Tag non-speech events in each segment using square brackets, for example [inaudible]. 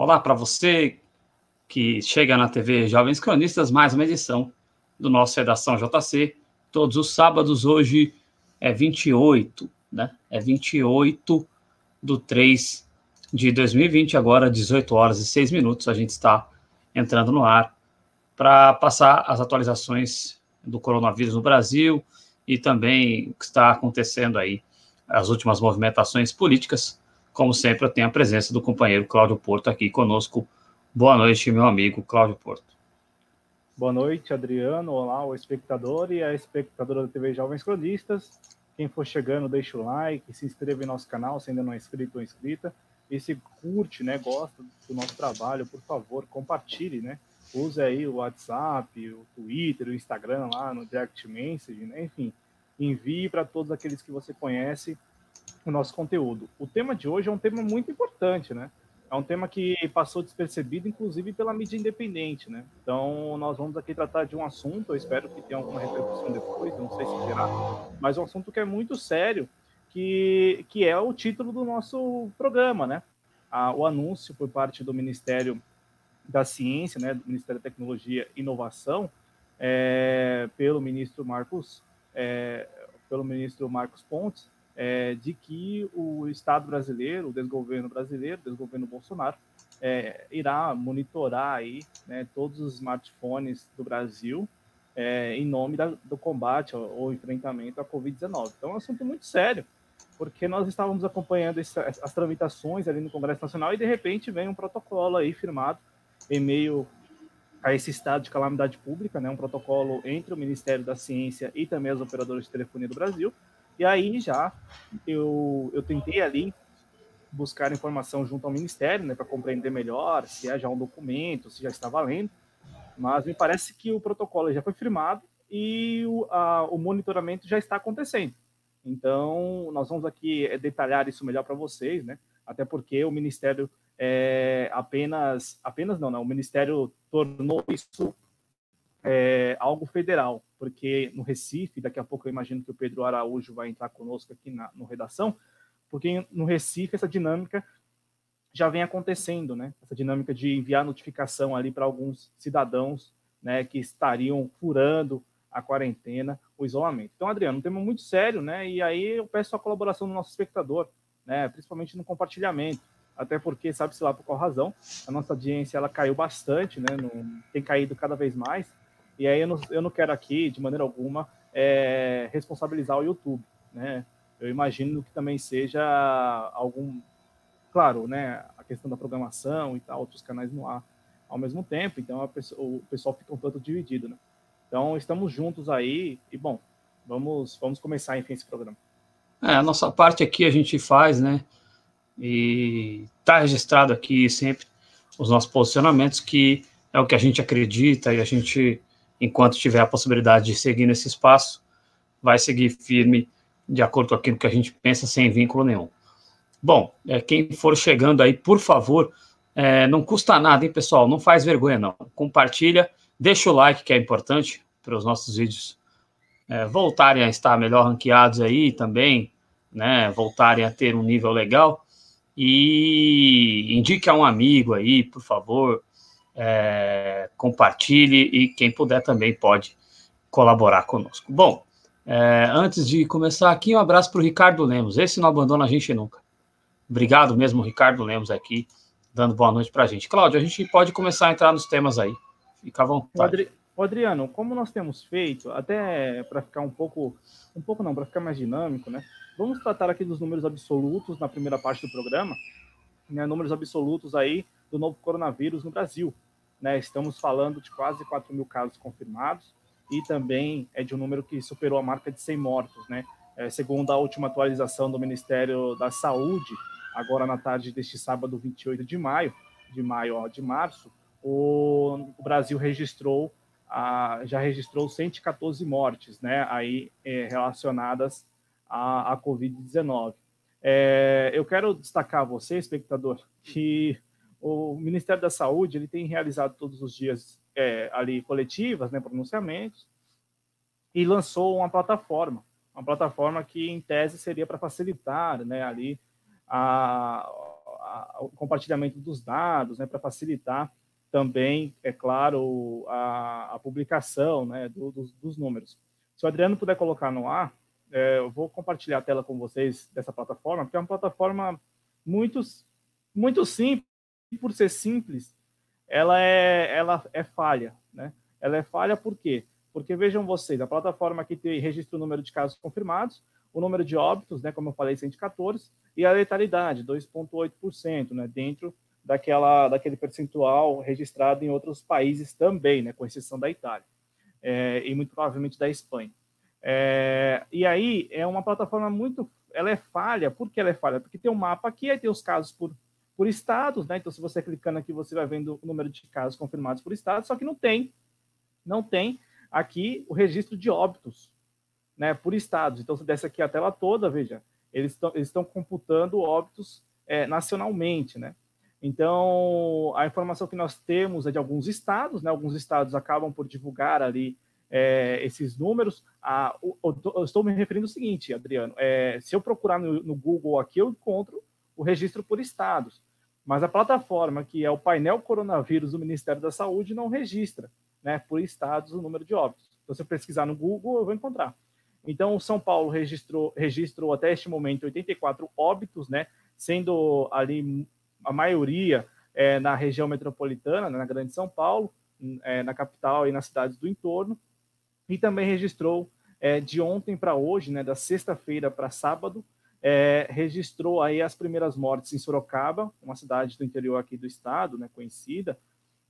Olá para você que chega na TV Jovens Cronistas, mais uma edição do nosso Redação JC, todos os sábados, hoje é 28, né? É 28 do 3 de 2020, agora 18 horas e 6 minutos, a gente está entrando no ar para passar as atualizações do coronavírus no Brasil e também o que está acontecendo aí, as últimas movimentações políticas como sempre, eu tenho a presença do companheiro Cláudio Porto aqui conosco. Boa noite, meu amigo Cláudio Porto. Boa noite, Adriano. Olá, o espectador e a espectadora da TV Jovens Cronistas. Quem for chegando, deixa o like, se inscreve no nosso canal se ainda não é inscrito ou inscrita. E se curte, né, gosta do nosso trabalho, por favor, compartilhe, né? Use aí o WhatsApp, o Twitter, o Instagram lá no Direct Message, né? Enfim, envie para todos aqueles que você conhece o nosso conteúdo. O tema de hoje é um tema muito importante, né? É um tema que passou despercebido, inclusive pela mídia independente, né? Então, nós vamos aqui tratar de um assunto, eu espero que tenha alguma repercussão depois, não sei se terá, mas um assunto que é muito sério, que, que é o título do nosso programa, né? Ah, o anúncio por parte do Ministério da Ciência, né, do Ministério da Tecnologia e Inovação, é, pelo ministro Marcos, é, pelo ministro Marcos Pontes, é, de que o Estado brasileiro, o desgoverno brasileiro, o desgoverno Bolsonaro, é, irá monitorar aí, né, todos os smartphones do Brasil é, em nome da, do combate ou, enfrentamento à Covid-19. Então é um assunto muito sério, porque nós estávamos acompanhando as tramitações ali no Congresso Nacional e de repente vem um protocolo aí firmado em meio a esse estado de calamidade pública, né, um protocolo entre o Ministério da Ciência e também as operadoras de telefonia do Brasil, e aí já eu, eu tentei ali buscar informação junto ao Ministério, né, para compreender melhor se é já um documento, se já está valendo. Mas me parece que o protocolo já foi firmado e o, a, o monitoramento já está acontecendo. Então, nós vamos aqui é, detalhar isso melhor para vocês, né? Até porque o Ministério é, apenas, apenas não, não, o Ministério tornou isso é, algo federal, porque no Recife, daqui a pouco eu imagino que o Pedro Araújo vai entrar conosco aqui na no redação, porque no Recife essa dinâmica já vem acontecendo, né? Essa dinâmica de enviar notificação ali para alguns cidadãos, né, que estariam furando a quarentena, o isolamento. Então, Adriano, um tema muito sério, né? E aí eu peço a colaboração do nosso espectador, né, principalmente no compartilhamento, até porque sabe-se lá por qual razão, a nossa audiência ela caiu bastante, né? Não, tem caído cada vez mais. E aí eu não, eu não quero aqui, de maneira alguma, é, responsabilizar o YouTube, né? Eu imagino que também seja algum, claro, né, a questão da programação e tal, outros canais no ar ao mesmo tempo, então pessoa, o pessoal fica um tanto dividido, né? Então estamos juntos aí e bom, vamos vamos começar enfim esse programa. É, a nossa parte aqui a gente faz, né? E tá registrado aqui sempre os nossos posicionamentos que é o que a gente acredita e a gente enquanto tiver a possibilidade de seguir nesse espaço, vai seguir firme de acordo com aquilo que a gente pensa, sem vínculo nenhum. Bom, é, quem for chegando aí, por favor, é, não custa nada, hein, pessoal? Não faz vergonha, não. Compartilha, deixa o like, que é importante para os nossos vídeos é, voltarem a estar melhor ranqueados aí também, né? Voltarem a ter um nível legal. E indique a um amigo aí, por favor é, compartilhe e quem puder também pode colaborar conosco. Bom, é, antes de começar aqui, um abraço para o Ricardo Lemos. Esse não abandona a gente nunca. Obrigado mesmo, Ricardo Lemos, aqui, dando boa noite para a gente. Cláudio, a gente pode começar a entrar nos temas aí. Fica à vontade. Adriano, como nós temos feito, até para ficar um pouco, um pouco não, para ficar mais dinâmico, né? Vamos tratar aqui dos números absolutos na primeira parte do programa, né? Números absolutos aí do novo coronavírus no Brasil. Né? Estamos falando de quase 4 mil casos confirmados e também é de um número que superou a marca de 100 mortos. Né? É, segundo a última atualização do Ministério da Saúde, agora na tarde deste sábado, 28 de maio, de maio ó, de março, o, o Brasil registrou a, já registrou 114 mortes, né, aí é, relacionadas à, à Covid-19. É, eu quero destacar a você, espectador, que o Ministério da Saúde ele tem realizado todos os dias é, ali coletivas, né, pronunciamentos, e lançou uma plataforma, uma plataforma que em tese seria para facilitar, né, ali a, a, o compartilhamento dos dados, né, para facilitar também, é claro, a, a publicação né, do, dos, dos, números. Se o Adriano puder colocar no ar, é, eu vou compartilhar a tela com vocês dessa plataforma, porque é uma plataforma muito, muito simples, por ser simples, ela é, ela é falha. Né? Ela é falha por quê? Porque vejam vocês, a plataforma aqui tem, registra o número de casos confirmados, o número de óbitos, né, como eu falei, 114, e a letalidade, 2,8%, né, dentro daquela, daquele percentual registrado em outros países também, né, com exceção da Itália, é, e muito provavelmente da Espanha. É, e aí é uma plataforma muito, ela é falha, por que ela é falha? Porque tem um mapa aqui, aí tem os casos por, por estados, né, então se você clicando aqui, você vai vendo o número de casos confirmados por estado, só que não tem, não tem aqui o registro de óbitos, né, por estados. Então, se desce aqui a tela toda, veja, eles estão computando óbitos é, nacionalmente, né? Então, a informação que nós temos é de alguns estados, né? Alguns estados acabam por divulgar ali é, esses números. Ah, eu estou me referindo ao seguinte, Adriano, é, se eu procurar no, no, Google aqui, eu encontro o registro por estados, mas a plataforma, que é o painel coronavírus do Ministério da Saúde, não registra, né, por estados o número de óbitos. Então, se eu pesquisar no Google, eu vou encontrar. Então, o São Paulo registrou, registrou até este momento 84 óbitos, né, sendo ali a maioria é, na região metropolitana, né, na Grande São Paulo, é, na capital e nas cidades do entorno, e também registrou é, de ontem para hoje, né, da sexta-feira para sábado, é, registrou aí as primeiras mortes em Sorocaba, uma cidade do interior aqui do estado, né, conhecida,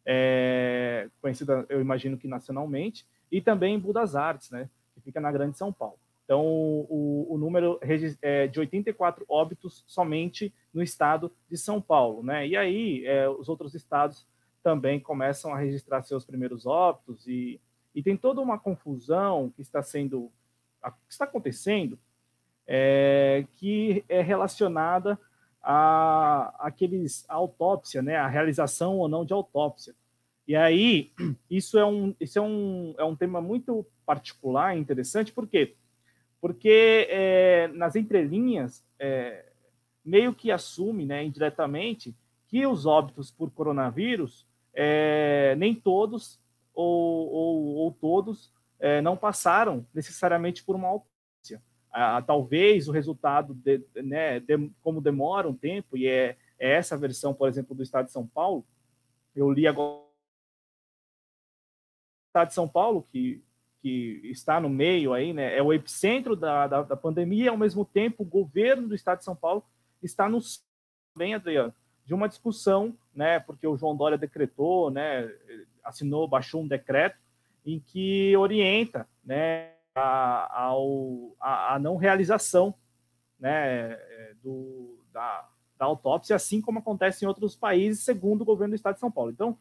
é, conhecida, eu imagino que nacionalmente, e também em Budas Artes, né, que fica na Grande São Paulo. Então, o, o número é de 84 óbitos somente no estado de São Paulo, né? E aí, é, os outros estados também começam a registrar seus primeiros óbitos e, e tem toda uma confusão que está sendo, que está acontecendo, é, que é relacionada a aqueles autópsia, né? A realização ou não de autópsia. E aí, isso é um, isso é um, é um tema muito particular, interessante, por quê? Porque é, nas entrelinhas, é, meio que assume, né, indiretamente, que os óbitos por coronavírus, é, nem todos ou, ou, ou todos é, não passaram necessariamente por uma. Ah, talvez o resultado, de, né, de, como demora um tempo, e é, é essa versão, por exemplo, do Estado de São Paulo, eu li agora Estado de São Paulo, que, que está no meio aí, né, é o epicentro da, da, da pandemia, e ao mesmo tempo o governo do Estado de São Paulo está no bem, Adriano, de uma discussão, né, porque o João Dória decretou, né, assinou, baixou um decreto em que orienta, né, a, ao, a, a não realização, né, do, da, da autópsia, assim como acontece em outros países, segundo o governo do Estado de São Paulo. Então,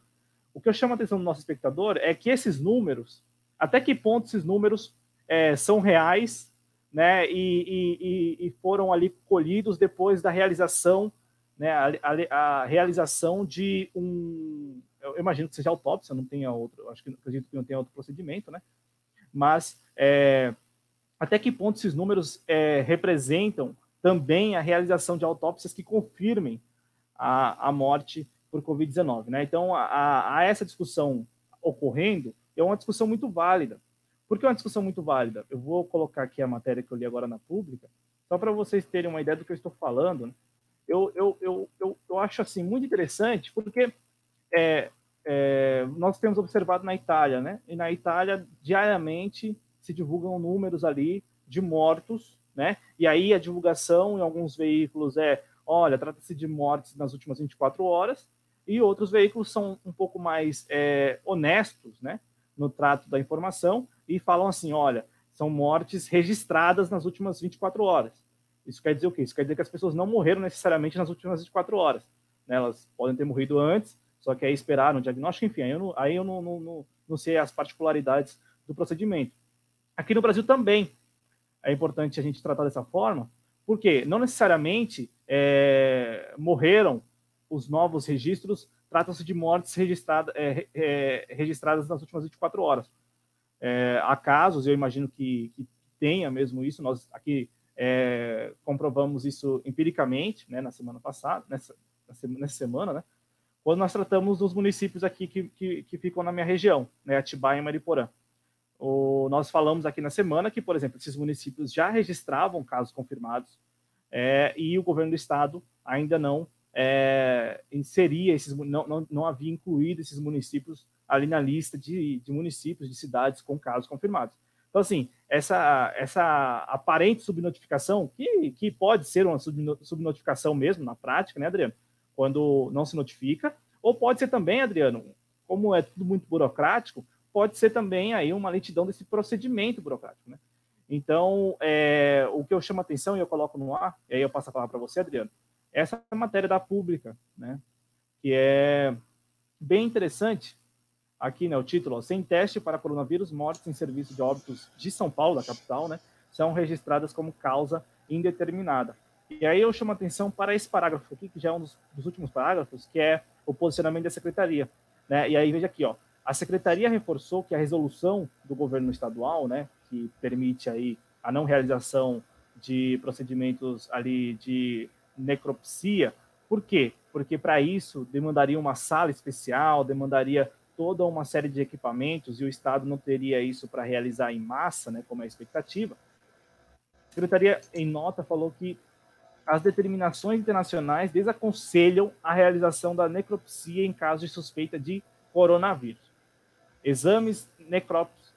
o que eu chamo a atenção do nosso espectador é que esses números, até que ponto esses números é, são reais, né, e, e, e, foram ali colhidos depois da realização, né, a, a, a, realização de um, eu imagino que seja autópsia, não tenha outro, acho que acredito que não tenha outro procedimento, né, mas é, até que ponto esses números é, representam também a realização de autópsias que confirmem a, a morte por Covid-19. Né? Então, a, essa discussão ocorrendo é uma discussão muito válida. Por que é uma discussão muito válida? Eu vou colocar aqui a matéria que eu li agora na pública, só para vocês terem uma ideia do que eu estou falando. Né? Eu, eu, eu, eu, eu acho assim muito interessante, porque é, é, nós temos observado na Itália, né? E na Itália, diariamente, se divulgam números ali de mortos, né? E aí a divulgação em alguns veículos é, olha, trata-se de mortes nas últimas 24 horas, e outros veículos são um pouco mais é, honestos né, no trato da informação e falam assim: olha, são mortes registradas nas últimas 24 horas. Isso quer dizer o quê? Isso quer dizer que as pessoas não morreram necessariamente nas últimas 24 horas. Né? Elas podem ter morrido antes, só que aí esperaram o diagnóstico, enfim, aí eu, não, aí eu não, não, não, não sei as particularidades do procedimento. Aqui no Brasil também é importante a gente tratar dessa forma, porque não necessariamente é, morreram os novos registros tratam-se de mortes registrada, é, é, registradas nas últimas 24 horas. É, há casos, eu imagino que, que, tenha mesmo isso, nós aqui é, comprovamos isso empiricamente, né, na semana passada, nessa, nessa semana, né? Quando nós tratamos dos municípios aqui que, que, que ficam na minha região, né? Atibaia e Mariporã. O, nós falamos aqui na semana que, por exemplo, esses municípios já registravam casos confirmados é, e o governo do estado ainda não é, inseria esses, não, não, não havia incluído esses municípios ali na lista de, de municípios, de cidades com casos confirmados. Então, assim, essa, essa aparente subnotificação, que, que pode ser uma subnotificação mesmo na prática, né, Adriano? Quando não se notifica, ou pode ser também, Adriano, como é tudo muito burocrático, pode ser também aí uma lentidão desse procedimento burocrático, né? Então, é, o que eu chamo a atenção e eu coloco no ar, e aí eu passo a palavra para você, Adriano, essa matéria da pública, né? Que é bem interessante, aqui, né, o título, ó, sem teste para coronavírus, mortes em serviço de óbitos de São Paulo, da capital, né, são registradas como causa indeterminada. E aí eu chamo a atenção para esse parágrafo aqui, que já é um dos, dos últimos parágrafos, que é o posicionamento da secretaria, né? E aí veja aqui, ó, a secretaria reforçou que a resolução do governo estadual, né, que permite aí a não realização de procedimentos ali de necropsia, por quê? Porque para isso demandaria uma sala especial, demandaria toda uma série de equipamentos e o Estado não teria isso para realizar em massa, né, como é a expectativa. A Secretaria, em nota, falou que as determinações internacionais desaconselham a realização da necropsia em caso de suspeita de coronavírus. Exames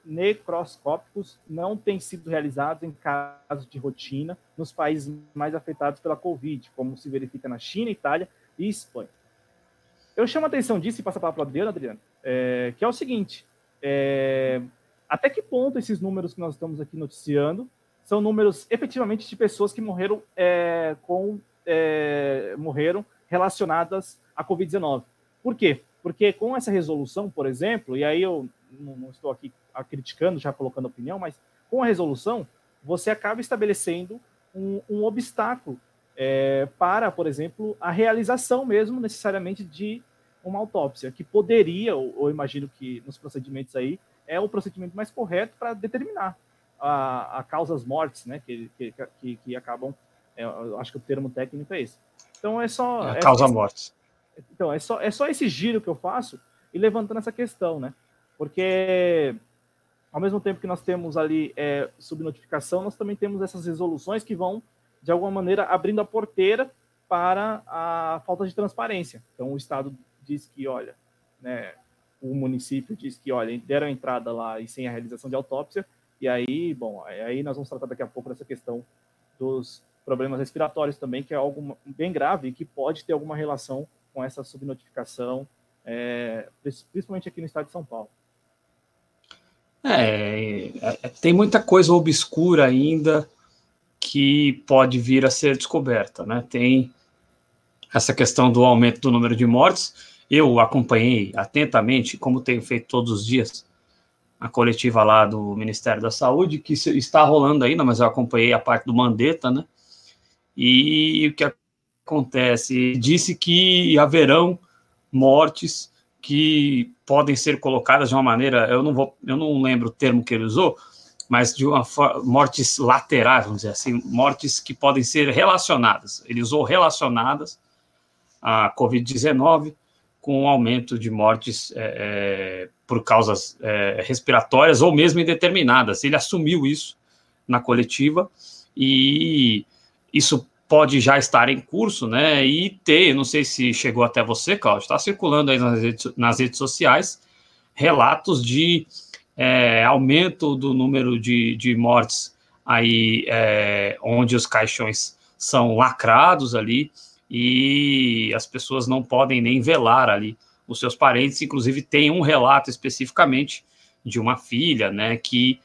necroscópicos não têm sido realizados em caso de rotina nos países mais afetados pela Covid, como se verifica na China, Itália e Espanha. Eu chamo a atenção disso e passo a palavra para o Adriano, é, que é o seguinte: é, até que ponto esses números que nós estamos aqui noticiando são números efetivamente de pessoas que morreram é, com é, morreram relacionadas à Covid-19? Por quê? Porque com essa resolução, por exemplo, e aí eu não, estou aqui criticando, já colocando opinião, mas com a resolução, você acaba estabelecendo um, um obstáculo é, para, por exemplo, a realização mesmo necessariamente de uma autópsia, que poderia, ou, ou imagino que nos procedimentos aí, é o procedimento mais correto para determinar a, a causas mortes, né, que, que, que, que acabam, é, acho que o termo técnico é esse. Então é só... É, é causa mortes. Então, é só, é só esse giro que eu faço e levantando essa questão, né? Porque ao mesmo tempo que nós temos ali é, subnotificação, nós também temos essas resoluções que vão, de alguma maneira, abrindo a porteira para a falta de transparência. Então, o Estado diz que, olha, né, o município diz que, olha, deram entrada lá e sem a realização de autópsia, e aí, bom, aí nós vamos tratar daqui a pouco dessa questão dos problemas respiratórios também, que é algo bem grave e que pode ter alguma relação com essa subnotificação, é, principalmente aqui no estado de São Paulo. É, é, tem muita coisa obscura ainda que pode vir a ser descoberta, né? Tem essa questão do aumento do número de mortes, eu acompanhei atentamente, como tenho feito todos os dias, a coletiva lá do Ministério da Saúde, que está rolando ainda, mas eu acompanhei a parte do Mandetta, né? E o que acontece? Disse que haverão mortes que podem ser colocadas de uma maneira, eu não vou, eu não lembro o termo que ele usou, mas de uma mortes laterais, vamos dizer assim, mortes que podem ser relacionadas. Ele usou relacionadas à COVID-19 com o aumento de mortes é, é, por causas é, respiratórias ou mesmo indeterminadas. Ele assumiu isso na coletiva e isso pode já estar em curso, né? E ter, não sei se chegou até você, Cláudio, está circulando aí nas redes, nas redes, sociais relatos de é, aumento do número de, de mortes aí é, onde os caixões são lacrados ali e as pessoas não podem nem velar ali os seus parentes. Inclusive, tem um relato especificamente de uma filha, né, que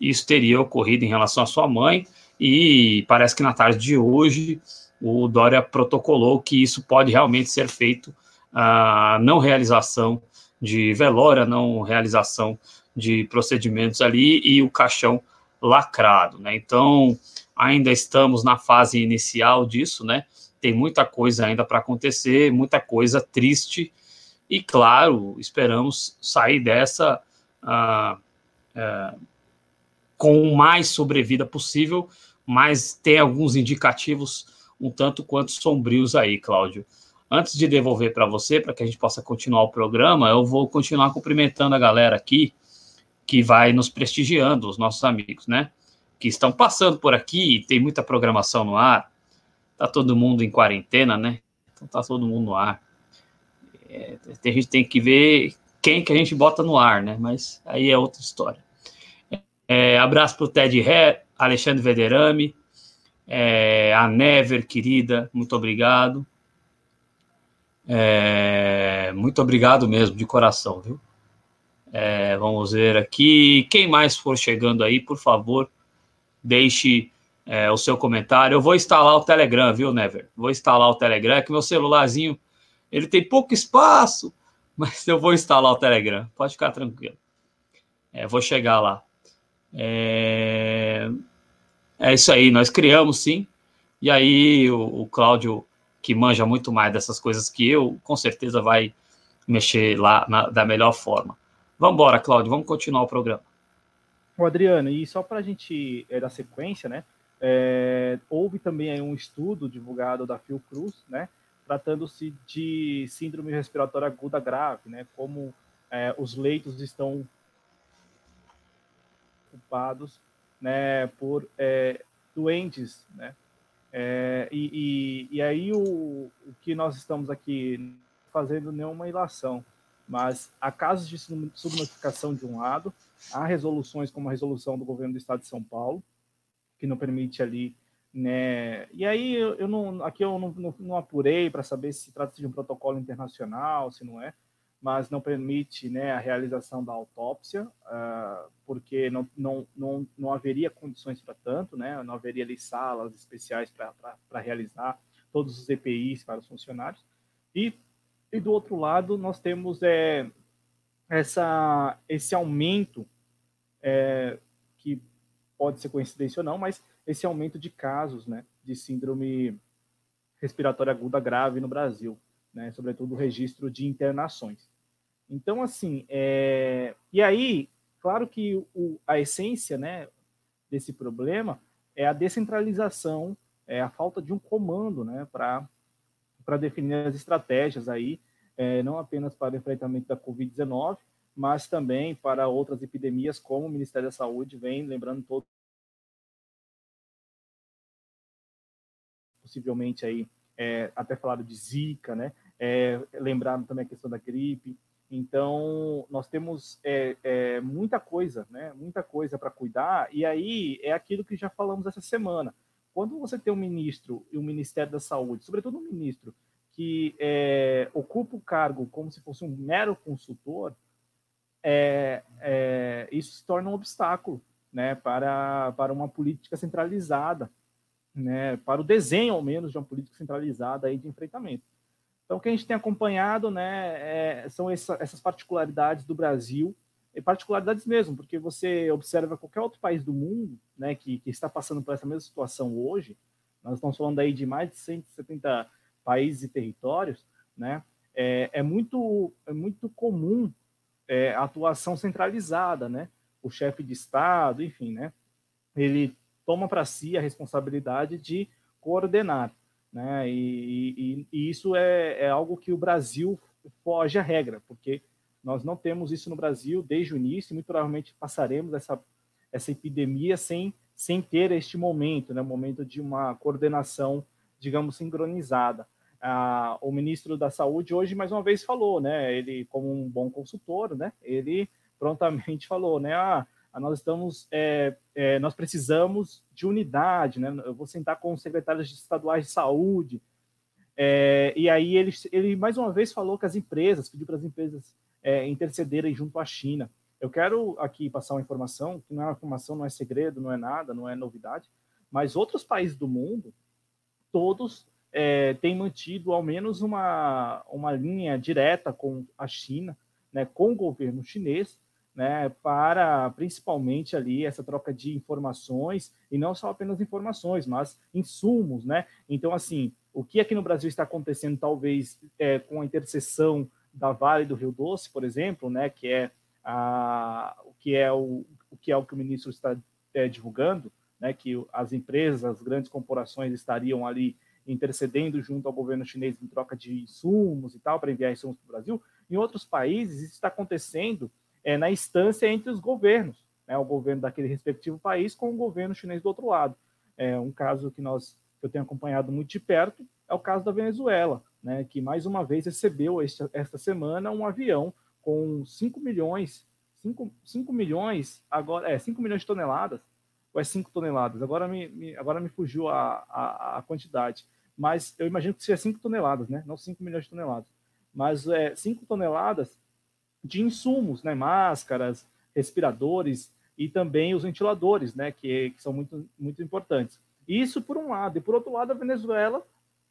isso teria ocorrido em relação à sua mãe, e parece que na tarde de hoje o Dória protocolou que isso pode realmente ser feito a não realização de velória, não realização de procedimentos ali e o caixão lacrado, né? Então, ainda estamos na fase inicial disso, né? tem muita coisa ainda para acontecer, muita coisa triste, e claro, esperamos sair dessa uh, uh, com o mais sobrevida possível, mas tem alguns indicativos um tanto quanto sombrios aí, Cláudio. Antes de devolver para você, para que a gente possa continuar o programa, eu vou continuar cumprimentando a galera aqui que vai nos prestigiando, os nossos amigos, né? Que estão passando por aqui, tem muita programação no ar. Tá todo mundo em quarentena, né? Então tá todo mundo no ar. É, a gente tem que ver quem que a gente bota no ar, né? Mas aí é outra história. É, abraço para o Ted Ré, Alexandre Vederami, é, a Never, querida, muito obrigado. É, muito obrigado mesmo, de coração, viu? É, vamos ver aqui. Quem mais for chegando aí, por favor, deixe é, o seu comentário. Eu vou instalar o Telegram, viu, Never? Vou instalar o Telegram, que meu celularzinho ele tem pouco espaço, [laughs] mas eu vou instalar o Telegram. Pode ficar tranquilo. É, vou chegar lá. É... é isso aí, nós criamos sim. E aí o, o Cláudio, que manja muito mais dessas coisas que eu, com certeza vai mexer lá na, da melhor forma. Vamos embora, Cláudio, vamos continuar o programa. O Adriano, e só para a gente é, dar sequência, né? É, houve também um estudo divulgado da Fiocruz, né? Tratando-se de síndrome respiratória aguda grave, né? Como é, os leitos estão ocupados né, por é, doentes, né? É, e, e, e, aí o, o, que nós estamos aqui fazendo não é ilação, mas há casos de subnotificação de um lado, há resoluções como a resolução do governo do estado de São Paulo, que não permite ali, né? E aí eu, eu não, aqui eu não, não, não apurei para saber se trata de um protocolo internacional, se não é, mas não permite né, a realização da autópsia, uh, porque não, não, não, não haveria condições para tanto, né, não haveria ali salas especiais para realizar todos os EPIs para os funcionários. E, e do outro lado, nós temos é, essa, esse aumento, é, que pode ser coincidência ou não, mas esse aumento de casos né, de síndrome respiratória aguda grave no Brasil. Né, sobretudo o registro de internações. Então, assim, é... e aí, claro que o, a essência né, desse problema é a descentralização, é a falta de um comando né, para definir as estratégias aí, é, não apenas para o enfrentamento da Covid-19, mas também para outras epidemias, como o Ministério da Saúde vem lembrando todo possivelmente aí é, até falado de Zika, né? É, lembrando também a questão da gripe. Então, nós temos é, é, muita coisa, né? Muita coisa para cuidar. E aí é aquilo que já falamos essa semana. Quando você tem um ministro e um Ministério da Saúde, sobretudo um ministro que é, ocupa o cargo como se fosse um mero consultor, é, é, isso se torna um obstáculo, né? Para para uma política centralizada, né? Para o desenho, ao menos, de uma política centralizada aí de enfrentamento. Então, o que a gente tem acompanhado né, é, são essa, essas particularidades do Brasil, e particularidades mesmo, porque você observa qualquer outro país do mundo né, que, que está passando por essa mesma situação hoje, nós estamos falando aí de mais de 170 países e territórios, né, é, é muito, é muito comum é, a atuação centralizada, né? O chefe de Estado, enfim, né? Ele toma para si a responsabilidade de coordenar. Né? E, e, e isso é, é, algo que o Brasil foge à regra, porque nós não temos isso no Brasil desde o início e muito provavelmente passaremos essa, essa epidemia sem, sem ter este momento, né? momento de uma coordenação, digamos, sincronizada. Ah, o ministro da Saúde hoje mais uma vez falou, né? Ele, como um bom consultor, né? Ele prontamente falou, né? Ah, nós estamos, é, é, nós precisamos de unidade, né? Eu vou sentar com os secretários estaduais de saúde. É, e aí ele, ele mais uma vez falou que as empresas, pediu para as empresas é, intercederem junto à China. Eu quero aqui passar uma informação, que não é uma informação, não é segredo, não é nada, não é novidade, mas outros países do mundo, todos é, têm mantido ao menos uma, uma linha direta com a China, né, com o governo chinês, né, para principalmente ali essa troca de informações e não só apenas informações, mas insumos, né? Então assim, o que aqui no Brasil está acontecendo talvez é, com a interseção da Vale do Rio Doce, por exemplo, né, que é a, o que é o, o que é o que o ministro está é, divulgando, né, que as empresas, as grandes corporações estariam ali intercedendo junto ao governo chinês em troca de insumos e tal, para enviar insumos para o Brasil. Em outros países, isso está acontecendo é, na instância entre os governos, né, o governo daquele respectivo país com o governo chinês do outro lado. É um caso que nós que eu tenho acompanhado muito de perto é o caso da Venezuela, né, que mais uma vez recebeu esta, esta semana um avião com 5 milhões, 5, 5 milhões, agora é 5 milhões de toneladas, ou é 5 toneladas? Agora me, me, agora me fugiu a, a, a, quantidade, mas eu imagino que seja 5 toneladas, né? Não 5 milhões de toneladas, mas é 5 toneladas de insumos, né? Máscaras, respiradores e também os ventiladores, né? Que, que são muito, muito importantes. Isso por um lado. E por outro lado, a Venezuela,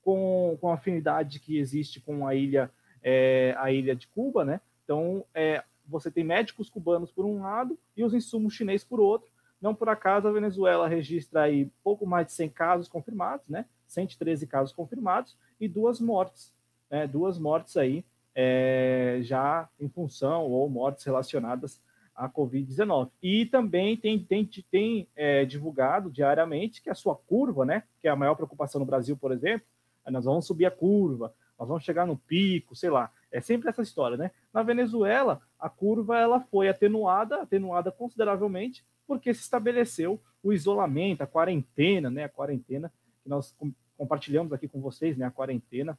com, com a afinidade que existe com a ilha, é, a ilha de Cuba, né? Então, é, você tem médicos cubanos por um lado e os insumos chineses por outro. Não por acaso a Venezuela registra aí pouco mais de 100 casos confirmados, né? 113 casos confirmados e duas mortes, né? Duas mortes aí é, já em função ou mortes relacionadas a Covid-19. E também tem, tem, tem é, divulgado diariamente que a sua curva, né, que é a maior preocupação no Brasil, por exemplo, nós vamos subir a curva, nós vamos chegar no pico, sei lá. É sempre essa história, né? Na Venezuela, a curva ela foi atenuada, atenuada consideravelmente, porque se estabeleceu o isolamento, a quarentena, né? A quarentena que nós compartilhamos aqui com vocês, né? A quarentena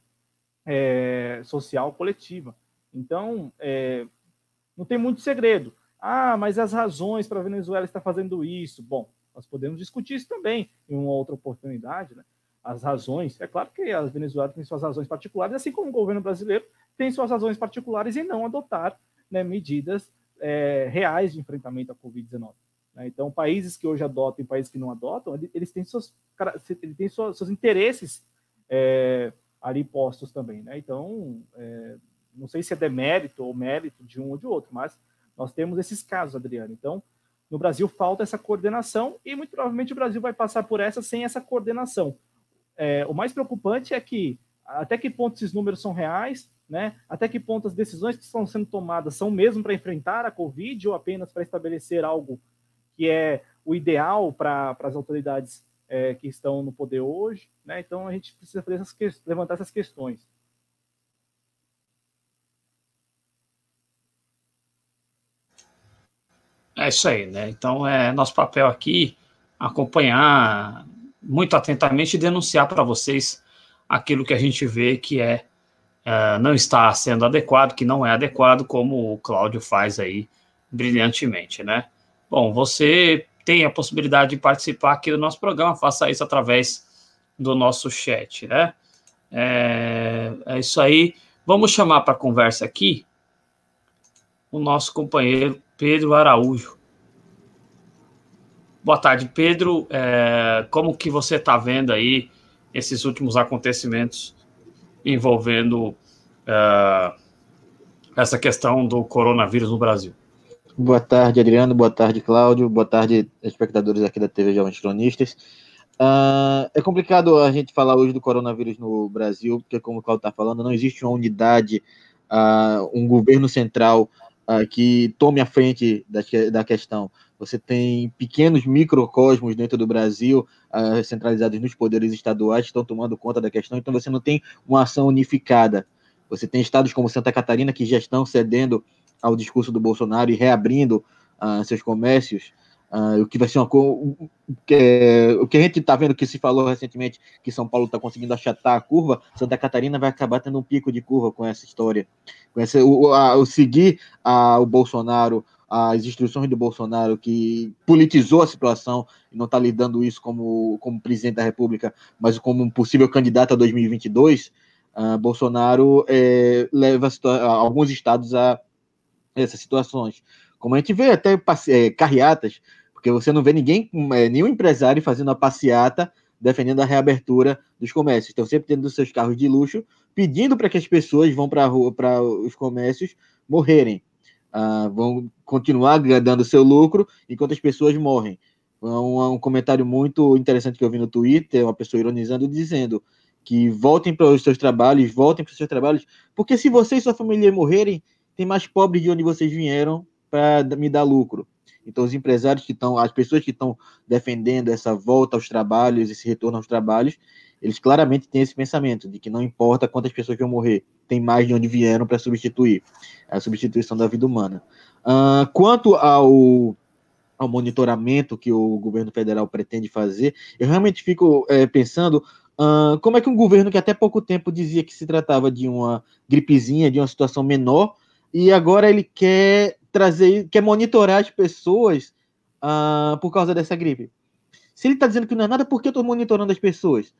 é, social coletiva. Então, é, não tem muito segredo. Ah, mas as razões para a Venezuela estar fazendo isso. Bom, nós podemos discutir isso também em uma outra oportunidade, né? As razões, é claro que a Venezuela tem suas razões particulares, assim como o governo brasileiro tem suas razões particulares em não adotar né, medidas é, reais de enfrentamento à Covid-19. Né? Então, países que hoje adotam e países que não adotam, eles têm seus, eles têm seus, interesses é, ali postos também. Né? Então, é, não sei se é demérito ou mérito de um ou de outro, mas nós temos esses casos, Adriano. Então, no Brasil falta essa coordenação e muito provavelmente o Brasil vai passar por essa sem essa coordenação. É, o mais preocupante é que até que ponto esses números são reais, né? Até que ponto as decisões que estão sendo tomadas são mesmo para enfrentar a Covid ou apenas para estabelecer algo que é o ideal para as autoridades é, que estão no poder hoje, né? Então a gente precisa essas, levantar essas questões. É isso aí, né? Então, é nosso papel aqui acompanhar muito atentamente e denunciar para vocês aquilo que a gente vê que é, é, não está sendo adequado, que não é adequado, como o Cláudio faz aí brilhantemente, né? Bom, você tem a possibilidade de participar aqui do nosso programa, faça isso através do nosso chat, né? É, é isso aí. Vamos chamar para conversa aqui o nosso companheiro Pedro Araújo. Boa tarde, Pedro. É, como que você está vendo aí esses últimos acontecimentos envolvendo é, essa questão do coronavírus no Brasil? Boa tarde, Adriano. Boa tarde, Cláudio. Boa tarde, espectadores aqui da TV Jovens Cronistas. Uh, é complicado a gente falar hoje do coronavírus no Brasil, porque, como o Cláudio está falando, não existe uma unidade, uh, um governo central uh, que tome a frente da, da questão. Você tem pequenos microcosmos dentro do Brasil, centralizados nos poderes estaduais, que estão tomando conta da questão, então você não tem uma ação unificada. Você tem estados como Santa Catarina que já estão cedendo ao discurso do Bolsonaro e reabrindo uh, seus comércios. Uh, o que vai ser uma o que, o que a gente está vendo que se falou recentemente que São Paulo está conseguindo achatar a curva, Santa Catarina vai acabar tendo um pico de curva com essa história, com essa, o, a, o seguir a, o Bolsonaro, as instruções do Bolsonaro que politizou a situação e não está lidando isso como, como presidente da República, mas como um possível candidato a 2022, uh, Bolsonaro é, leva alguns estados a essas situações. Como a gente vê até é, carreatas porque você não vê ninguém, é, nenhum empresário fazendo a passeata defendendo a reabertura dos comércios. Estão sempre tendo seus carros de luxo, pedindo para que as pessoas vão para os comércios morrerem. Uh, vão continuar dando seu lucro enquanto as pessoas morrem. Um, um comentário muito interessante que eu vi no Twitter, uma pessoa ironizando, dizendo que voltem para os seus trabalhos, voltem para os seus trabalhos, porque se você e sua família morrerem, tem mais pobres de onde vocês vieram para me dar lucro. Então, os empresários que estão, as pessoas que estão defendendo essa volta aos trabalhos, esse retorno aos trabalhos, eles claramente têm esse pensamento de que não importa quantas pessoas vão morrer, tem mais de onde vieram para substituir a substituição da vida humana. Uh, quanto ao, ao monitoramento que o governo federal pretende fazer, eu realmente fico é, pensando uh, como é que um governo que até pouco tempo dizia que se tratava de uma gripezinha, de uma situação menor, e agora ele quer trazer, quer monitorar as pessoas uh, por causa dessa gripe. Se ele está dizendo que não é nada, por que eu estou monitorando as pessoas?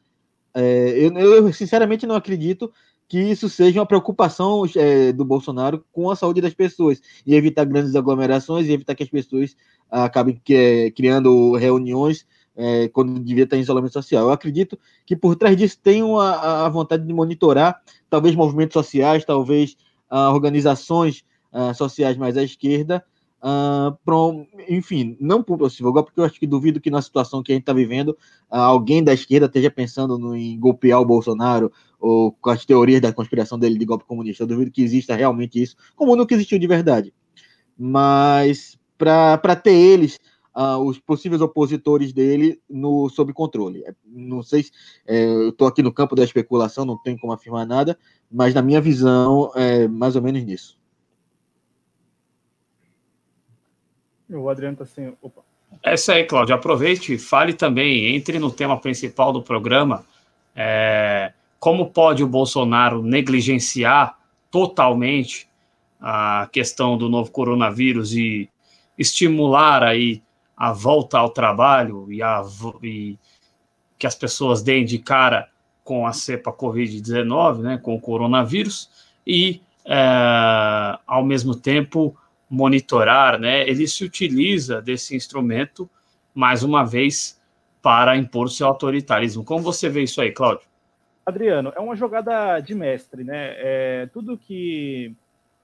É, eu, eu, sinceramente não acredito que isso seja uma preocupação é, do Bolsonaro com a saúde das pessoas e evitar grandes aglomerações e evitar que as pessoas acabem que, é, criando reuniões é, quando devia estar em isolamento social. Eu acredito que por trás disso tem a, a vontade de monitorar talvez movimentos sociais, talvez uh, organizações uh, sociais mais à esquerda, uh, pro, enfim, não por possível, porque eu acho que duvido que na situação que a gente está vivendo, alguém da esquerda esteja pensando no, em golpear o Bolsonaro ou com as teorias da conspiração dele de golpe comunista. Eu duvido que exista realmente isso, como nunca existiu de verdade. Mas para ter eles, uh, os possíveis opositores dele, no, sob controle. É, não sei se é, eu estou aqui no campo da especulação, não tenho como afirmar nada, mas na minha visão é mais ou menos nisso. O Adriano está assim. Opa. É isso aí, Cláudio. Aproveite, fale também, entre no tema principal do programa. É, como pode o Bolsonaro negligenciar totalmente a questão do novo coronavírus e estimular aí a volta ao trabalho e, a, e que as pessoas deem de cara com a cepa Covid-19, né, com o coronavírus, e, é, ao mesmo tempo, monitorar, né, ele se utiliza desse instrumento, mais uma vez, para impor seu autoritarismo. Como você vê isso aí, Cláudio? Adriano, é uma jogada de mestre, né? É, tudo que,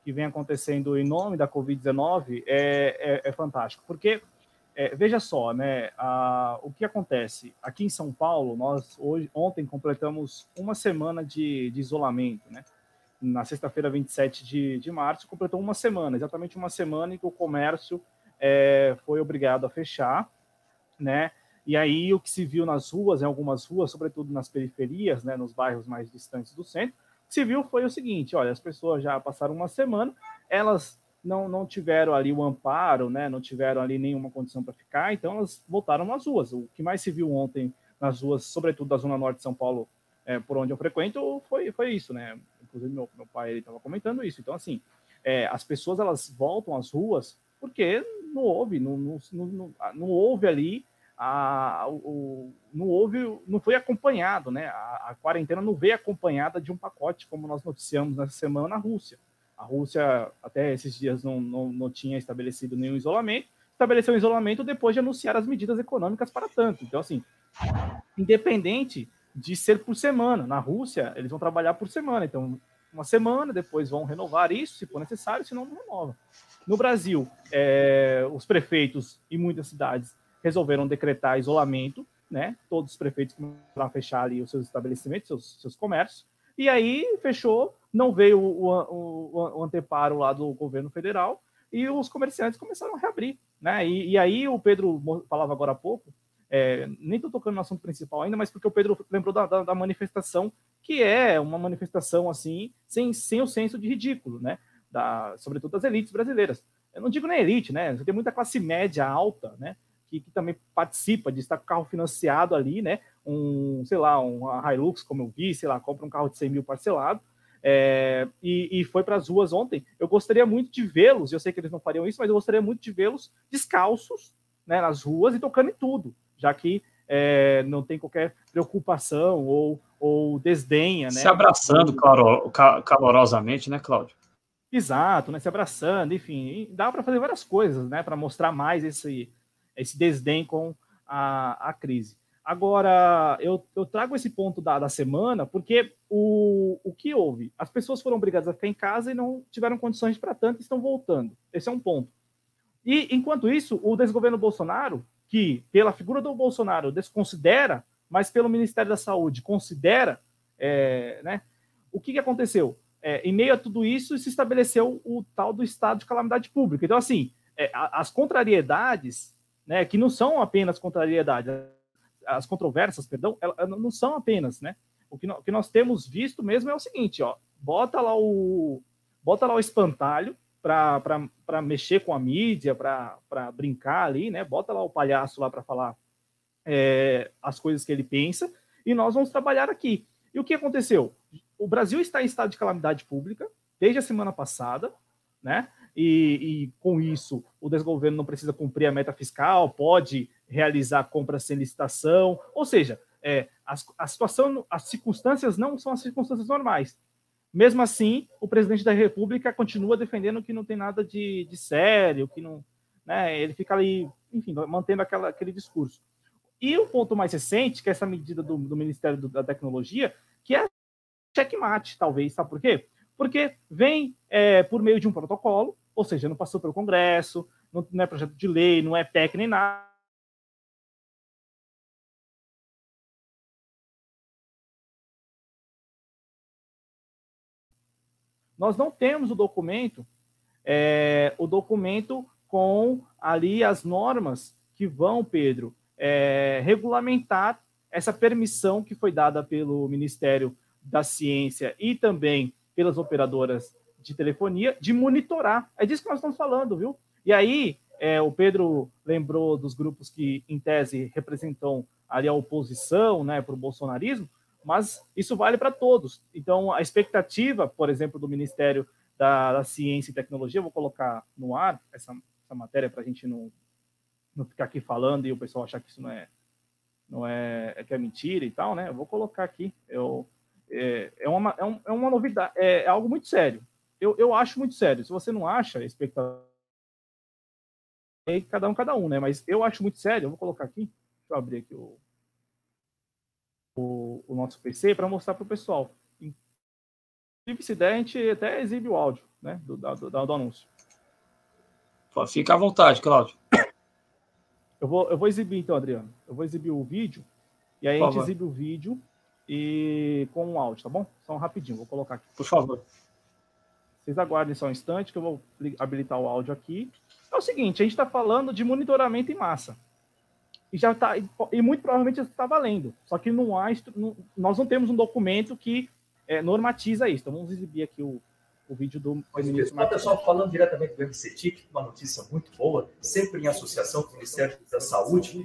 que vem acontecendo em nome da Covid-19 é, é, é, fantástico, porque é, veja só, né? A, o que acontece aqui em São Paulo, nós hoje, ontem completamos uma semana de, de isolamento, né? na sexta-feira, 27 de, de março, completou uma semana, exatamente uma semana em que o comércio é, foi obrigado a fechar, né? E aí o que se viu nas ruas, em algumas ruas, sobretudo nas periferias, né, nos bairros mais distantes do centro, o que se viu foi o seguinte: olha, as pessoas já passaram uma semana, elas não, não tiveram ali o amparo, né, não tiveram ali nenhuma condição para ficar, então elas voltaram às ruas. O que mais se viu ontem nas ruas, sobretudo da zona norte de São Paulo, é, por onde eu frequento, foi, foi isso, né? Inclusive, meu, meu pai estava comentando isso. Então, assim, é, as pessoas elas voltam às ruas porque não houve, não, não, não, não houve ali a, o, não houve, não foi acompanhado, né? A, a, quarentena não veio acompanhada de um pacote, como nós noticiamos nessa semana na Rússia. A Rússia, até esses dias, não, não, não tinha estabelecido nenhum isolamento, estabeleceu um isolamento depois de anunciar as medidas econômicas para tanto. Então, assim, independente de ser por semana. Na Rússia, eles vão trabalhar por semana. Então, uma semana, depois vão renovar isso, se for necessário, senão não renova. No Brasil, é, os prefeitos e muitas cidades resolveram decretar isolamento, né? Todos os prefeitos começaram a fechar ali os seus estabelecimentos, seus, seus comércios. E aí fechou, não veio o, o, o, anteparo lá do governo federal e os comerciantes começaram a reabrir, né? E, e aí o Pedro falava agora há pouco é, nem estou tocando no assunto principal ainda, mas porque o Pedro lembrou da, da, da, manifestação, que é uma manifestação assim, sem, sem o senso de ridículo, né? Da, sobretudo das elites brasileiras. Eu não digo nem elite, né? Tem muita classe média alta, né? Que, que, também participa de estar com carro financiado ali, né? Um, sei lá, um Hilux, como eu vi, sei lá, compra um carro de 100 mil parcelado. É, e, e, foi para as ruas ontem. Eu gostaria muito de vê-los, eu sei que eles não fariam isso, mas eu gostaria muito de vê-los descalços né, nas ruas e tocando em tudo já que é, não tem qualquer preocupação ou, ou desdenha, né? Se abraçando calor, calorosamente, né, Cláudio? Exato, né? Se abraçando, enfim, dá para fazer várias coisas, né? Para mostrar mais esse, esse desdém com a, a crise. Agora, eu, eu trago esse ponto da, da semana porque o, o que houve? As pessoas foram obrigadas a ficar em casa e não tiveram condições para tanto e estão voltando. Esse é um ponto. E, enquanto isso, o desgoverno Bolsonaro que, pela figura do Bolsonaro, desconsidera, mas pelo Ministério da Saúde considera, é, né, o que, que aconteceu? É, em meio a tudo isso, se estabeleceu o tal do estado de calamidade pública. Então, assim, é, as contrariedades, né, que não são apenas contrariedades, as controvérsias, perdão, elas não são apenas, né? O que, nós, o que nós temos visto mesmo é o seguinte, ó, bota lá o bota lá o espantalho para mexer com a mídia, para brincar ali, né? Bota lá o palhaço lá para falar é, as coisas que ele pensa e nós vamos trabalhar aqui. E o que aconteceu? O Brasil está em estado de calamidade pública desde a semana passada, né? E, e, com isso o desgoverno não precisa cumprir a meta fiscal, pode realizar compras sem licitação, ou seja, é, a, a situação, as circunstâncias não são as circunstâncias normais. Mesmo assim, o presidente da República continua defendendo que não tem nada de, de sério, que não, né, ele fica ali, enfim, mantendo aquela, aquele discurso. E o ponto mais recente, que é essa medida do, do Ministério da Tecnologia, que é checkmate, talvez, sabe por quê? Porque vem é, por meio de um protocolo, ou seja, não passou pelo Congresso, não, não é projeto de lei, não é PEC nem nada, nós não temos o documento, é, o documento com ali as normas que vão, Pedro, é, regulamentar essa permissão que foi dada pelo Ministério da Ciência e também pelas operadoras de telefonia de monitorar. É disso que nós estamos falando, viu? E aí, é, o Pedro lembrou dos grupos que, em tese, representam ali a oposição né, para o bolsonarismo mas isso vale para todos. Então, a expectativa, por exemplo, do Ministério da, da Ciência e Tecnologia, vou colocar no ar essa, essa matéria para a gente não, não ficar aqui falando e o pessoal achar que isso não é, não é, é que é mentira e tal, né? Eu vou colocar aqui. Eu, é, é, uma, é, um, é uma novidade, é, é, algo muito sério. Eu, eu acho muito sério. Se você não acha, espectador, cada um, cada um, né? Mas eu acho muito sério. Eu vou colocar aqui. Deixa eu abrir aqui o o, o nosso PC para mostrar para o pessoal. Inclusive, se der, a gente até exibe o áudio né, do, do, do anúncio. Fica à vontade, Cláudio. Eu vou, eu vou exibir então, Adriano. Eu vou exibir o vídeo e aí a gente exibe o vídeo e com o áudio, tá bom? Só um rapidinho, vou colocar aqui. Por favor. Vocês aguardem só um instante que eu vou habilitar o áudio aqui. É o seguinte, a gente está falando de monitoramento em massa e já tá e muito provavelmente está valendo. Só que não há, não, nós não temos um documento que é, normatiza isso. Então vamos exibir aqui o, o vídeo do ministro. pessoal, falando diretamente do MCTIC, uma notícia muito boa, sempre em associação com o Ministério da Saúde,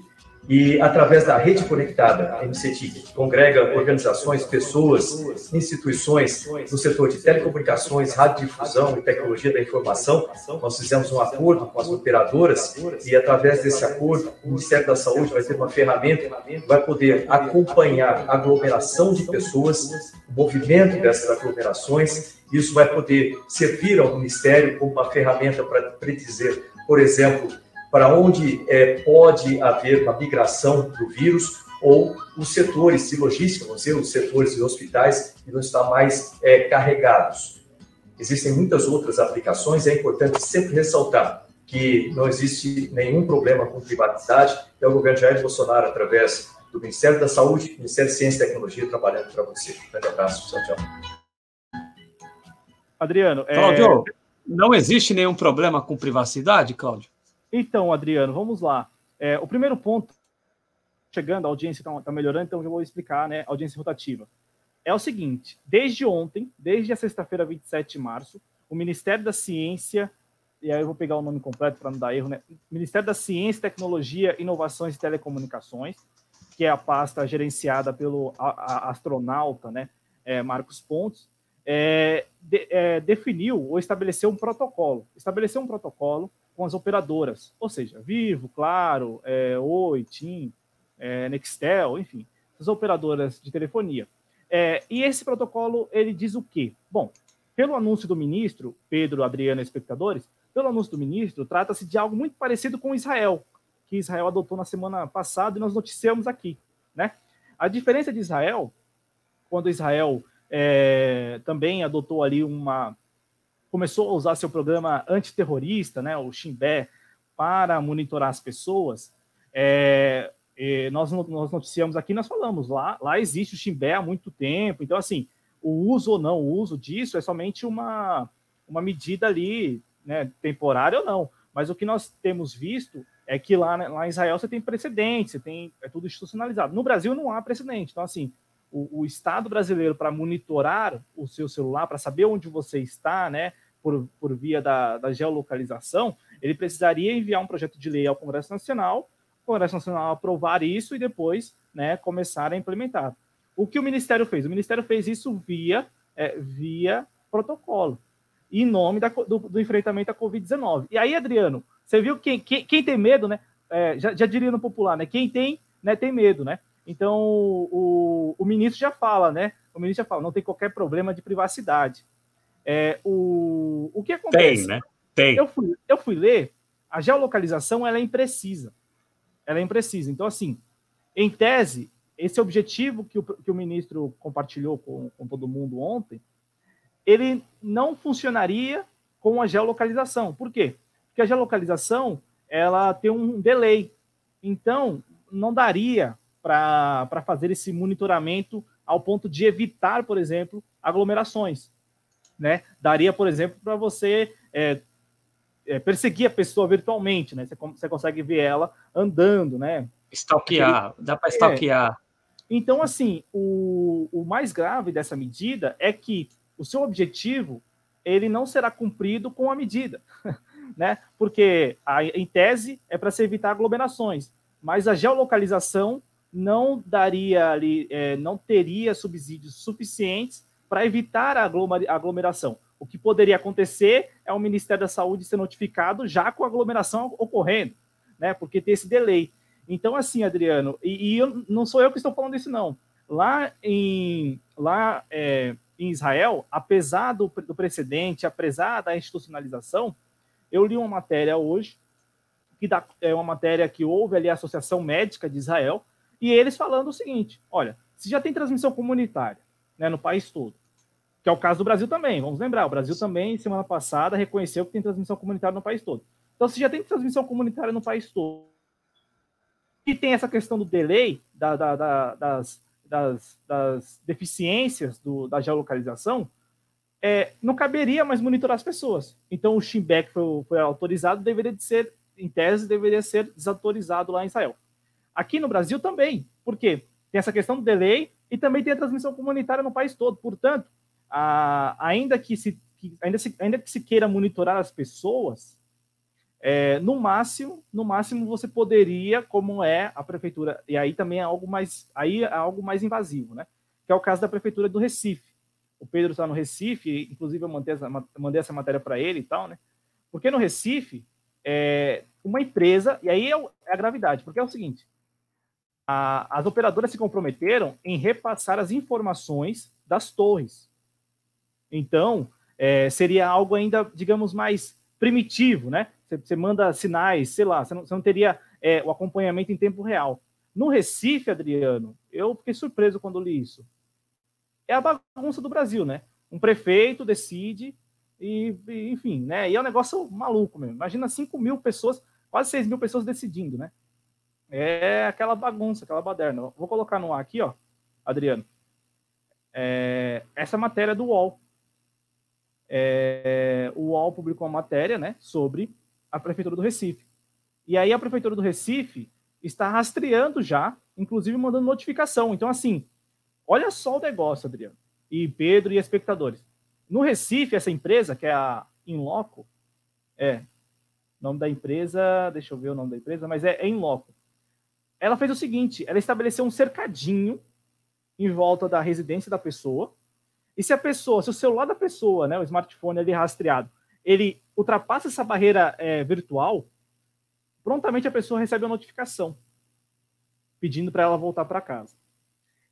e através da rede conectada, a MCTIC, que congrega organizações, pessoas, instituições no setor de telecomunicações, radiodifusão e tecnologia da informação, nós fizemos um acordo com as operadoras e através desse acordo, o Ministério da Saúde vai ter uma ferramenta que vai poder acompanhar a aglomeração de pessoas, o movimento dessas aglomerações, isso vai poder servir ao Ministério como uma ferramenta para predizer, por exemplo, para onde é, pode haver uma migração do vírus ou os setores de logística, vamos dizer, os setores de hospitais que não estão mais é, carregados. Existem muitas outras aplicações, é importante sempre ressaltar que não existe nenhum problema com privacidade, é o governo Jair Bolsonaro, através do Ministério da Saúde, Ministério de Ciência e Tecnologia, trabalhando para você. Um grande abraço, tchau, tchau. Adriano, é... Cláudio, não existe nenhum problema com privacidade, Cláudio? Então, Adriano, vamos lá. É, o primeiro ponto, chegando, a audiência está tá melhorando, então eu vou explicar, né? Audiência rotativa. É o seguinte: desde ontem, desde a sexta-feira, 27 de março, o Ministério da Ciência, e aí eu vou pegar o nome completo para não dar erro, né? Ministério da Ciência, Tecnologia, Inovações e Telecomunicações, que é a pasta gerenciada pelo a, a astronauta, né? É, Marcos Pontes, é, de, é, definiu ou estabeleceu um protocolo. Estabeleceu um protocolo com as operadoras, ou seja, Vivo, Claro, é, Oi, TIM, é, Nextel, enfim, as operadoras de telefonia. É, e esse protocolo, ele diz o quê? Bom, pelo anúncio do ministro, Pedro, Adriano espectadores, pelo anúncio do ministro, trata-se de algo muito parecido com Israel, que Israel adotou na semana passada e nós noticiamos aqui, né? A diferença de Israel, quando Israel é, também adotou ali uma, começou a usar seu programa antiterrorista, né, o Shimbé, para monitorar as pessoas, é, nós, nós noticiamos aqui, nós falamos, lá, lá existe o Shimbé há muito tempo, então, assim, o uso ou não o uso disso é somente uma, uma medida ali, né, temporária ou não, Mas o que nós temos visto é que lá, né, lá em Israel você tem precedente, você tem é tudo institucionalizado. No Brasil não há precedente. Então, assim, o, o Estado brasileiro para monitorar o seu celular, para saber onde você está, né, por, por via da, da geolocalização, ele precisaria enviar um projeto de lei ao Congresso Nacional, o Congresso Nacional aprovar isso e depois né, começar a implementar. O que o Ministério fez? O Ministério fez isso via, é, via protocolo, em nome da, do, do, enfrentamento à Covid-19. E aí, Adriano, você viu quem, quem, quem tem medo, né? É, já, já, diria no popular, né? Quem tem, né, tem medo, né? Então, o, o ministro já fala, né? O ministro já fala, não tem qualquer problema de privacidade. É, o, o que acontece? Tem, né? Tem. Eu fui, eu fui ler, a geolocalização ela é imprecisa. Ela é imprecisa. Então, assim, em tese, esse objetivo que o, que o ministro compartilhou com, com todo mundo ontem, ele não funcionaria com a geolocalização. Por quê? Porque a geolocalização ela tem um delay. Então, não daria para fazer esse monitoramento ao ponto de evitar, por exemplo, aglomerações. Né? Daria, por exemplo, para você é, é, perseguir a pessoa virtualmente, né? Você, você consegue ver ela andando, né? Stalkear, dá para stalkear. É. Então, assim, o, o mais grave dessa medida é que o seu objetivo ele não será cumprido com a medida, [laughs] né? Porque, a, em tese, é para se evitar aglomerações, mas a geolocalização não daria ali, é, não teria subsídios suficientes para evitar a aglomeração. O que poderia acontecer é o Ministério da Saúde ser notificado já com a aglomeração ocorrendo, né? Porque tem esse delay. Então, assim, Adriano, e, e eu, não sou eu que estou falando isso, não. Lá em, lá, é, em Israel, apesar do, do precedente, apesar da institucionalização, eu li uma matéria hoje, que dá, é uma matéria que houve ali a Associação Médica de Israel, e eles falando o seguinte: olha, se já tem transmissão comunitária né, no país todo, que é o caso do Brasil também, vamos lembrar, o Brasil também, semana passada, reconheceu que tem transmissão comunitária no país todo. Então, se já tem transmissão comunitária no país todo, e tem essa questão do delay, da, da, da, das, das, das, deficiências do, da geolocalização, é, não caberia mais monitorar as pessoas. Então, o Schimbeck foi, foi autorizado, deveria de ser, em tese, deveria ser desautorizado lá em Israel. Aqui no Brasil também. Por quê? Tem essa questão do delay e também tem a transmissão comunitária no país todo. Portanto, a, ainda, que se, que, ainda, se, ainda que se queira monitorar as pessoas, é, no máximo, no máximo você poderia, como é a prefeitura, e aí também é algo mais, aí é algo mais invasivo, né? Que é o caso da prefeitura do Recife. O Pedro está no Recife, inclusive eu mandei essa, mandei essa matéria para ele e tal, né? Porque no Recife, é, uma empresa, e aí é, é a gravidade, porque é o seguinte: a, as operadoras se comprometeram em repassar as informações das torres. Então, é, seria algo ainda, digamos, mais primitivo, né? Você, manda sinais, sei lá, você não, não teria é, o acompanhamento em tempo real. No Recife, Adriano, eu fiquei surpreso quando li isso. É a bagunça do Brasil, né? Um prefeito decide e, e enfim, né? E é um negócio maluco mesmo. Imagina 5 mil pessoas, quase 6 mil pessoas decidindo, né? É aquela bagunça, aquela baderna. Vou colocar no ar aqui, ó, Adriano. É, essa matéria do UOL. É, o UOL publicou uma matéria né, sobre a Prefeitura do Recife. E aí a Prefeitura do Recife está rastreando já, inclusive mandando notificação. Então, assim, olha só o negócio, Adriano, e Pedro e espectadores. No Recife, essa empresa, que é a Inloco, é, nome da empresa, deixa eu ver o nome da empresa, mas é, é Inloco ela fez o seguinte: ela estabeleceu um cercadinho em volta da residência da pessoa. E se a pessoa, se o celular da pessoa, né, o smartphone ali rastreado, ele ultrapassa essa barreira é, virtual, prontamente a pessoa recebe uma notificação pedindo para ela voltar para casa.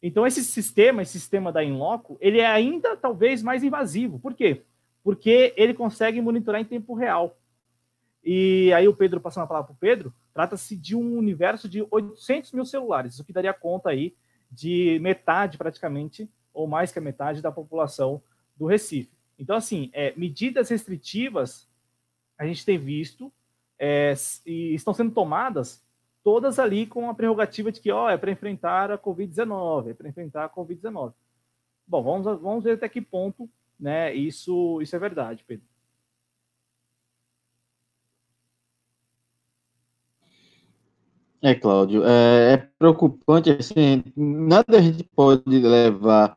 Então esse sistema, esse sistema da Inloco, ele é ainda talvez mais invasivo. Por quê? Porque ele consegue monitorar em tempo real. E aí o Pedro, passando a palavra para o Pedro, trata-se de um universo de 800 mil celulares, o que daria conta aí de metade praticamente, ou mais que a metade da população do Recife. Então, assim, é, medidas restritivas a gente tem visto é, e estão sendo tomadas todas ali com a prerrogativa de que, ó, é para enfrentar a Covid-19, é para enfrentar a Covid-19. Bom, vamos, vamos ver até que ponto né, isso, isso é verdade, Pedro. É, Cláudio, é, é preocupante, assim, nada a gente pode levar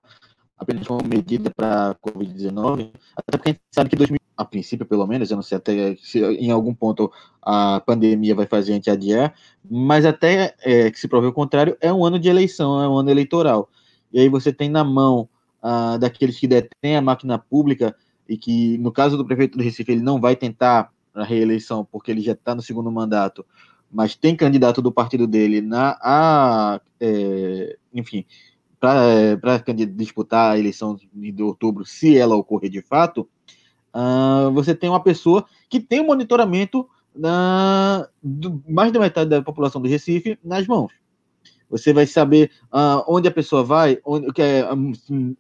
apenas como medida para a Covid-19, até porque a gente sabe que 2000, a princípio pelo menos, eu não sei até se em algum ponto a pandemia vai fazer a gente adiar, mas até é, que se prove o contrário, é um ano de eleição, é um ano eleitoral. E aí você tem na mão ah, daqueles que detêm a máquina pública e que, no caso do prefeito do Recife, ele não vai tentar a reeleição porque ele já está no segundo mandato, mas tem candidato do partido dele na, a, é, enfim, para disputar a eleição de outubro, se ela ocorrer de fato, uh, você tem uma pessoa que tem o monitoramento na, do, mais da metade da população do Recife nas mãos. Você vai saber uh, onde a pessoa vai, onde, que é, um,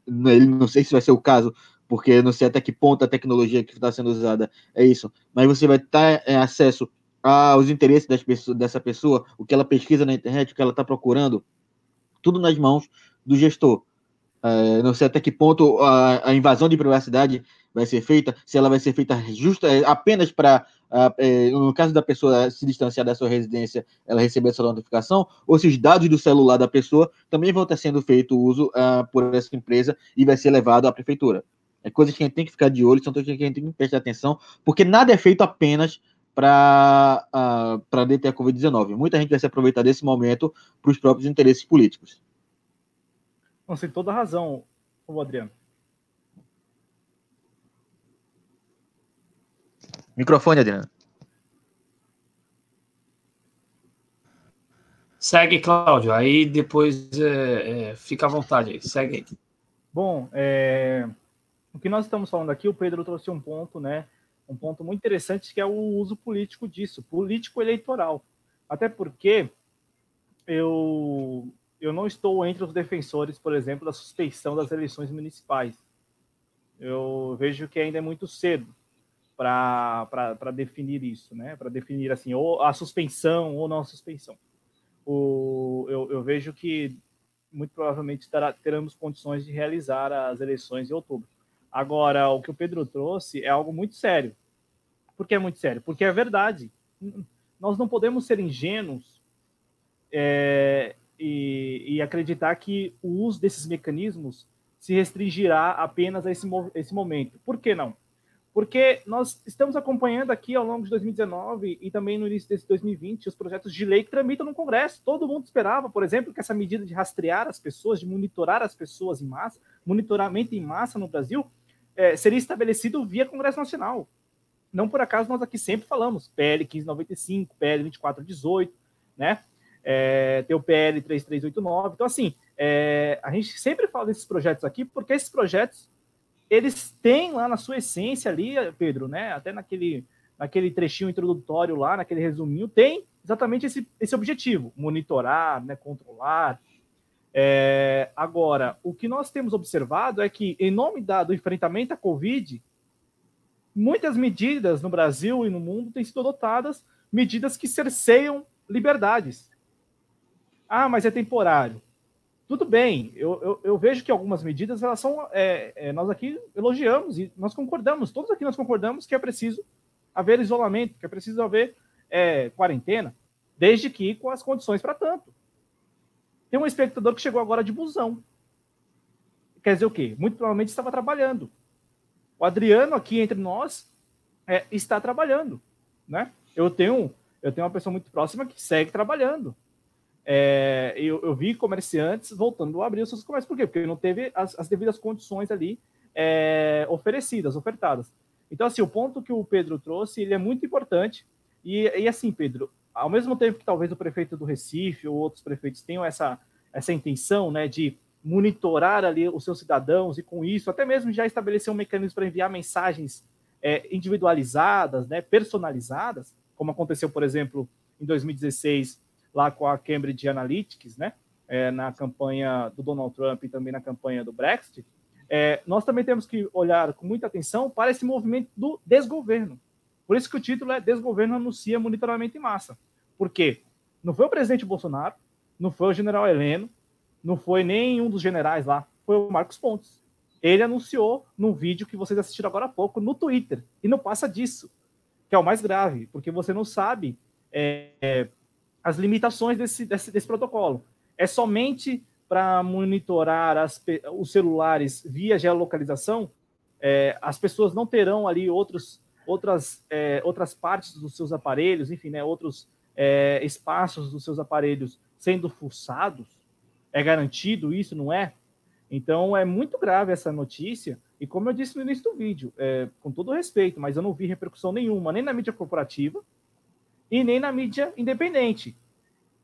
não sei se vai ser o caso, porque não sei até que ponto a tecnologia que está sendo usada é isso, mas você vai ter é, acesso aos interesses das pessoas, dessa pessoa, o que ela pesquisa na internet, o que ela está procurando, tudo nas mãos do gestor. É, não sei até que ponto a, a, invasão de privacidade vai ser feita, se ela vai ser feita justa é, apenas para, é, no caso da pessoa se distanciar da sua residência, ela receber essa notificação, ou se os dados do celular da pessoa também vão estar sendo feito uso uh, por essa empresa e vai ser levado à prefeitura. É coisas que a gente tem que ficar de olho, são coisas que a gente tem que prestar atenção, porque nada é feito apenas para uh, deter a Covid-19. Muita gente vai se aproveitar desse momento para os próprios interesses políticos. Você tem toda a razão, o Adriano. Microfone, Adriano. Segue, Cláudio. Aí depois é, é, fica à vontade aí. Segue aí. Bom, é, o que nós estamos falando aqui, o Pedro trouxe um ponto, né? Um ponto muito interessante que é o uso político disso, político eleitoral. Até porque eu eu não estou entre os defensores, por exemplo, da suspeição das eleições municipais. Eu vejo que ainda é muito cedo para definir isso, né? Para definir assim, ou a suspensão ou não a suspensão. O, eu, eu vejo que muito provavelmente terá, teremos condições de realizar as eleições em outubro. Agora, o que o Pedro trouxe é algo muito sério. Por que é muito sério? Porque é verdade. Nós não podemos ser ingênuos é, e, e, acreditar que o uso desses mecanismos se restringirá apenas a esse, esse momento. Por que não? Porque nós estamos acompanhando aqui ao longo de 2019 e também no início desse 2020 os projetos de lei que tramitam no Congresso. Todo mundo esperava, por exemplo, que essa medida de rastrear as pessoas, de monitorar as pessoas em massa, monitoramento em massa no Brasil, é, seria estabelecido via Congresso Nacional. Não por acaso nós aqui sempre falamos PL 1595, PL 2418, né? é, tem o PL 3389. Então, assim, é, a gente sempre fala desses projetos aqui, porque esses projetos, eles têm lá na sua essência ali, Pedro, né? Até naquele, naquele trechinho introdutório lá, naquele resuminho, tem exatamente esse, esse objetivo, monitorar, né, controlar. É, agora, o que nós temos observado é que, em nome da, do enfrentamento à Covid, muitas medidas no Brasil e no mundo têm sido adotadas, medidas que cerceiam liberdades. Ah, mas é temporário. Tudo bem, eu, eu, eu vejo que algumas medidas elas são. É, é, nós aqui elogiamos e nós concordamos, todos aqui nós concordamos que é preciso haver isolamento, que é preciso haver é, quarentena, desde que com as condições para tanto. Tem um espectador que chegou agora de busão. Quer dizer o quê? Muito provavelmente estava trabalhando. O Adriano aqui entre nós é, está trabalhando, né? Eu tenho eu tenho uma pessoa muito próxima que segue trabalhando. É, eu, eu, vi comerciantes voltando a abrir os seus comércios. Por quê? Porque não teve as, as devidas condições ali é, oferecidas, ofertadas. Então, assim, o ponto que o Pedro trouxe, ele é muito importante. E, e, assim, Pedro, ao mesmo tempo que talvez o prefeito do Recife ou outros prefeitos tenham essa, essa intenção, né, de monitorar ali os seus cidadãos e com isso até mesmo já estabelecer um mecanismo para enviar mensagens é, individualizadas, né, personalizadas, como aconteceu, por exemplo, em 2016 lá com a Cambridge Analytics, né, é, na campanha do Donald Trump e também na campanha do Brexit, é, nós também temos que olhar com muita atenção para esse movimento do desgoverno. Por isso que o título é Desgoverno anuncia monitoramento em massa. Por quê? Não foi o presidente Bolsonaro, não foi o general Heleno, não foi nenhum dos generais lá, foi o Marcos Pontes. Ele anunciou num vídeo que vocês assistiram agora há pouco no Twitter. E não passa disso, que é o mais grave, porque você não sabe é, as limitações desse, desse, desse protocolo. É somente para monitorar as, os celulares via geolocalização, é, as pessoas não terão ali outros, outras, é, outras partes dos seus aparelhos, enfim, né, outros é, espaços dos seus aparelhos sendo fuçados? É garantido isso, não é? Então é muito grave essa notícia. E como eu disse no início do vídeo, é, com todo respeito, mas eu não vi repercussão nenhuma, nem na mídia corporativa e nem na mídia independente.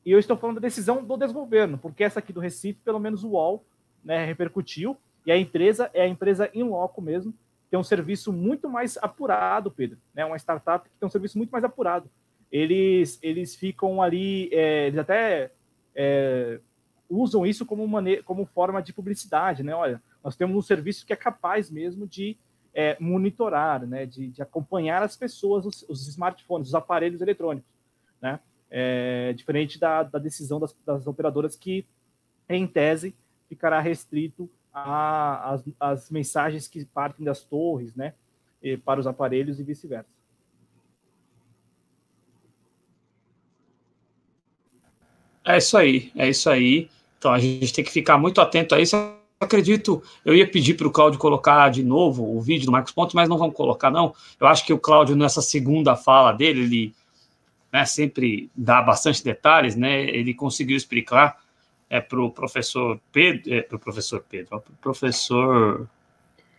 E eu estou falando da decisão do desgoverno, porque essa aqui do Recife, pelo menos o UOL, né, repercutiu, e a empresa é a empresa in loco mesmo, tem um serviço muito mais apurado, Pedro, né, uma startup que tem um serviço muito mais apurado. Eles, eles ficam ali, é, eles até é, usam isso como, maneira, como forma de publicidade, né? Olha, nós temos um serviço que é capaz mesmo de é, monitorar, né? De, de, acompanhar as pessoas, os, os, smartphones, os aparelhos eletrônicos, né? É, diferente da, da decisão das, das, operadoras que, em tese, ficará restrito às as mensagens que partem das torres, né? para os aparelhos e vice-versa. É isso aí, é isso aí. Então a gente tem que ficar muito atento a isso. Eu acredito, eu ia pedir para o Cláudio colocar de novo o vídeo do Marcos Pontes, mas não vamos colocar, não. Eu acho que o Cláudio, nessa segunda fala dele, ele né, sempre dá bastante detalhes, né? Ele conseguiu explicar é, para o professor Pedro, é, para o professor Pedro, para o professor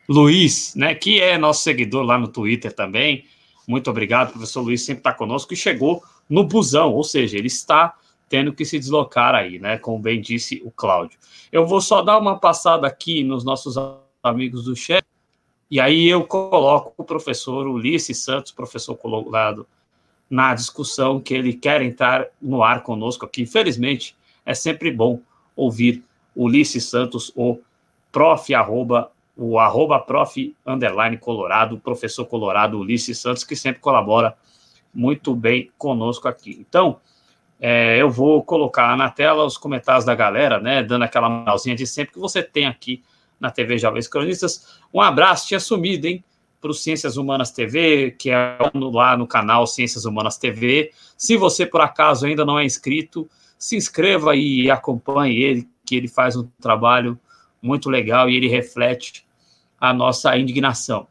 Luiz, né? Que é nosso seguidor lá no Twitter também. Muito obrigado, professor Luiz, sempre está conosco e chegou no busão, ou seja, ele está tendo que se deslocar aí, né? Como bem disse o Cláudio. Eu vou só dar uma passada aqui nos nossos amigos do chat, e aí eu coloco o professor Ulisses Santos, professor colorado, na discussão que ele quer entrar no ar conosco aqui. Infelizmente, é sempre bom ouvir Ulisses Santos, o prof, arroba, o arroba prof, underline colorado, professor colorado Ulisses Santos, que sempre colabora muito bem conosco aqui. Então, é, eu vou colocar na tela os comentários da galera, né? Dando aquela moralzinha de sempre que você tem aqui na TV Jovens Cronistas. Um abraço, tinha sumido, hein? Para o Ciências Humanas TV, que é lá no canal Ciências Humanas TV. Se você, por acaso, ainda não é inscrito, se inscreva e acompanhe ele, que ele faz um trabalho muito legal e ele reflete a nossa indignação.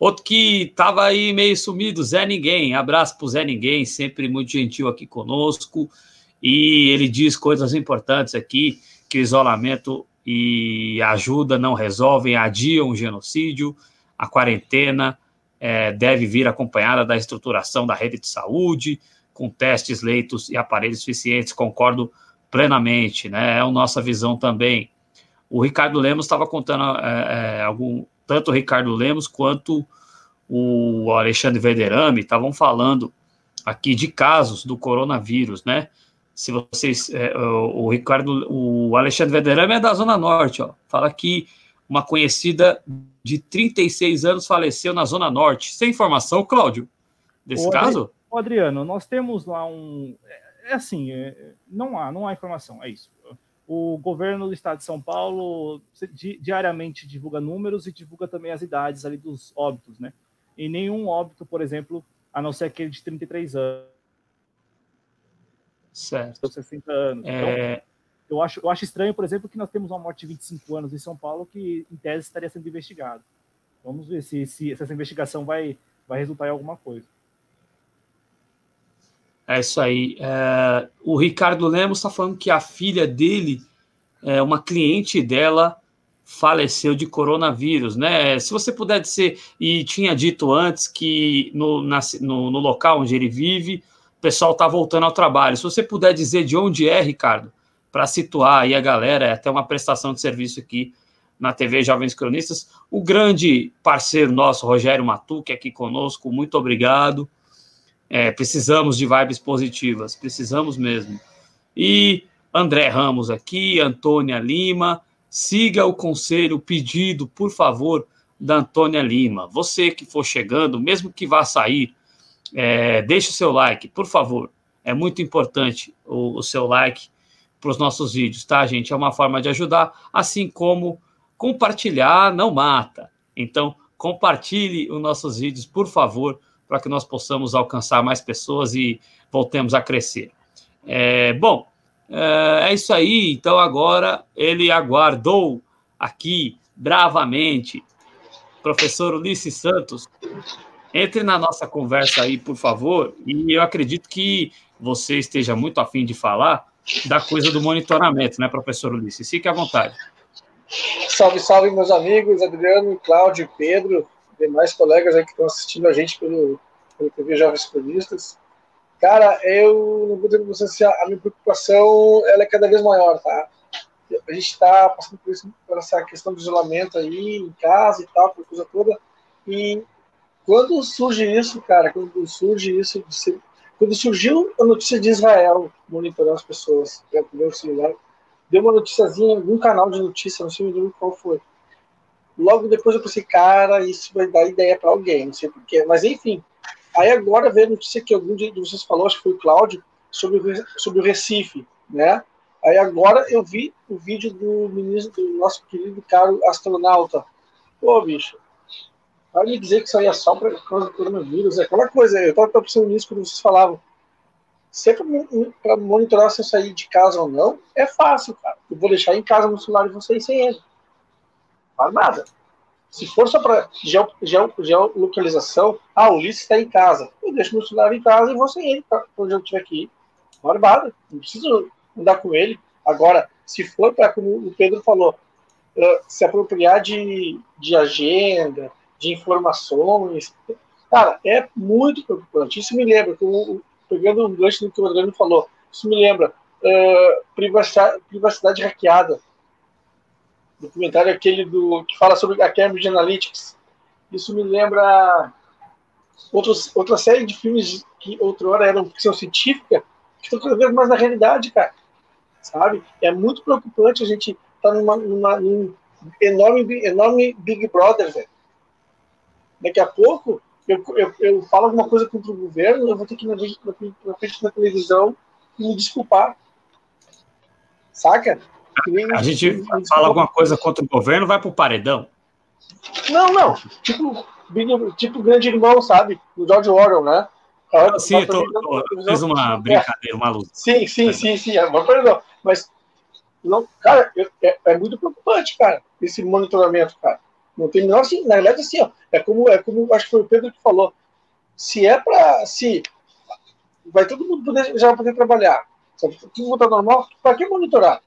Outro que estava aí meio sumido, Zé Ninguém. Abraço para Zé Ninguém, sempre muito gentil aqui conosco. E ele diz coisas importantes aqui, que o isolamento e ajuda não resolvem, adiam o genocídio, a quarentena é, deve vir acompanhada da estruturação da rede de saúde, com testes, leitos e aparelhos suficientes, concordo plenamente, né? É a nossa visão também. O Ricardo Lemos estava contando é, é, algum, tanto o Ricardo Lemos quanto o Alexandre Verderame estavam falando aqui de casos do coronavírus, né? Se vocês, é, o Ricardo, o Alexandre Verderame é da Zona Norte, ó. Fala que uma conhecida de 36 anos faleceu na Zona Norte. Sem informação, Cláudio, desse caso? Adriano, nós temos lá um. É, é assim, é, não há, não há informação, é isso. O governo do estado de São Paulo diariamente divulga números e divulga também as idades ali dos óbitos, né? E nenhum óbito, por exemplo, a não ser aquele de 33 anos. Certo. 60 anos. É... Então, eu acho, eu acho estranho, por exemplo, que nós temos uma morte de 25 anos em São Paulo que, em tese, estaria sendo investigado. Vamos ver se, se, se essa investigação vai, vai resultar em alguma coisa. É isso aí. É, o Ricardo Lemos está falando que a filha dele, é, uma cliente dela, faleceu de coronavírus, né? Se você puder dizer, e tinha dito antes que no, na, no, no local onde ele vive, o pessoal está voltando ao trabalho. Se você puder dizer de onde é, Ricardo, para situar aí a galera, é até uma prestação de serviço aqui na TV Jovens Cronistas. O grande parceiro nosso, Rogério Matu, que é aqui conosco, muito obrigado. É, precisamos de vibes positivas, precisamos mesmo. E André Ramos aqui, Antônia Lima, siga o conselho, pedido, por favor, da Antônia Lima. Você que for chegando, mesmo que vá sair, é, deixe o seu like, por favor. É muito importante o, o seu like para os nossos vídeos, tá, gente? É uma forma de ajudar, assim como compartilhar não mata. Então, compartilhe os nossos vídeos, por favor, para que nós possamos alcançar mais pessoas e voltemos a crescer. É, bom, é, é isso aí. Então agora ele aguardou aqui bravamente, professor Ulisses Santos. Entre na nossa conversa aí, por favor, e eu acredito que você esteja muito afim de falar da coisa do monitoramento, né, professor Ulisses? Fique à vontade. Salve, salve, meus amigos, Adriano, Cláudio, Pedro, demais colegas aí que estão assistindo a gente pelo, pelo TV Jovens Cronistas. Cara, eu não vou dizer pra você se a minha preocupação ela é cada vez maior, tá? A gente está passando por, isso, por essa questão do isolamento aí, em casa e tal, por coisa toda. E quando surge isso, cara, quando surge isso, quando surgiu a notícia de Israel monitorando as pessoas pelo meu celular, deu uma noticiazinha em algum canal de notícia, não sei qual foi. Logo depois eu pensei, cara, isso vai dar ideia para alguém, não sei porquê. Mas enfim, aí agora veio a notícia que algum de vocês falou, acho que foi o Cláudio, sobre o, sobre o Recife, né? Aí agora eu vi o vídeo do ministro, do nosso querido caro astronauta. Pô, bicho, vai me dizer que isso aí é só para causa do coronavírus, é aquela coisa, eu estava pensando nisso quando vocês falavam. Se é para monitorar se eu sair de casa ou não, é fácil, cara. Eu vou deixar em casa no celular de vocês sem ele. Faz nada. Se for só para geolocalização, ah, o Ulisses está em casa. Eu deixo meu celular em casa e vou sem ele para onde eu estiver aqui. Barbada. Não preciso andar com ele. Agora, se for para, como o Pedro falou, uh, se apropriar de, de agenda, de informações, cara, é muito preocupante. Isso me lembra, como, pegando um gancho do que o Adriano falou, isso me lembra uh, privacidade, privacidade hackeada. Documentário aquele do que fala sobre a Cambridge Analytics. Isso me lembra outros, outra série de filmes que outrora eram ficção científica, que estão cada vez mais na realidade, cara. Sabe? É muito preocupante a gente estar tá numa, numa, num enorme, enorme Big Brother, velho. Daqui a pouco, eu, eu, eu falo alguma coisa contra o governo, eu vou ter que ir na, na, na frente da televisão e me desculpar. Saca? A gente fala alguma coisa contra o governo, vai pro paredão. Não, não. Tipo, tipo grande irmão, sabe? Do George Orwell, né? Ah, sim, eu tô, tô, fiz uma brincadeira, uma luta. Sim, sim, sim, sim, é uma paredão. Mas, não, cara, é, é muito preocupante, cara, esse monitoramento, cara. Não tem menor assim, na verdade, assim, ó, é como, é como acho que foi o Pedro que falou. Se é para. Se vai todo mundo poder, já poder trabalhar. Se tudo voltar normal, para que monitorar?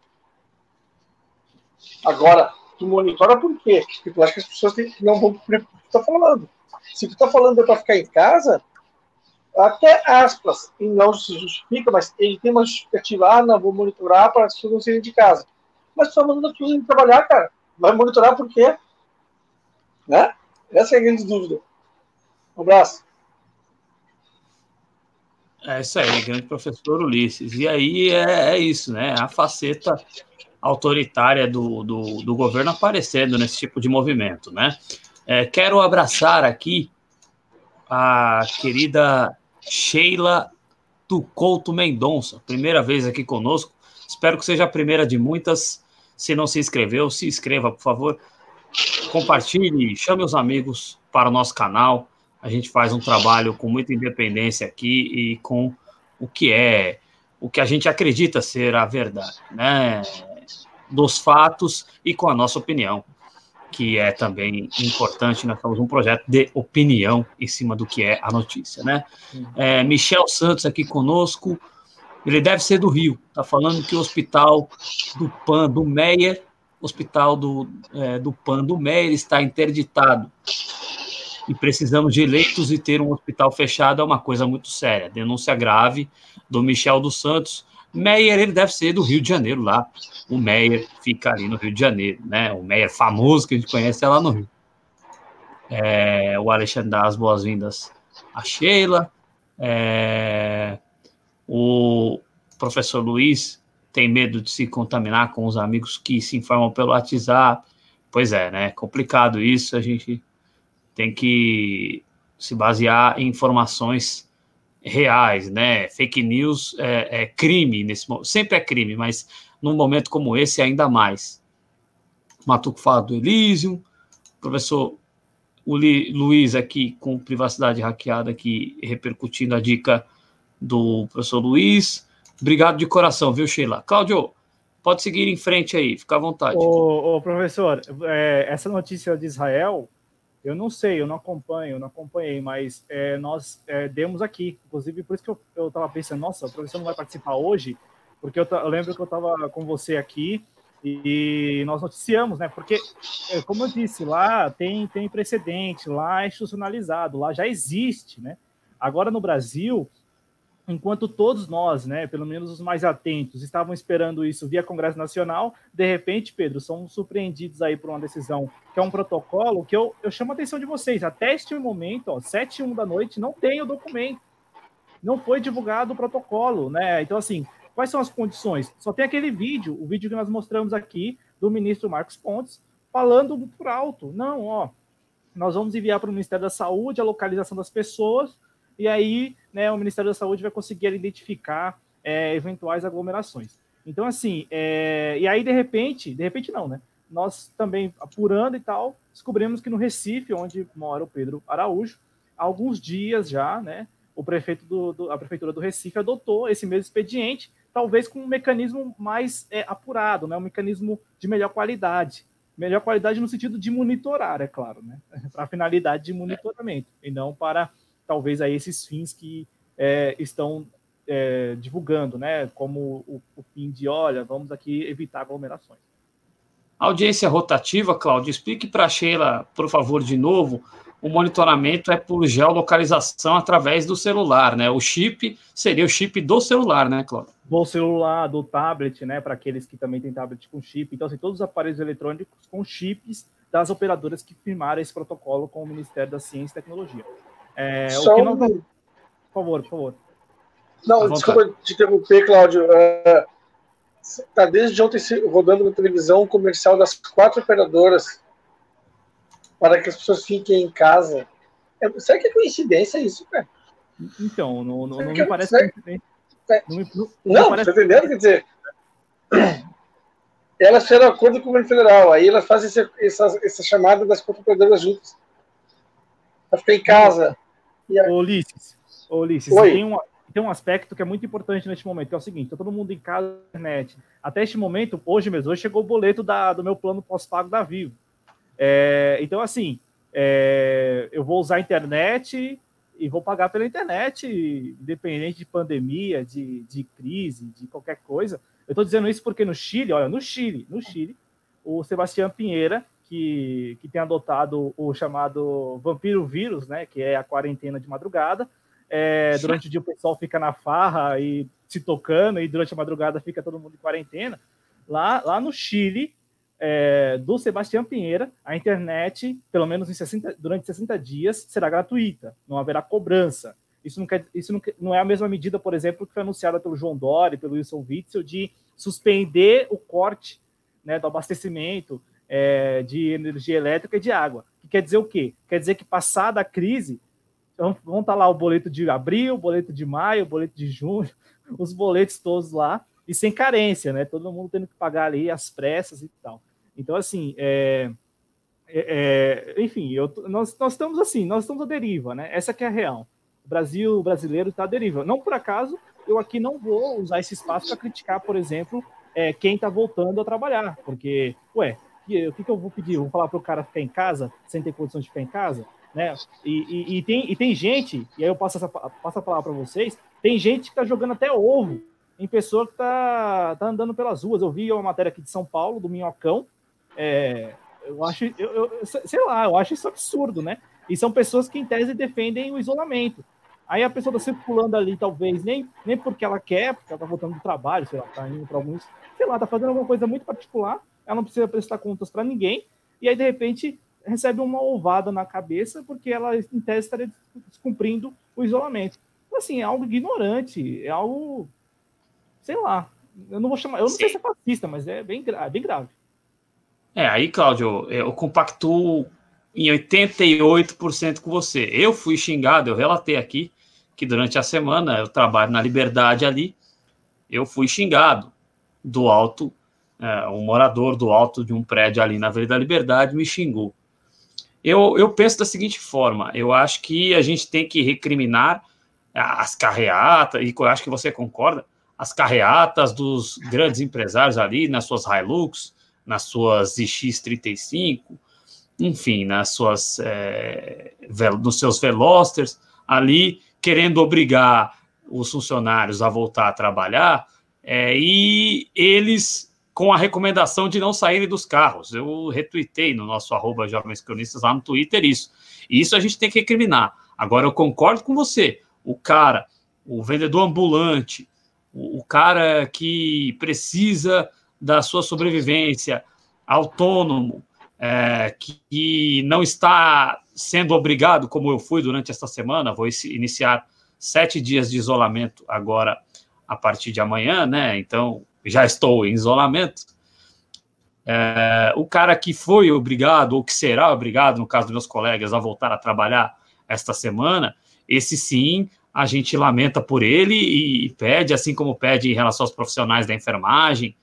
Agora, tu monitora por quê? Porque tu acha que as pessoas não vão cumprir o que tu tá falando. Se tu tá falando é para ficar em casa, até aspas, e não se justifica, mas ele tem uma justificativa, ah, não, vou monitorar para as pessoas não saírem de casa. Mas tu tá mandando as pessoas trabalhar, cara. Vai monitorar por quê? Né? Essa é a grande dúvida. Um abraço. É isso aí, grande professor Ulisses. E aí é, é isso, né? A faceta autoritária do, do, do, governo aparecendo nesse tipo de movimento, né? É, quero abraçar aqui a querida Sheila Tucouto Mendonça, primeira vez aqui conosco. Espero que seja a primeira de muitas. Se não se inscreveu, se inscreva, por favor compartilhe, chame os amigos para o nosso canal. A gente faz um trabalho com muita independência aqui e com o que é, o que a gente acredita ser a verdade, né? Dos fatos e com a nossa opinião, que é também importante. Nós temos um projeto de opinião em cima do que é a notícia, né? É, Michel Santos aqui conosco. Ele deve ser do Rio. Está falando que o hospital do PAN, do Meyer, hospital do, é, do PAN do Meyer está interditado e precisamos de leitos e ter um hospital fechado é uma coisa muito séria. Denúncia grave do Michel dos Santos. Meyer, ele deve ser do Rio de Janeiro lá. O Meyer fica ali no Rio de Janeiro, né? O Meyer famoso que a gente conhece é lá no Rio. É, o Alexandre dá as boas-vindas a Sheila. É, o professor Luiz tem medo de se contaminar com os amigos que se informam pelo WhatsApp. Pois é, né? Complicado isso. A gente tem que se basear em informações reais, né? Fake news é, é crime nesse momento. Sempre é crime, mas num momento como esse ainda mais. Matuco fala do Elysium, professor o Luiz aqui com privacidade hackeada aqui repercutindo a dica do professor Luiz. Obrigado de coração, viu, Sheila? Cláudio, pode seguir em frente aí, fica à vontade. Ô, ô professor, é, essa notícia de Israel, eu não sei, eu não acompanho, eu não acompanhei, mas é, nós é, demos aqui, inclusive por isso que eu estava pensando, nossa, o professor não vai participar hoje, porque eu, eu lembro que eu estava com você aqui e nós noticiamos, né? Porque, é, como eu disse, lá tem, tem precedente, lá é institucionalizado, lá já existe, né? Agora no Brasil, enquanto todos nós, né, pelo menos os mais atentos, estavam esperando isso via Congresso Nacional, de repente, Pedro, somos surpreendidos aí por uma decisão que é um protocolo que eu, eu chamo a atenção de vocês. Até este momento, ó, 7 e 1 da noite, não tem o documento. Não foi divulgado o protocolo, né? Então, assim, quais são as condições? Só tem aquele vídeo, o vídeo que nós mostramos aqui, do ministro Marcos Pontes, falando por alto. Não, ó, nós vamos enviar para o Ministério da Saúde a localização das pessoas, e aí né, o Ministério da Saúde vai conseguir identificar é, eventuais aglomerações. Então, assim, é, e aí, de repente, de repente não, né? Nós também, apurando e tal, descobrimos que no Recife, onde mora o Pedro Araújo, há alguns dias já, né, o prefeito do, do, a prefeitura do Recife adotou esse mesmo expediente, talvez com um mecanismo mais é, apurado, né, um mecanismo de melhor qualidade. Melhor qualidade no sentido de monitorar, é claro, né, [laughs] para a finalidade de monitoramento, e não para talvez a esses fins que é, estão é, divulgando, né? Como o, o fim de, olha, vamos aqui evitar aglomerações. Audiência rotativa, Cláudio, explique para a Sheila, por favor, de novo. O monitoramento é por geolocalização através do celular, né? O chip seria o chip do celular, né, Cláudio? Do celular, do tablet, né? Para aqueles que também têm tablet com chip. Então, assim, todos os aparelhos eletrônicos com chips das operadoras que firmaram esse protocolo com o Ministério da Ciência e Tecnologia. É, Só o que não... Por favor, por favor. Não, desculpa te interromper, Cláudio. Está uh, desde ontem rodando na televisão um comercial das quatro operadoras para que as pessoas fiquem em casa. É, será que é coincidência isso, cara? Então, não, não, não me parece é, coincidência. É, não, me, não, não parece... tá entendendo? Quer dizer, [clears throat] elas fizeram acordo com o governo federal, aí elas fazem esse, essa, essa chamada das quatro operadoras juntas. Para ficar em casa. Ô, Ulisses, Ulisses tem, um, tem um aspecto que é muito importante neste momento, que é o seguinte, tá todo mundo em casa na internet. Até este momento, hoje mesmo, hoje chegou o boleto da, do meu plano pós-pago da Vivo. É, então, assim, é, eu vou usar a internet e vou pagar pela internet, independente de pandemia, de, de crise, de qualquer coisa. Eu estou dizendo isso porque no Chile, olha, no Chile, no Chile, o Sebastião Pinheira, que, que tem adotado o chamado vampiro vírus, né, que é a quarentena de madrugada. É, durante o dia o pessoal fica na farra e se tocando, e durante a madrugada fica todo mundo em quarentena. Lá, lá no Chile, é, do Sebastião Pinheira, a internet, pelo menos em 60, durante 60 dias, será gratuita, não haverá cobrança. Isso, não, quer, isso não, não, é a mesma medida, por exemplo, que foi anunciada pelo João Dori, pelo Wilson Witzel, de suspender o corte né, do abastecimento é, de energia elétrica e de água. Que quer dizer o quê? Quer dizer que passada a crise, vão estar tá lá o boleto de abril, o boleto de maio, o boleto de junho, [laughs] os boletos todos lá, e sem carência, né? Todo mundo tendo que pagar ali as pressas e tal. Então, assim, é, é, é enfim, eu, nós, nós estamos assim, nós estamos à deriva, né? Essa que é a real. O Brasil o brasileiro está à deriva. Não por acaso, eu aqui não vou usar esse espaço para criticar, por exemplo, é, quem está voltando a trabalhar, porque, ué, o que, que eu vou pedir? Eu vou falar para o cara ficar em casa, sem ter condição de ficar em casa? Né? E, e, e, tem, e tem gente, e aí eu passo, essa, passo a palavra para vocês, tem gente que está jogando até ovo em pessoa que está tá andando pelas ruas. Eu vi uma matéria aqui de São Paulo, do Minhocão, é, eu acho, eu, eu, sei lá, eu acho isso absurdo, né? E são pessoas que, em tese, defendem o isolamento. Aí a pessoa está circulando ali, talvez, nem, nem porque ela quer, porque ela está voltando do trabalho, sei lá, está indo para alguns, sei lá, está fazendo alguma coisa muito particular, ela não precisa prestar contas para ninguém, e aí, de repente, recebe uma ovada na cabeça, porque ela, em tese, estaria descumprindo o isolamento. Então, assim, é algo ignorante, é algo, sei lá, eu não vou chamar, eu não Sim. sei se é fascista, mas é bem, é bem grave. É, aí, Cláudio, eu compactuo em 88% com você. Eu fui xingado, eu relatei aqui que durante a semana eu trabalho na Liberdade ali, eu fui xingado do alto é, um morador do alto de um prédio ali na Avenida da Liberdade me xingou. Eu, eu penso da seguinte forma: eu acho que a gente tem que recriminar as carreatas, e eu acho que você concorda, as carreatas dos grandes empresários ali nas suas Hilux, nas suas ZX35, enfim, nas suas, é, nos seus Velosters, ali querendo obrigar os funcionários a voltar a trabalhar, é, e eles com a recomendação de não saírem dos carros. Eu retuitei no nosso arroba Jovens Cronistas lá no Twitter isso. E isso a gente tem que recriminar. Agora, eu concordo com você. O cara, o vendedor ambulante, o, cara que precisa da sua sobrevivência, autônomo, é, que não está sendo obrigado, como eu fui durante esta semana, vou iniciar sete dias de isolamento agora a partir de amanhã, né? Então, já estou em isolamento. É, o cara que foi obrigado, ou que será obrigado, no caso dos meus colegas, a voltar a trabalhar esta semana, esse sim, a gente lamenta por ele e, e pede, assim como pede em relação aos profissionais da enfermagem,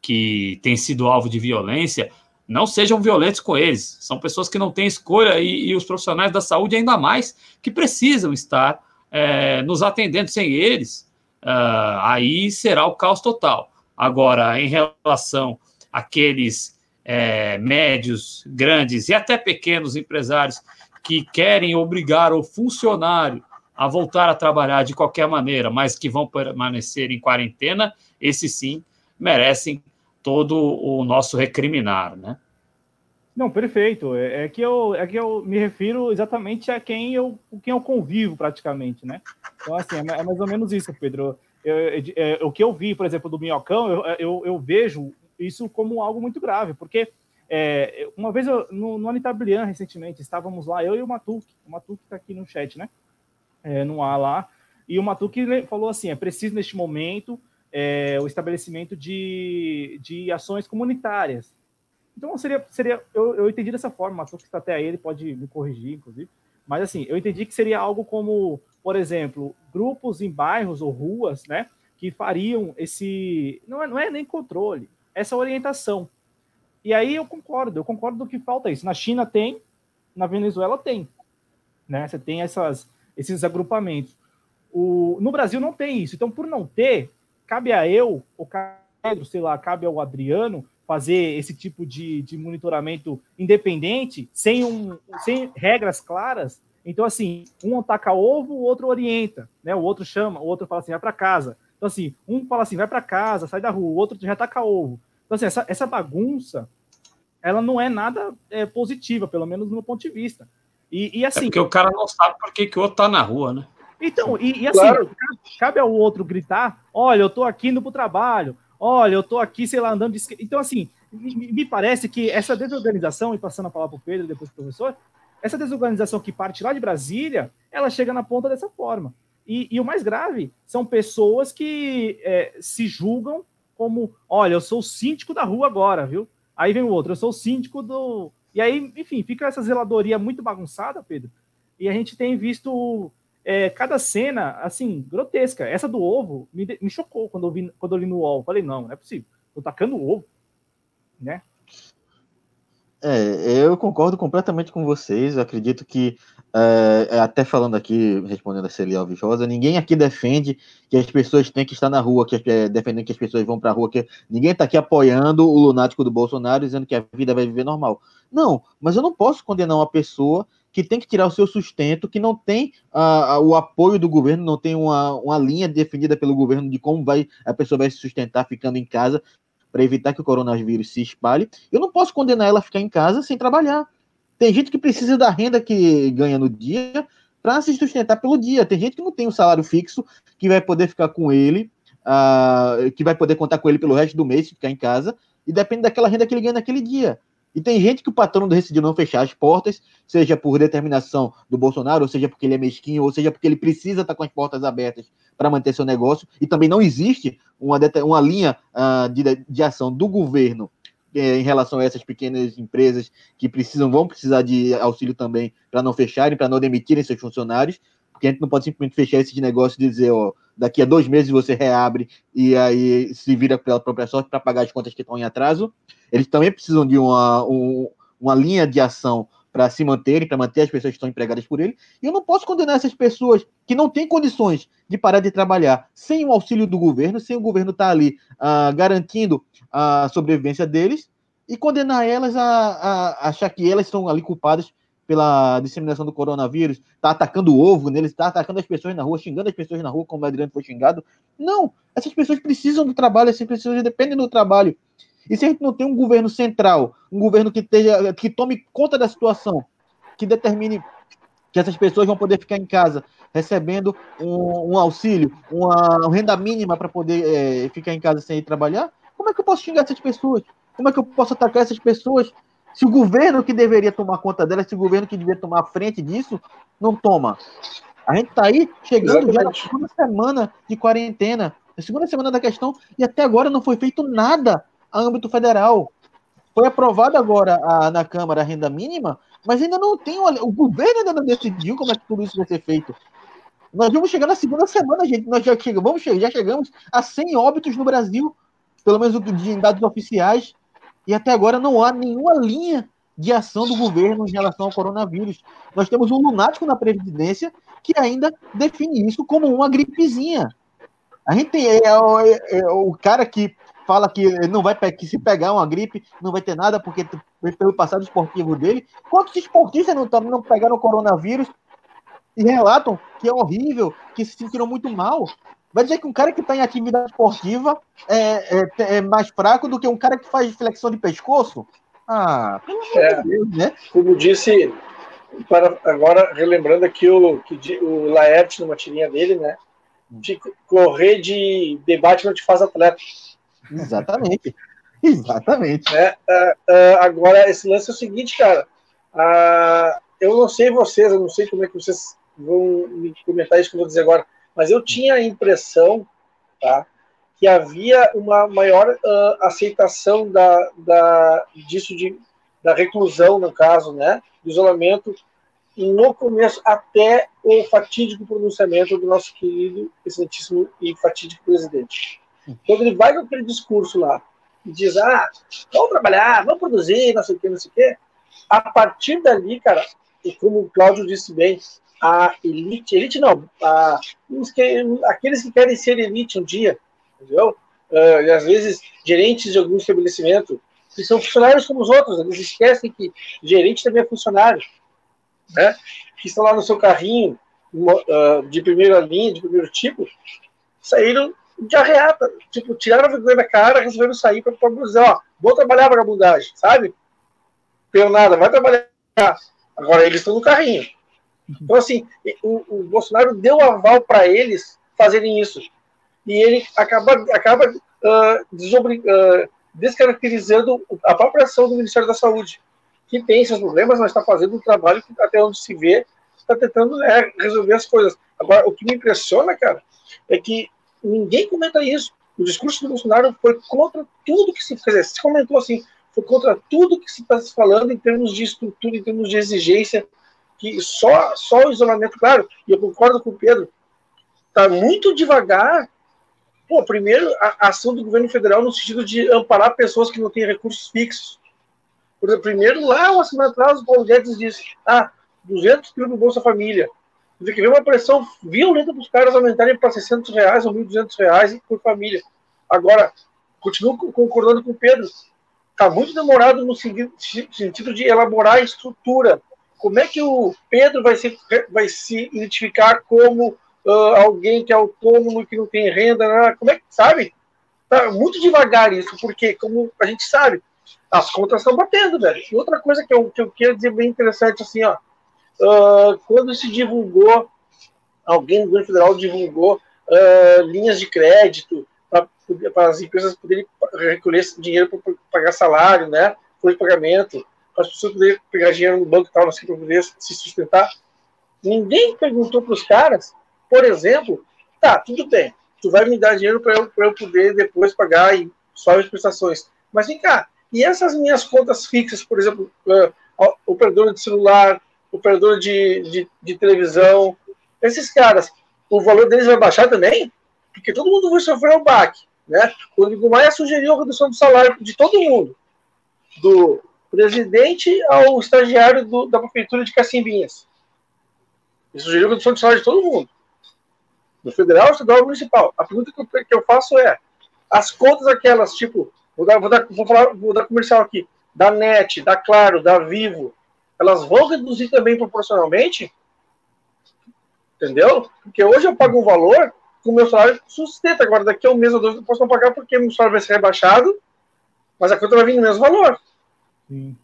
que têm sido alvo de violência, não sejam violentos com eles. São pessoas que não têm escolha e, e os profissionais da saúde, ainda mais, que precisam estar é, nos atendendo sem eles. Uh, aí será o caos total. Agora, em relação àqueles é, médios, grandes e até pequenos empresários que querem obrigar o funcionário a voltar a trabalhar de qualquer maneira, mas que vão permanecer em quarentena, esses sim merecem todo o nosso recriminar, né? Não, perfeito. É, é, que eu, é que eu me refiro exatamente a quem eu, quem eu convivo praticamente, né? Então, assim, é, é mais ou menos isso, Pedro o que eu vi, por exemplo, do Minhocão, eu, eu, eu vejo isso como algo muito grave, porque é, uma vez eu, no, no Anitablian, recentemente, estávamos lá, eu e o Matuque, o Matuque está aqui no chat, né? É, no ar lá, e o Matuque falou assim: é preciso neste momento é, o estabelecimento de, de ações comunitárias. Então seria, seria eu, eu entendi dessa forma, o Matuque está até aí, ele pode me corrigir, inclusive, mas assim, eu entendi que seria algo como por exemplo, grupos em bairros ou ruas, né, que fariam esse. Não é, não é nem controle, essa orientação. E aí eu concordo, eu concordo que falta isso. Na China tem, na Venezuela tem. Né? Você tem essas, esses agrupamentos. O, no Brasil não tem isso. Então, por não ter, cabe a eu, o Pedro, sei lá, cabe ao Adriano fazer esse tipo de, de monitoramento independente, sem, um, sem regras claras, então, assim, um ataca ovo, o outro orienta, né? O outro chama, o outro fala assim, vai para casa. Então, assim, um fala assim, vai para casa, sai da rua, o outro já ataca ovo. Então, assim, essa, essa bagunça, ela não é nada é, positiva, pelo menos no meu ponto de vista. E, e assim. É porque o cara não sabe por que, que o outro tá na rua, né? Então, e, e assim, claro. cabe ao outro gritar: olha, eu tô aqui indo pro trabalho, olha, eu tô aqui, sei lá, andando de. Então, assim, me, me parece que essa desorganização, e passando a palavra pro Pedro, depois pro professor, essa desorganização que parte lá de Brasília, ela chega na ponta dessa forma. E, e o mais grave são pessoas que é, se julgam como, olha, eu sou o síndico da rua agora, viu? Aí vem o outro, eu sou o síndico do. E aí, enfim, fica essa zeladoria muito bagunçada, Pedro. E a gente tem visto é, cada cena, assim, grotesca. Essa do ovo me, me chocou quando eu, vi, quando eu li no UOL. Falei, não, não é possível. Tô tacando ovo, né? É, eu concordo completamente com vocês. Eu acredito que, é, até falando aqui, respondendo a Celia Alves Rosa, ninguém aqui defende que as pessoas têm que estar na rua, que é, defendendo que as pessoas vão para a rua, que ninguém está aqui apoiando o lunático do Bolsonaro, dizendo que a vida vai viver normal. Não, mas eu não posso condenar uma pessoa que tem que tirar o seu sustento, que não tem o apoio do governo, não tem uma, uma linha definida pelo governo de como vai a pessoa vai se sustentar ficando em casa, para evitar que o coronavírus se espalhe, eu não posso condenar ela a ficar em casa sem trabalhar. Tem gente que precisa da renda que ganha no dia para se sustentar pelo dia. Tem gente que não tem um salário fixo que vai poder ficar com ele, uh, que vai poder contar com ele pelo resto do mês, ficar em casa, e depende daquela renda que ele ganha naquele dia. E tem gente que o patrão decidiu não fechar as portas, seja por determinação do Bolsonaro, ou seja porque ele é mesquinho, ou seja porque ele precisa estar com as portas abertas para manter seu negócio. E também não existe uma, uma linha uh, de, de ação do governo eh, em relação a essas pequenas empresas que precisam, vão precisar de auxílio também para não fecharem, para não demitirem seus funcionários, porque a gente não pode simplesmente fechar esse negócio e dizer, ó, daqui a dois meses você reabre e aí se vira pela própria sorte para pagar as contas que estão em atraso. Eles também precisam de uma, um, uma linha de ação para se manterem, para manter as pessoas que estão empregadas por ele. E eu não posso condenar essas pessoas que não têm condições de parar de trabalhar sem o auxílio do governo, sem o governo estar tá ali uh, garantindo a sobrevivência deles, e condenar elas a, a, achar que elas estão ali culpadas pela disseminação do coronavírus, está atacando o ovo neles, está atacando as pessoas na rua, xingando as pessoas na rua, como o Adriano foi xingado. Não, essas pessoas precisam do trabalho, essas pessoas dependem do trabalho. E se a gente não tem um governo central, um governo que, esteja, que tome conta da situação, que determine que essas pessoas vão poder ficar em casa recebendo um, um auxílio, uma, renda mínima para poder é, ficar em casa sem ir trabalhar, como é que eu posso xingar essas pessoas? Como é que eu posso atacar essas pessoas se o governo que deveria tomar conta delas, se o governo que deveria tomar frente disso, não toma? A gente está aí chegando Exatamente. já na segunda semana de quarentena, na segunda semana da questão, e até agora não foi feito nada a âmbito federal. Foi aprovada agora a, na Câmara a renda mínima, mas ainda não tem. O governo ainda não decidiu como é que tudo isso vai ser feito. Nós vamos chegar na segunda semana, gente. Nós já chegamos, já chegamos a 100 óbitos no Brasil, pelo menos em dados oficiais, e até agora não há nenhuma linha de ação do governo em relação ao coronavírus. Nós temos um lunático na Previdência que ainda define isso como uma gripezinha. A gente tem é, é, é, o cara que fala que não vai que se pegar uma gripe não vai ter nada porque pelo passado esportivo dele. Quantos esportistas não, não pegaram coronavírus e relatam que é horrível, que se sentiram muito mal? Vai dizer que um cara que está em atividade esportiva é, é, é, mais fraco do que um cara que faz flexão de pescoço? Ah, é, de Deus, né? Como disse, para, agora relembrando aqui o, que o Laerte, numa tirinha dele, né? De correr de debate não te faz atleta. Exatamente. [laughs] Exatamente. É, uh, uh, agora, esse lance é o seguinte, cara. Uh, eu não sei vocês, eu não sei como é que vocês vão me comentar isso que eu vou dizer agora, mas eu tinha a impressão tá, que havia uma maior aceitação da, da, disso de, da reclusão, no caso, né, do isolamento, no começo, até o fatídico pronunciamento do nosso querido, excelentíssimo e fatídico presidente. Quando ele vai com aquele discurso lá e diz, ah, vamos trabalhar, vamos produzir, não sei o que, não sei o que, a partir dali, cara, e como o Cláudio disse bem, a elite, elite não, a, que, aqueles que querem ser elite um dia, entendeu? Uh, e às vezes gerentes de algum estabelecimento, que são funcionários como os outros, eles esquecem que gerente também é funcionário, né? Que estão lá no seu carrinho uh, de primeira linha, de primeiro tipo, saíram de arreata. Tipo, tiraram a vergonha da cara, resolveram sair para dizer, ó, vou trabalhar vagabundagem, sabe? Pelo nada, vai trabalhar. Agora eles estão no carrinho. Então, assim, o, o Bolsonaro deu aval para eles fazerem isso. E ele acaba, acaba uh, uh, descaracterizando a própria ação do Ministério da Saúde, que tem seus problemas, mas está fazendo um trabalho que, até onde se vê, está tentando é, resolver as coisas. Agora, o que me impressiona, cara, é que ninguém comenta isso. O discurso do Bolsonaro foi contra tudo que se fez. Se comentou assim, foi contra tudo que se está se falando em termos de estrutura, em termos de exigência, que só, só o isolamento, claro, e eu concordo com o Pedro, está muito devagar. Pô, primeiro, a, ação do governo federal no sentido de amparar pessoas que não têm recursos fixos. Primeiro, lá, uma semana atrás, o Paulo Guedes disse, ah, 200 pila no Bolsa Família dizer, que veio uma pressão violenta para os caras aumentarem para 600 reais ou 1.200 reais por família. Agora, continuo concordando com o Pedro, está muito demorado no sentido de elaborar a estrutura. Como é que o Pedro vai se, vai se identificar como uh, alguém que é autônomo, que não tem renda? Né? Como é que, sabe? Está muito devagar isso, porque, como a gente sabe, as contas estão batendo, velho. E outra coisa que eu, que eu quero dizer bem interessante, assim, ó, uh, quando se divulgou, alguém no governo federal divulgou uh, linhas de crédito para as empresas poderem recolher dinheiro para pagar salário, né? De pagamento, para as pessoas poderem pegar dinheiro no banco e tal, assim, para poder se sustentar. Ninguém perguntou para os caras, por exemplo, tá, tudo bem, tu vai me dar dinheiro para eu, eu poder depois pagar e só as prestações. Mas vem cá, e essas minhas contas fixas, por exemplo, uh, operadora de celular, operador de, de, de, televisão, esses caras, o valor deles vai baixar também? Porque todo mundo vai sofrer um baque. Né? O Nigo Maia sugeriu a redução do salário de todo mundo, do, presidente ao estagiário do, da prefeitura de Cacimbinhas. E sugeriu redução de salário de todo mundo. Do federal, estadual e municipal. A pergunta que eu, que eu faço é: as contas aquelas, tipo, vou dar, vou dar, vou falar, vou dar comercial aqui, da NET, da Claro, da Vivo, elas vão reduzir também proporcionalmente? Entendeu? Porque hoje eu pago um valor que o meu salário sustenta. Agora, daqui a um mês ou dois, eu posso não pagar porque meu salário vai ser rebaixado, mas a conta vai vir no mesmo valor. Sim.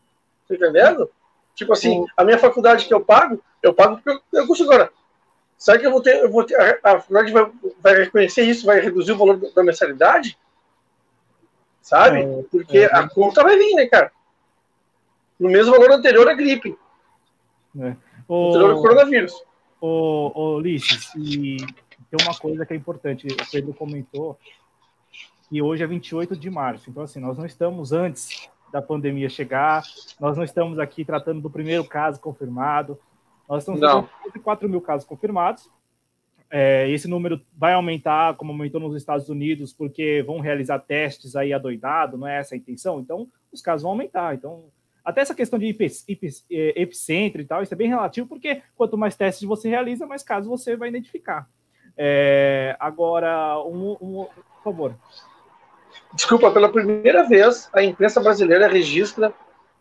Tá entendendo? Tipo assim, a minha faculdade que eu pago, eu pago porque eu, eu custo agora. Será que eu vou ter, eu vou ter a, a faculdade vai, vai, reconhecer isso, vai reduzir o valor da mensalidade? Sabe? É, porque é, a conta vai vir, né, cara? No mesmo valor anterior à gripe. É. O... Anterior ao coronavírus. Ô, ô Ulisses, e tem uma coisa que é importante, o Pedro comentou que hoje é 28 de março, então assim, nós não estamos antes da pandemia chegar, nós não estamos aqui tratando do primeiro caso confirmado, nós estamos com 4 mil casos confirmados, é, esse número vai aumentar, como aumentou nos Estados Unidos, porque vão realizar testes aí adoidado, não é essa a intenção? Então, os casos vão aumentar. Então, até essa questão de é, epicentro e tal, isso é bem relativo, porque quanto mais testes você realiza, mais casos você vai identificar. É, agora, um, um, por favor. Desculpa, pela primeira vez a imprensa brasileira registra,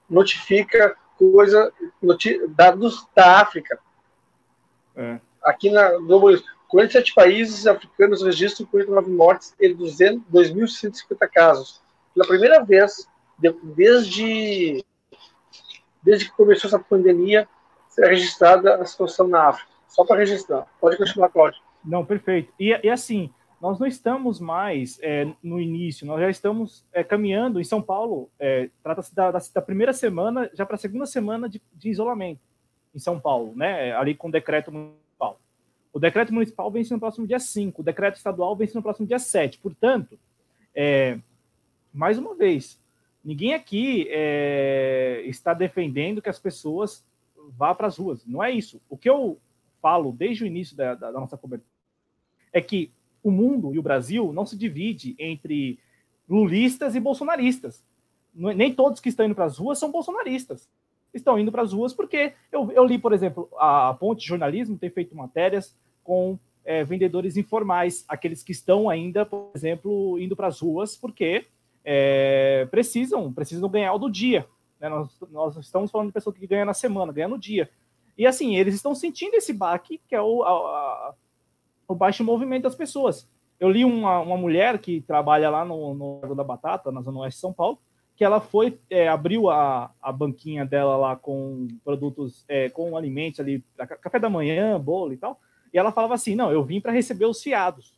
notifica coisa, noti dados da África. É. Aqui na Globo 47 países africanos registram 49 mortes e 2.150 casos. Pela primeira vez, desde, desde que começou essa pandemia, será registrada a situação na África. Só para registrar. Pode continuar, Cláudio. Não, perfeito. E, e assim, nós não estamos mais é, no início, nós já estamos é, caminhando em São Paulo. É, Trata-se da, da, da, primeira semana, já para a segunda semana de, de, isolamento em São Paulo, né? Ali com o decreto municipal. O decreto municipal vence no próximo dia 5, o decreto estadual vence no próximo dia 7. Portanto, é, mais uma vez, ninguém aqui é, está defendendo que as pessoas vá para as ruas. Não é isso. O que eu falo desde o início da, da, nossa cobertura é que o mundo e o Brasil não se divide entre lulistas e bolsonaristas. Nem todos que estão indo para as ruas são bolsonaristas. Estão indo para as ruas porque eu, eu, li, por exemplo, a Ponte Jornalismo tem feito matérias com é, vendedores informais, aqueles que estão ainda, por exemplo, indo para as ruas porque é, precisam, precisam ganhar do dia. Né? Nós, nós, estamos falando de pessoa que ganha na semana, ganha no dia. E assim, eles estão sentindo esse baque, que é o, a, a, o baixo movimento das pessoas. Eu li uma, uma mulher que trabalha lá no, no Lago da Batata, na Zona Oeste de São Paulo, que ela foi, é, abriu a, a banquinha dela lá com produtos, é, com alimentos ali, café da manhã, bolo e tal, e ela falava assim, não, eu vim para receber os fiados,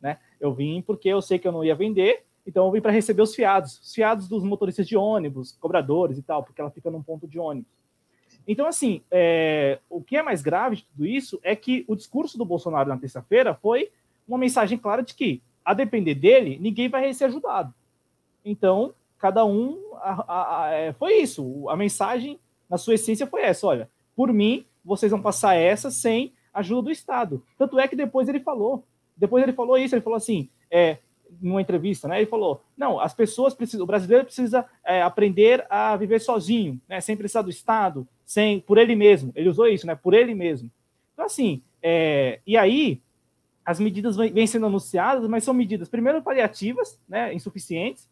né? Eu vim porque eu sei que eu não ia vender, então eu vim para receber os fiados, os fiados dos motoristas de ônibus, cobradores e tal, porque ela fica num ponto de ônibus. Então, assim, é, o que é mais grave de tudo isso é que o discurso do Bolsonaro na terça-feira foi uma mensagem clara de que, a depender dele, ninguém vai ser ajudado. Então, cada um. A, a, a, é, foi isso. A mensagem, na sua essência, foi essa: olha, por mim, vocês vão passar essa sem ajuda do Estado. Tanto é que depois ele falou. Depois ele falou isso, ele falou assim: é, numa entrevista, né? Ele falou: não, as pessoas precisam, o brasileiro precisa é, aprender a viver sozinho, né? Sem precisar do Estado, sem por ele mesmo. Ele usou isso, né? Por ele mesmo. Então, assim, é, e aí as medidas vêm sendo anunciadas, mas são medidas, primeiro, paliativas, né? Insuficientes,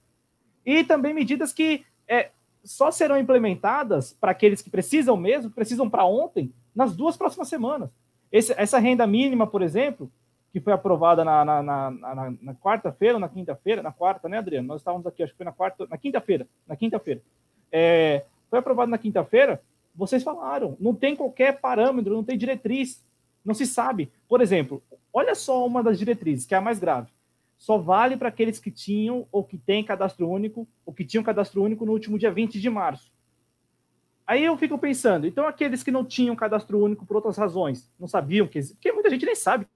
e também medidas que é, só serão implementadas para aqueles que precisam mesmo, precisam para ontem, nas duas próximas semanas. Esse, essa renda mínima, por exemplo, que foi aprovada na, na, na, na, quarta-feira ou na quinta-feira, na quarta, né, Adriano? Nós estávamos aqui, acho que foi na quarta, na quinta-feira, na quinta-feira. É, foi aprovada na quinta-feira, vocês falaram, não tem qualquer parâmetro, não tem diretriz, não se sabe. Por exemplo, olha só uma das diretrizes, que é a mais grave. Só vale para aqueles que tinham ou que têm cadastro único, ou que tinham cadastro único no último dia 20 de março. Aí eu fico pensando, então aqueles que não tinham cadastro único por outras razões, não sabiam que porque muita gente nem sabe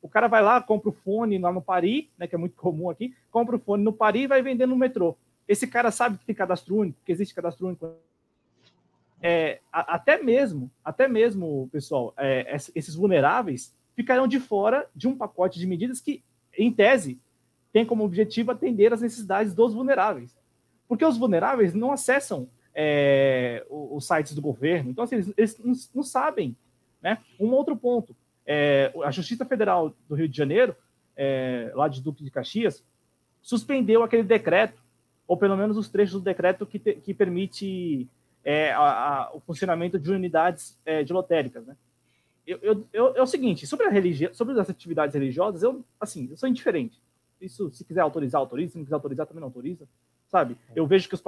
o cara vai lá, compra o fone lá no Paris, né, que é muito comum aqui, compra o fone no Paris e vai vender no metrô. Esse cara sabe que tem cadastro único, que existe cadastro único. É, até mesmo, até mesmo, pessoal, é, esses vulneráveis ficarão de fora de um pacote de medidas que, em tese, tem como objetivo atender as necessidades dos vulneráveis. Porque os vulneráveis não acessam é, os, sites do governo, então assim, eles, eles não, não, sabem. Né? Um outro ponto, é, a Justiça Federal do Rio de Janeiro, é, lá de Duque de Caxias, suspendeu aquele decreto, ou pelo menos os trechos do decreto que, te, que permite é, a, a, o funcionamento de unidades é, de lotéricas. Né? Eu, eu, eu, é o seguinte, sobre, a religião, sobre as atividades religiosas, eu, assim, eu sou indiferente. Isso, se quiser autorizar, autoriza. Se não quiser autorizar, também não autoriza. Sabe? Eu vejo que os,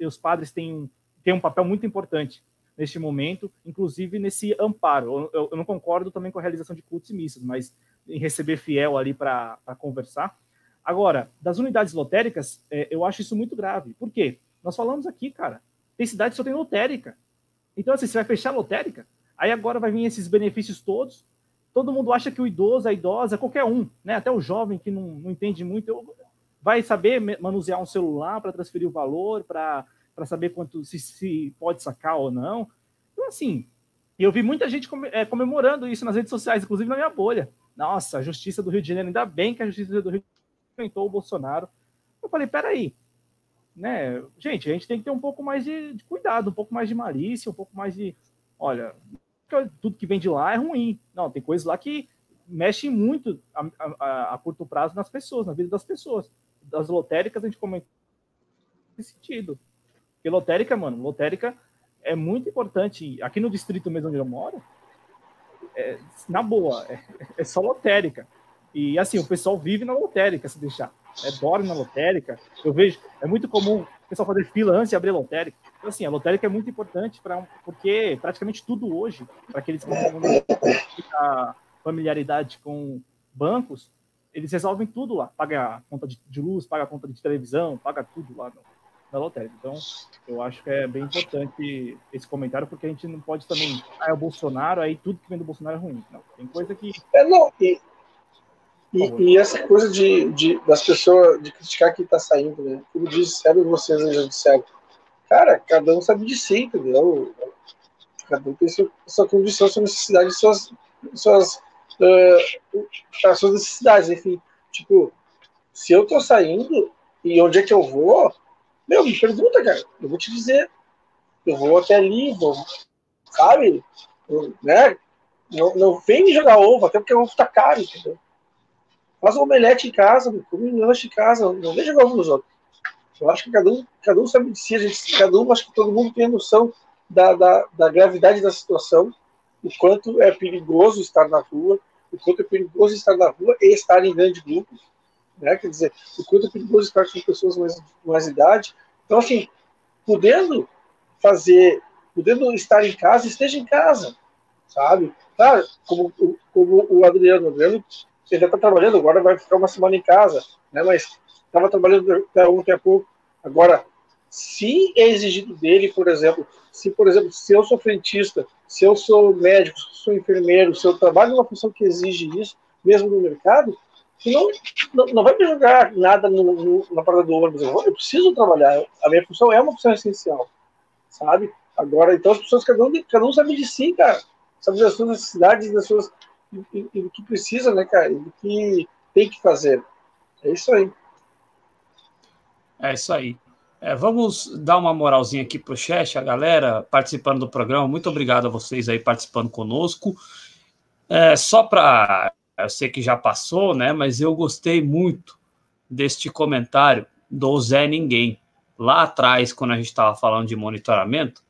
os padres têm um, têm um papel muito importante neste momento, inclusive nesse amparo. Eu, eu, não concordo também com a realização de cultos e missas, mas em receber fiel ali para conversar. Agora, das unidades lotéricas, é, eu acho isso muito grave. Por quê? Nós falamos aqui, cara, tem cidade que só tem lotérica. Então, assim, você vai fechar a lotérica, aí agora vai vir esses benefícios todos, todo mundo acha que o idoso, a idosa, qualquer um, né? Até o jovem que não, não entende muito, vai saber manusear um celular para transferir o valor, para saber quanto se, se pode sacar ou não. Então, assim, eu vi muita gente é, comemorando isso nas redes sociais, inclusive na minha bolha. Nossa, a Justiça do Rio de Janeiro, ainda bem que a Justiça do Rio enfrentou o Bolsonaro. Eu falei, peraí, né? Gente, a gente tem que ter um pouco mais de, de cuidado, um pouco mais de malícia, um pouco mais de, olha, tudo que vem de lá é ruim. Não, tem coisas lá que mexem muito a, a, a, curto prazo nas pessoas, na vida das pessoas. Das lotéricas, a gente comentou nesse sentido. Porque lotérica, mano, lotérica é muito importante. Aqui no distrito mesmo onde eu moro, é, na boa, é, é, só lotérica. E assim, o pessoal vive na lotérica, se deixar. É, dorme na lotérica. Eu vejo, é muito comum o pessoal fazer fila antes de abrir lotérica. Então, assim, a lotérica é muito importante para porque praticamente tudo hoje, para aqueles que não têm familiaridade com bancos, eles resolvem tudo lá. Paga a conta de, de luz, paga a conta de televisão, paga tudo lá na lotérica. Então, eu acho que é bem importante esse comentário, porque a gente não pode também. Ah, é o Bolsonaro, aí tudo que vem do Bolsonaro é ruim. Não, tem coisa que. É, não, e, e, e, essa coisa de, de, das pessoas de criticar quem está saindo, né? Como disseram vocês aí já disseram. Cara, cada um sabe de si, entendeu? Cada um tem sua, sua condição, sua necessidade, suas, suas, uh, as suas necessidades, enfim. Tipo, se eu tô saindo e onde é que eu vou, meu, me pergunta, cara. Eu vou te dizer. Eu vou até ali, vou, sabe? Eu, né? Não, não vem me jogar ovo, até porque ovo tá caro, entendeu? Faz um omelete em casa, come um lanche em casa, não vem jogar ovo nos outros. Eu acho que cada um, cada um sabe de si, a gente, cada um, acho que todo mundo tem a noção da, da, da gravidade da situação, o quanto é perigoso estar na rua, o quanto é perigoso estar na rua e estar em grande grupo, né? Quer dizer, o quanto é perigoso estar com pessoas mais, mais idade. Então, assim, podendo fazer, podendo estar em casa, esteja em casa, sabe? Claro, como, como o Adriano, o Adriano ele está trabalhando, agora vai ficar uma semana em casa, né? Mas estava trabalhando até ontem a pouco. Agora, se é exigido dele, por exemplo, se, por exemplo, se eu sou frentista, se eu sou médico, se eu sou enfermeiro, se eu trabalho numa função que exige isso, mesmo no mercado, não, não, vai me jogar nada no, no, na parada do ônibus. Eu, eu preciso trabalhar. A minha função é uma função essencial, sabe? Agora, então, as pessoas, cada um, cada um sabe de si, cara. Sabe das suas necessidades, das suas, e, do que precisa, né, cara? Do que tem que fazer. É isso aí. É isso aí. É, vamos dar uma moralzinha aqui para o chat, a galera participando do programa. Muito obrigado a vocês aí participando conosco. É, só para. Eu sei que já passou, né? Mas eu gostei muito deste comentário do Zé Ninguém. Lá atrás, quando a gente estava falando de monitoramento,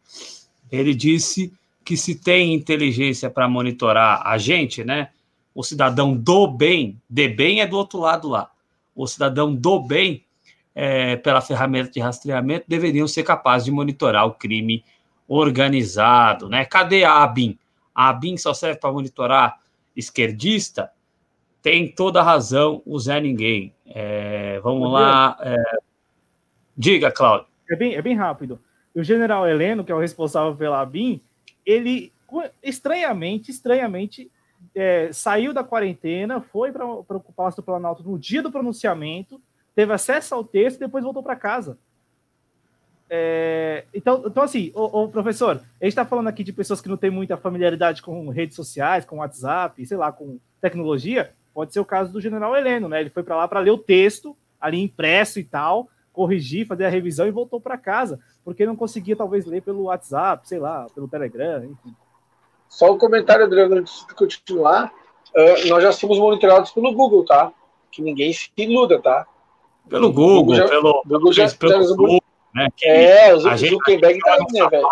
ele disse que se tem inteligência para monitorar a gente, né? O cidadão do bem, de bem é do outro lado lá. O cidadão do bem é, pela ferramenta de rastreamento, deveriam ser capazes de monitorar o crime organizado. Né? Cadê a ABIN? A ABIN só serve para monitorar esquerdista? Tem toda a razão o Zé Ninguém. É, vamos lá. É... Diga, Cláudio. É bem, é bem rápido. O general Heleno, que é o responsável pela ABIN, ele estranhamente, estranhamente, é, saiu da quarentena, foi para o Palácio do Planalto no dia do pronunciamento, teve acesso ao texto e depois voltou para casa. É, então, então, assim, o, o professor, a gente está falando aqui de pessoas que não têm muita familiaridade com redes sociais, com WhatsApp, sei lá, com tecnologia. Pode ser o caso do general Heleno, né? Ele foi para lá para ler o texto, ali impresso e tal, corrigir, fazer a revisão e voltou para casa, porque não conseguia talvez ler pelo WhatsApp, sei lá, pelo Telegram, enfim. Só um comentário, Adriano, antes de continuar. Uh, nós já somos monitorados pelo Google, tá? Que ninguém se iluda, tá? Pelo Google, Google já, pelo, Google já, pelo já, Google, né? é, o Zuckerberg tá aí, né, velho?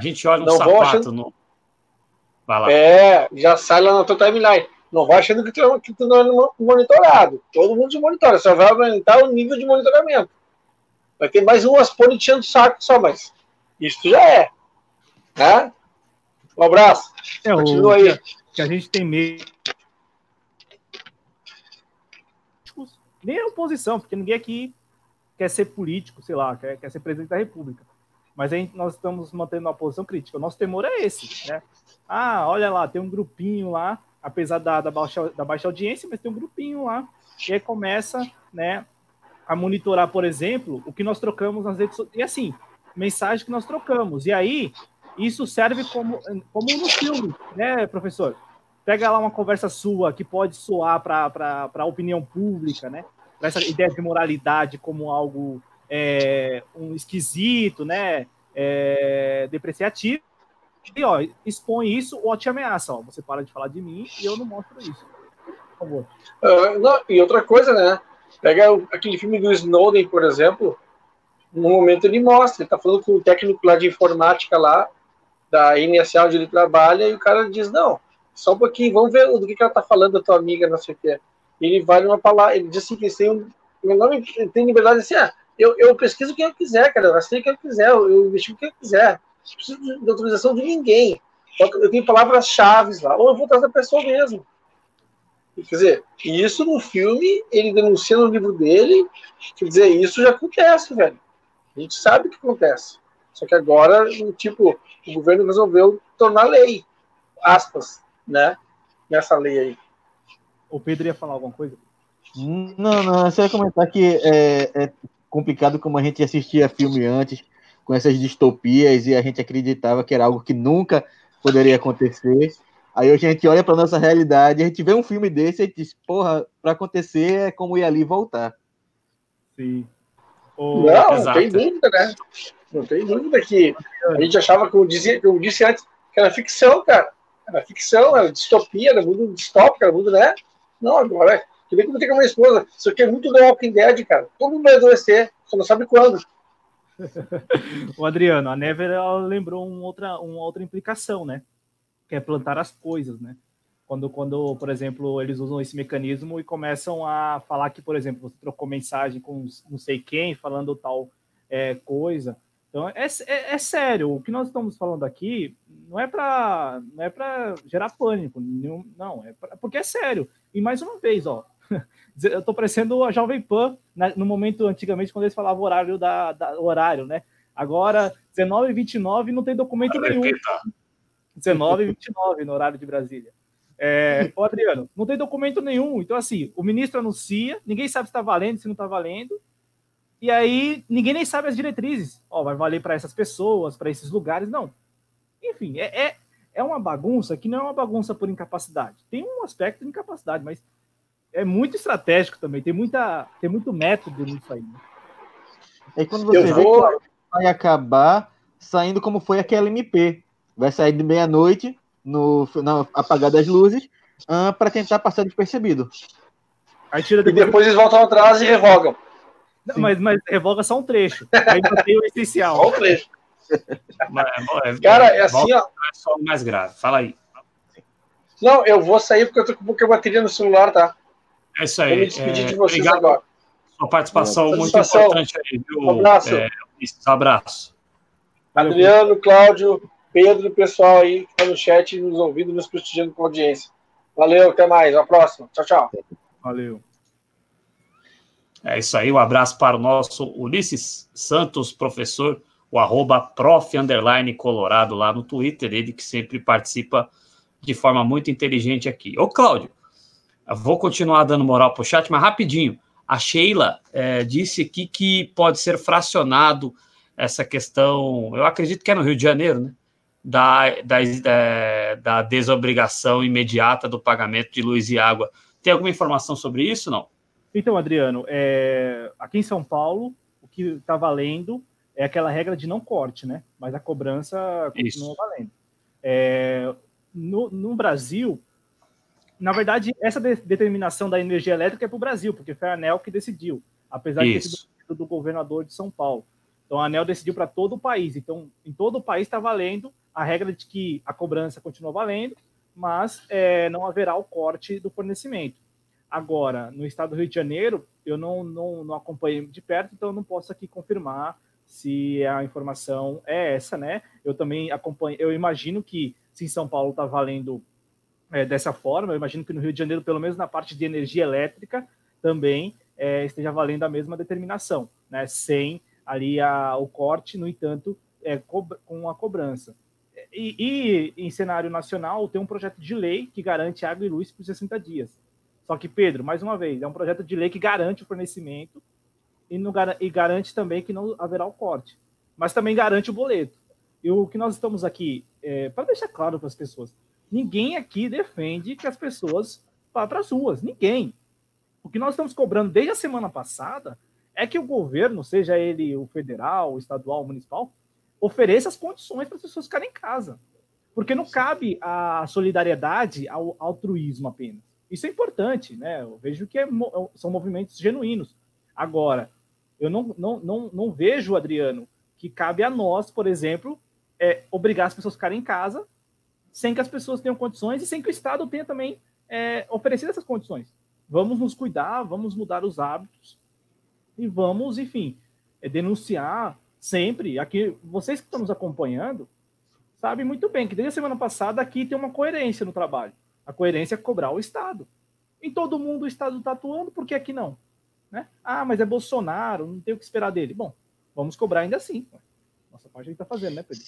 A gente olha no não sapato achando... no... Vai lá. É, já sai lá na tua timeline. Não vai achando que tu, que tu não é monitorado. Todo mundo te monitora, só vai aumentar o nível de monitoramento. Vai ter mais umas pônei enchendo o saco só, mas isso já é. Né? Um abraço. É, Continua aí. Que a gente tem medo. Nem a oposição, porque ninguém aqui quer ser político, sei lá, quer, quer ser presidente da República. Mas a gente, nós estamos mantendo uma posição crítica. O nosso temor é esse, né? Ah, olha lá, tem um grupinho lá apesar da, da, baixa, da baixa audiência, mas tem um grupinho lá que aí começa né, a monitorar, por exemplo, o que nós trocamos nas redes sociais. E assim, mensagem que nós trocamos. E aí, isso serve como, como no filme, né, professor? Pega lá uma conversa sua que pode soar para a opinião pública, né? Para essa ideia de moralidade como algo é, um esquisito, né? É, depreciativo e ó, expõe isso ou te ameaça, ó, você para de falar de mim e eu não mostro isso. Por favor. Uh, não, e outra coisa, né? Pega aquele filme do Snowden, por exemplo, no momento ele mostra, ele tá falando com o técnico lá de informática lá, da NSA onde ele trabalha, e o cara diz, não, só um pouquinho, vamos ver do que, que ela tá falando da tua amiga, não sei o que. Ele vai numa palavra, ele diz assim que tem um. Meu nome tem liberdade assim, ah, eu, eu pesquiso o que eu quiser, cara, eu sei o que eu quiser, eu, eu investigo o que eu quiser não preciso de, autorização de ninguém. Eu tenho palavras-chave lá, ou eu vou atrás da pessoa mesmo. Quer dizer, isso no filme, ele denuncia no livro dele, quer dizer, isso já acontece, velho. A gente sabe que acontece. Só que agora, tipo, o governo resolveu tornar lei, aspas, né? Nessa lei aí. O Pedro ia falar alguma coisa? Não, não, só ia comentar que é, é complicado como a gente assistia filme antes com essas distopias e a gente acreditava que era algo que nunca poderia acontecer. Aí a gente olha para nossa realidade, a gente vê um filme desse e diz, porra, para acontecer é como ir ali e voltar. Sim. Oh, não, não tem dúvida, né? Não tem dúvida que a gente achava, como, dizia, como disse antes, que era ficção, cara. Era ficção, era distopia, era mundo distópico, era mundo, né? Não, agora, que como tem com a minha esposa. Isso aqui é muito do Walking Dead, cara. Todo mundo vai adoecer, só não sabe quando. [laughs] o Adriano, a Never ela lembrou uma outra, uma outra implicação, né? Que é plantar as coisas, né? Quando, quando, por exemplo, eles usam esse mecanismo e começam a falar que, por exemplo, você trocou mensagem com não sei quem, falando tal é, coisa. Então, é, é, é, sério. O que nós estamos falando aqui não é para não é gerar pânico, não. É pra, porque é sério. E mais uma vez, ó, [laughs] eu tô parecendo a Jovem Pan né, no momento antigamente quando eles falavam horário da, da horário, né? Agora 19 e 29 não tem documento nenhum. 19 e 29 no horário de Brasília. É, ô Adriano, não tem documento nenhum. Então, assim, o ministro anuncia, ninguém sabe se está valendo, se não está valendo. E aí, ninguém nem sabe as diretrizes. Ó, vai valer para essas pessoas, para esses lugares. Não. Enfim, é, é, é uma bagunça que não é uma bagunça por incapacidade. Tem um aspecto de incapacidade, mas é muito estratégico também, tem, muita, tem muito método nisso aí. Né? É quando você Eu vou... vai acabar saindo como foi aquela MP. Vai sair de meia-noite, no, na apagar das luzes, uh, para tentar passar despercebido. Aí tira depois... E depois eles voltam atrás e revogam. Não, mas, mas revoga só um trecho. Aí tem o essencial. Só um trecho. Mas, é, Cara, é assim, ó. É só o mais grave. Fala aí. Não, eu vou sair porque eu tô com pouca bateria no celular, tá? É isso aí. Vou me despedir é, de vocês obrigado. agora. Sua participação muito importante aí, viu? Um abraço. É, um abraço. Adriano, Cláudio, Pedro, pessoal aí que está no chat nos ouvindo, nos prestigiando com a audiência. Valeu, até mais. Até a próxima. Tchau, tchau. Valeu. É isso aí, um abraço para o nosso Ulisses Santos, professor, o arroba prof, underline, colorado lá no Twitter, ele que sempre participa de forma muito inteligente aqui. Ô, Cláudio, vou continuar dando moral para o chat, mas rapidinho. A Sheila é, disse aqui que pode ser fracionado essa questão, eu acredito que é no Rio de Janeiro, né? Da, da, da, da desobrigação imediata do pagamento de luz e água. Tem alguma informação sobre isso, não? Então, Adriano, é, aqui em São Paulo, que está valendo é aquela regra de não corte, né? Mas a cobrança continua Isso. valendo. É, no, no, Brasil, na verdade, essa de, determinação da energia elétrica é para o Brasil, porque foi a ANEL que decidiu, apesar Isso. de ter sido do governador de São Paulo. Então a ANEL decidiu para todo o país. Então, em todo o país está valendo a regra de que a cobrança continua valendo, mas é, não haverá o corte do fornecimento. Agora, no estado do Rio de Janeiro, eu não, não, não acompanhei de perto, então eu não posso aqui confirmar se a informação é essa, né? Eu também acompanho, eu imagino que se em São Paulo está valendo é, dessa forma, eu imagino que no Rio de Janeiro, pelo menos na parte de energia elétrica, também é, esteja valendo a mesma determinação, né? Sem ali a, o corte, no entanto, é, com a cobrança. E, e, em cenário nacional, tem um projeto de lei que garante água e luz por 60 dias. Só que, Pedro, mais uma vez, é um projeto de lei que garante o fornecimento e, não, e garante também que não haverá o corte, mas também garante o boleto. E o que nós estamos aqui, é, para deixar claro para as pessoas, ninguém aqui defende que as pessoas vá para as ruas, ninguém. O que nós estamos cobrando desde a semana passada é que o governo, seja ele o federal, o estadual, o municipal, ofereça as condições para as pessoas ficarem em casa. Porque não cabe a solidariedade ao altruísmo apenas. Isso é importante, né? Eu vejo que é, são movimentos genuínos. Agora, eu não, não, não, não vejo, Adriano, que cabe a nós, por exemplo, é, obrigar as pessoas a ficarem em casa sem que as pessoas tenham condições e sem que o Estado tenha também é, oferecido essas condições. Vamos nos cuidar, vamos mudar os hábitos e vamos, enfim, é, denunciar sempre. Aqui, vocês que estão nos acompanhando, sabem muito bem que desde a semana passada aqui tem uma coerência no trabalho. A coerência é cobrar o Estado. Em todo mundo o Estado está atuando, por que aqui não? Né? Ah, mas é Bolsonaro, não tem o que esperar dele. Bom, vamos cobrar ainda assim. Nossa parte a gente está fazendo, né, Pedro?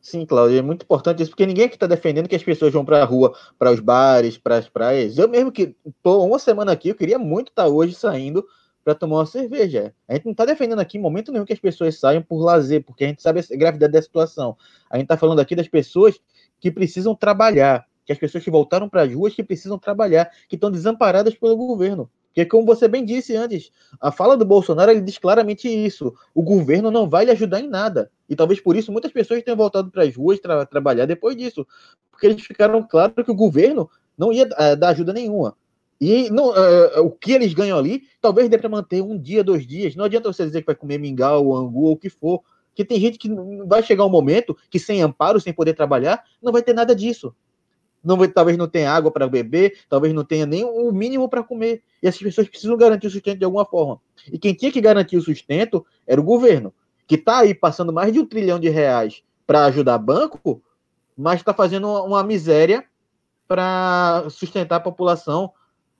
Sim, Cláudio, é muito importante isso, porque ninguém aqui está defendendo que as pessoas vão para a rua, para os bares, para as praias. Eu mesmo que estou uma semana aqui, eu queria muito estar tá hoje saindo para tomar uma cerveja. A gente não está defendendo aqui em momento nenhum que as pessoas saiam por lazer, porque a gente sabe a gravidade da situação. A gente está falando aqui das pessoas que precisam trabalhar, que as pessoas que voltaram para as ruas que precisam trabalhar, que estão desamparadas pelo governo. Porque, como você bem disse antes, a fala do Bolsonaro ele diz claramente isso: o governo não vai lhe ajudar em nada. E talvez por isso muitas pessoas tenham voltado para as ruas tra trabalhar depois disso, porque eles ficaram claro que o governo não ia uh, dar ajuda nenhuma. E não, uh, o que eles ganham ali, talvez dê para manter um dia, dois dias. Não adianta você dizer que vai comer mingau, angu ou o que for. Que tem gente que vai chegar um momento que sem amparo, sem poder trabalhar, não vai ter nada disso não talvez não tenha água para beber, talvez não tenha nem o mínimo para comer. E essas pessoas precisam garantir o sustento de alguma forma. E quem tinha que garantir o sustento era o governo, que está aí passando mais de um trilhão de reais para ajudar banco, mas está fazendo uma miséria para sustentar a população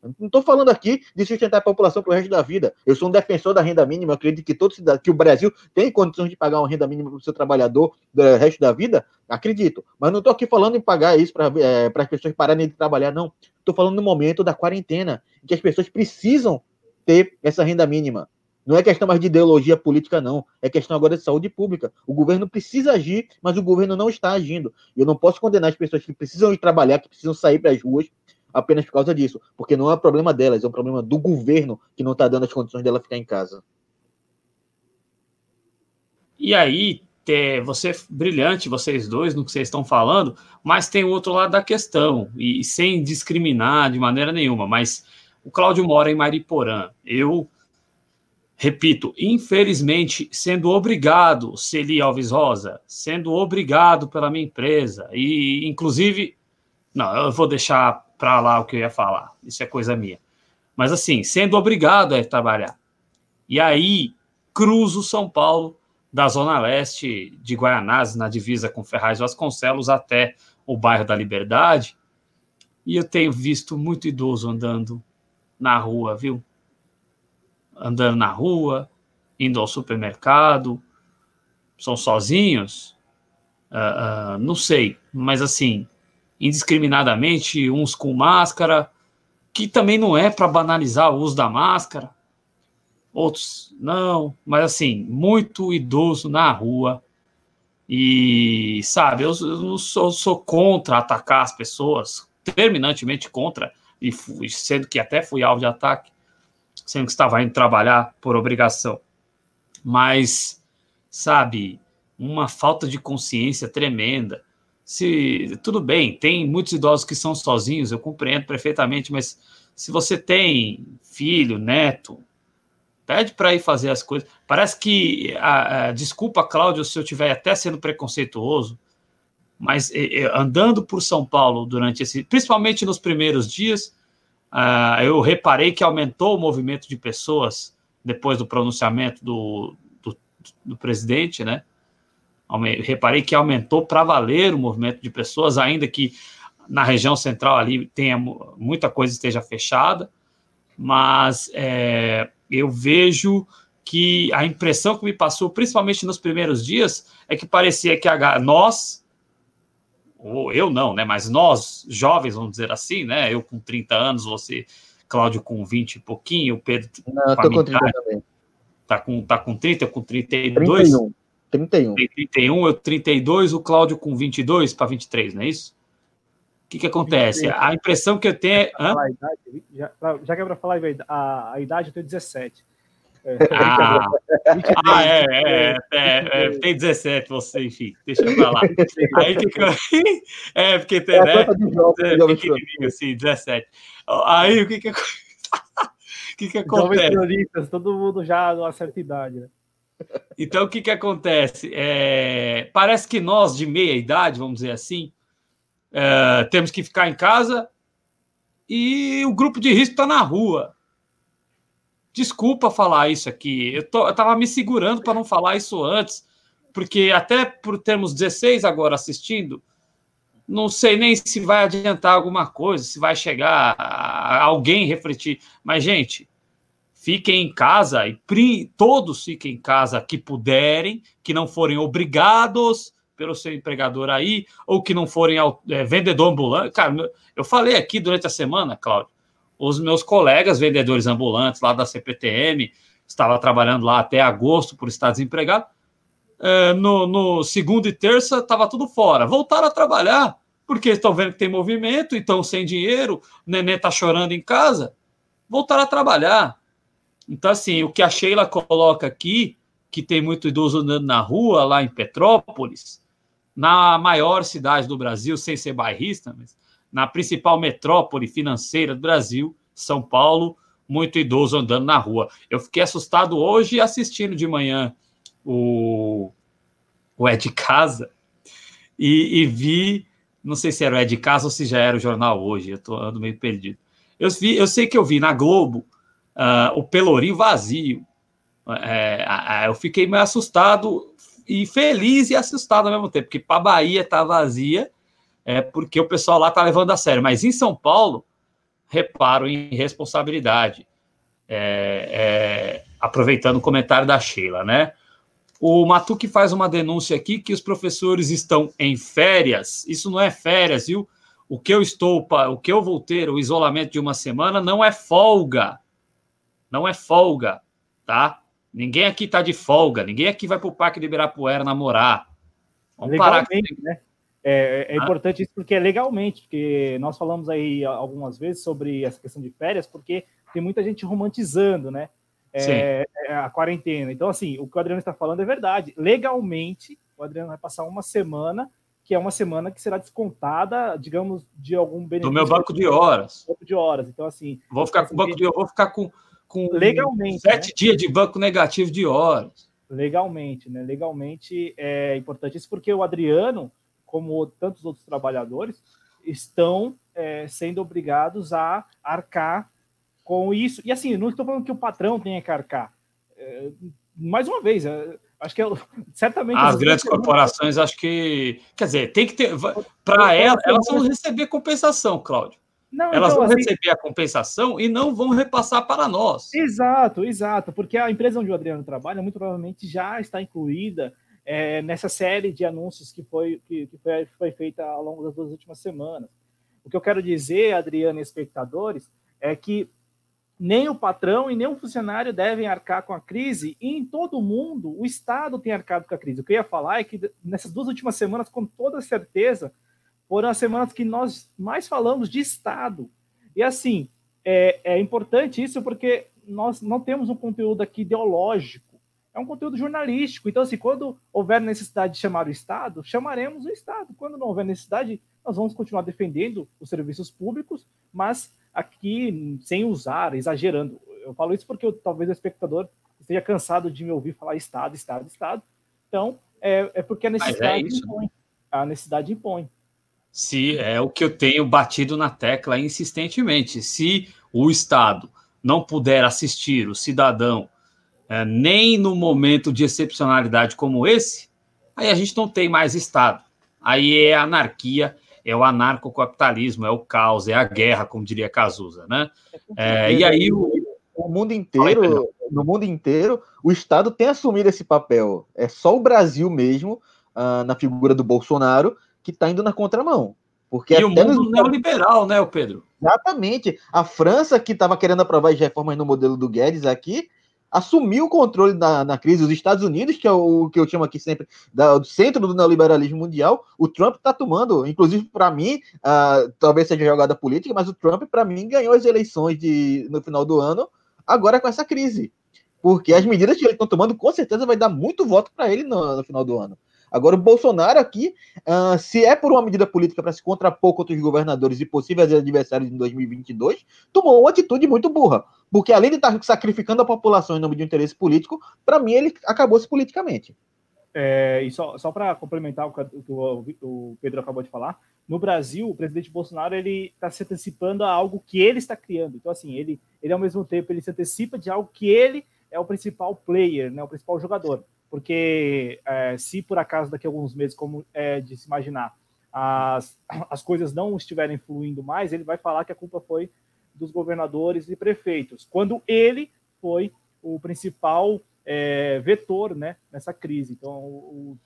não estou falando aqui de sustentar a população para o resto da vida. Eu sou um defensor da renda mínima. Acredito que todo cidadão, que o Brasil tem condições de pagar uma renda mínima para o seu trabalhador do resto da vida. Acredito. Mas não estou aqui falando em pagar isso para é, as pessoas pararem de trabalhar, não. Estou falando no momento da quarentena, em que as pessoas precisam ter essa renda mínima. Não é questão mais de ideologia política, não. É questão agora de saúde pública. O governo precisa agir, mas o governo não está agindo. Eu não posso condenar as pessoas que precisam ir trabalhar, que precisam sair para as ruas, apenas por causa disso, porque não é um problema delas, é um problema do governo que não está dando as condições dela ficar em casa. E aí, é, você brilhante, vocês dois, no que vocês estão falando, mas tem o outro lado da questão, e, e sem discriminar de maneira nenhuma, mas o Cláudio mora em Mariporã. Eu repito, infelizmente, sendo obrigado, Celi Alves Rosa, sendo obrigado pela minha empresa, e inclusive, não, eu vou deixar para lá o que eu ia falar. Isso é coisa minha. Mas assim, sendo obrigado a trabalhar. E aí, cruzo São Paulo, da zona leste de Guaianazes, na divisa com Ferraz Vasconcelos, até o bairro da Liberdade. E eu tenho visto muito idoso andando na rua, viu? Andando na rua, indo ao supermercado. São sozinhos? Uh, uh, não sei, mas assim, indiscriminadamente, uns com máscara, que também não é para banalizar o uso da máscara, outros não, mas assim, muito idoso na rua. E, sabe, eu, eu sou, sou, contra atacar as pessoas, terminantemente contra, e fui, sendo que até fui alvo de ataque, sendo que estava indo trabalhar por obrigação. mas, sabe, uma falta de consciência tremenda. Se tudo bem, tem muitos idosos que são sozinhos, eu compreendo perfeitamente, mas se você tem filho, neto, pede para ir fazer as coisas. Parece que, a, a, desculpa, Cláudio, se eu estiver até sendo preconceituoso, mas andando por São Paulo durante esse, principalmente nos primeiros dias, uh, eu reparei que aumentou o movimento de pessoas depois do pronunciamento do, do, do presidente, né? Reparei que aumentou para valer o movimento de pessoas, ainda que na região central ali tenha muita coisa esteja fechada, mas é, eu vejo que a impressão que me passou, principalmente nos primeiros dias, é que parecia que a, nós, ou eu não, né, mas nós, jovens, vamos dizer assim, né, eu com 30 anos, você, Cláudio, com 20 e pouquinho, o Pedro... Não, eu tô com 30 também. Tá com, tá com 30, eu com 32? 31. 31. 31, eu 32, o Cláudio com 22 para 23, não é isso? que, que acontece? A impressão que eu tenho é. Já, já que é para falar a, a idade, eu tenho 17. É. Ah, [laughs] ah é, é, é, é, tem 17, você, enfim, deixa eu falar. Aí fica. [laughs] É, porque tem, né? É, pequenininho, assim, 17. Aí o que que, [laughs] que, que acontece? todo mundo já numa certa idade, né? Então, o que, que acontece? É, parece que nós, de meia idade, vamos dizer assim, é, temos que ficar em casa e o grupo de risco está na rua. Desculpa falar isso aqui. Eu, tô, eu tava me segurando para não falar isso antes, porque até por termos 16 agora assistindo, não sei nem se vai adiantar alguma coisa, se vai chegar alguém refletir. Mas, gente, fiquem em casa e todos fiquem em casa que puderem, que não forem obrigados pelo seu empregador aí, ou que não forem é, vendedor ambulante. Cara, eu falei aqui durante a semana, Cláudio, os meus colegas vendedores ambulantes lá da CPTM, estava trabalhando lá até agosto por estar desempregado. É, no, no segundo e terça estava tudo fora. Voltaram a trabalhar, porque estão vendo que tem movimento, então sem dinheiro, o neném está chorando em casa. Voltaram a trabalhar. Então, assim, o que a Sheila coloca aqui, que tem muito idoso andando na rua, lá em Petrópolis, na maior cidade do Brasil, sem ser bairrista, mas na principal metrópole financeira do Brasil, São Paulo, muito idoso andando na rua. Eu fiquei assustado hoje assistindo de manhã o, o É de Casa e, e, vi, não sei se era o É de Casa ou se já era o jornal hoje, eu tô ando meio perdido. Eu, vi, eu sei que eu vi na Globo uh, o Pelourinho vazio. É, eu fiquei meio assustado e feliz e assustado ao mesmo tempo, porque para a Bahia tá vazia, é porque o pessoal lá tá levando a sério. Mas em São Paulo, reparo em responsabilidade. É, é, aproveitando o comentário da Sheila, né? O Matuque faz uma denúncia aqui que os professores estão em férias. Isso não é férias, viu? O que eu estou, o que eu vou ter, o isolamento de uma semana, não é folga. Não é folga, tá? Ninguém aqui está de folga, ninguém aqui vai para o Parque de Ibirapuera namorar. Vamos legalmente, parar. Né? É, é ah. importante isso porque é legalmente, porque nós falamos aí algumas vezes sobre essa questão de férias, porque tem muita gente romantizando, né? É, é a quarentena. Então, assim, o que o Adriano está falando é verdade. Legalmente, o Adriano vai passar uma semana, que é uma semana que será descontada, digamos, de algum benefício. Do meu banco de horas. Banco de horas. Então, assim. Vou ficar com o banco de eu vou ficar com com legalmente sete né? dias de banco negativo de horas. Legalmente, né? Legalmente é importante isso porque o Adriano, como tantos outros trabalhadores, estão é, sendo obrigados a arcar com isso. E assim, não estou falando que o patrão tenha que arcar. É, mais uma vez, é, acho que é, [laughs] certamente. As grandes corporações, acho que. Quer dizer, tem que ter. Para elas, elas vão receber compensação, Cláudio. Não, Elas então, vão assim, receber a compensação e não vão repassar para nós. Exato, exato, porque a empresa onde o Adriano trabalha muito provavelmente já está incluída é, nessa série de anúncios que foi, que, que foi, foi feita ao longo das duas últimas semanas. O que eu quero dizer, Adriano e espectadores, é que nem o patrão e nem o funcionário devem arcar com a crise, e em todo o mundo o Estado tem arcado com a crise. O que eu ia falar é que nessas duas últimas semanas, com toda certeza, foram as semanas que nós mais falamos de Estado. E assim, é, é importante isso porque nós não temos um conteúdo aqui ideológico. é um conteúdo jornalístico. Então, assim, quando houver necessidade de chamar o Estado, chamaremos o Estado. Quando não houver necessidade, nós vamos continuar defendendo os serviços públicos, mas aqui sem usar, exagerando. Eu falo isso porque eu, talvez o espectador esteja cansado de me ouvir falar Estado, Estado, Estado. Então, é, é porque a é necessidade é impõe. A necessidade impõe. Se é o que eu tenho batido na tecla insistentemente. Se o Estado não puder assistir o cidadão é, nem no momento de excepcionalidade como esse, aí a gente não tem mais Estado. Aí é anarquia, é o anarcocapitalismo, é o caos, é a guerra, como diria Cazuza, né? É, e aí o, o mundo inteiro, no mundo inteiro, o Estado tem assumido esse papel. É só o Brasil mesmo, uh, na figura do Bolsonaro, que está indo na contramão. Porque e o mundo nos... neoliberal, né, o Pedro? Exatamente. A França, que estava querendo aprovar as reformas no modelo do Guedes aqui, assumiu o controle na, na crise. Os Estados Unidos, que é o que eu chamo aqui sempre da, do centro do neoliberalismo mundial, o Trump está tomando, inclusive para mim, uh, talvez seja jogada política, mas o Trump, para mim, ganhou as eleições de, no final do ano, agora com essa crise. Porque as medidas que ele está tomando, com certeza, vai dar muito voto para ele no, no final do ano. Agora, o Bolsonaro aqui, uh, se é por uma medida política para se contrapor contra os governadores e possíveis adversários em 2022, tomou uma atitude muito burra. Porque além de estar tá sacrificando a população em nome de um interesse político, para mim ele acabou-se politicamente. É, e só, só para complementar o que o, o, Pedro acabou de falar, no Brasil, o presidente Bolsonaro ele está se antecipando a algo que ele está criando. Então, assim, ele, ele ao mesmo tempo ele se antecipa de algo que ele é o principal player, né, o principal jogador porque é, se por acaso daqui a alguns meses, como é de se imaginar, as, [clears throat] as coisas não estiverem fluindo mais, ele vai falar que a culpa foi dos governadores e prefeitos, quando ele foi o principal é, vetor né, nessa crise. Então, o, o,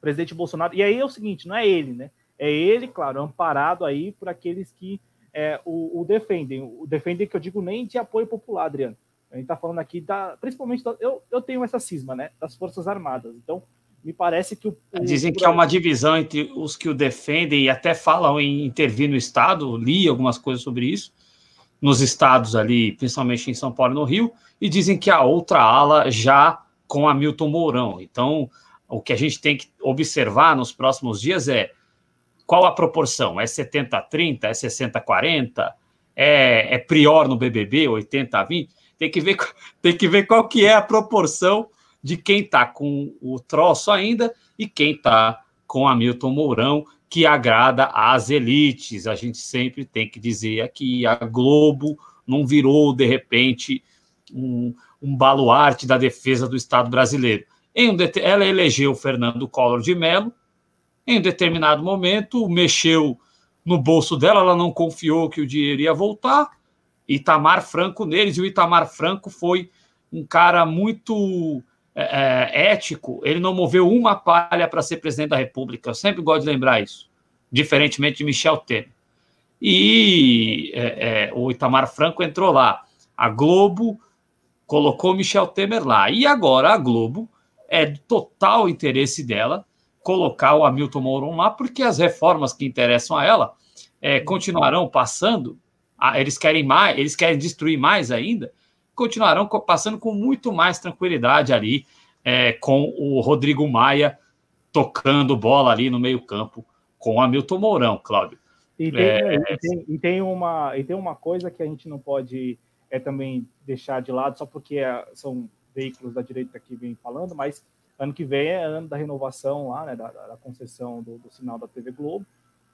presidente Bolsonaro. E aí é o seguinte: não é ele, né? É ele, claro, amparado aí por aqueles que é, o, o defendem. O defendem que eu digo nem de apoio popular, Adriano a gente está falando aqui da, principalmente, da, eu, eu tenho essa cisma, né, das Forças Armadas. Então, me parece que o, o dizem que há uma divisão entre os que o defendem e até falam em intervir no Estado. Li algumas coisas sobre isso nos estados ali, principalmente em São Paulo e no Rio, e dizem que a outra ala já com Hamilton Mourão. Então, o que a gente tem que observar nos próximos dias é qual a proporção? É 70-30? É 60-40? É, é prior no BBB, 80-20? Tem que ver, [laughs] tem que ver qual que é a proporção de quem está com o troço ainda e quem está com Hamilton Mourão, que agrada às elites. A gente sempre tem que dizer aqui, a Globo não virou, de repente, um, um baluarte da defesa do Estado brasileiro. Um ela elegeu Fernando Collor de Mello, em um determinado momento, mexeu no bolso dela, ela não confiou que o dinheiro ia voltar, Itamar Franco neles, e o Itamar Franco foi um cara muito é, é, ético, ele não moveu uma palha para ser presidente da República. Eu sempre gosto de lembrar isso, diferentemente de Michel Temer. E é, é, o Itamar Franco entrou lá. A Globo colocou Michel Temer lá. E agora a Globo é de total interesse dela colocar o Hamilton Mourão lá, porque as reformas que interessam a ela é, continuarão passando eles querem mais, eles querem destruir mais ainda, continuarão passando com muito mais tranquilidade ali, é, com o Rodrigo Maia tocando bola ali no meio-campo com o Hamilton Mourão, Cláudio. E tem, é... e, tem, e tem, uma, e tem uma coisa que a gente não pode é, também deixar de lado, só porque é, são veículos da direita que vêm falando, mas ano que vem é ano da renovação lá, né, da, da concessão do, do sinal da TV Globo.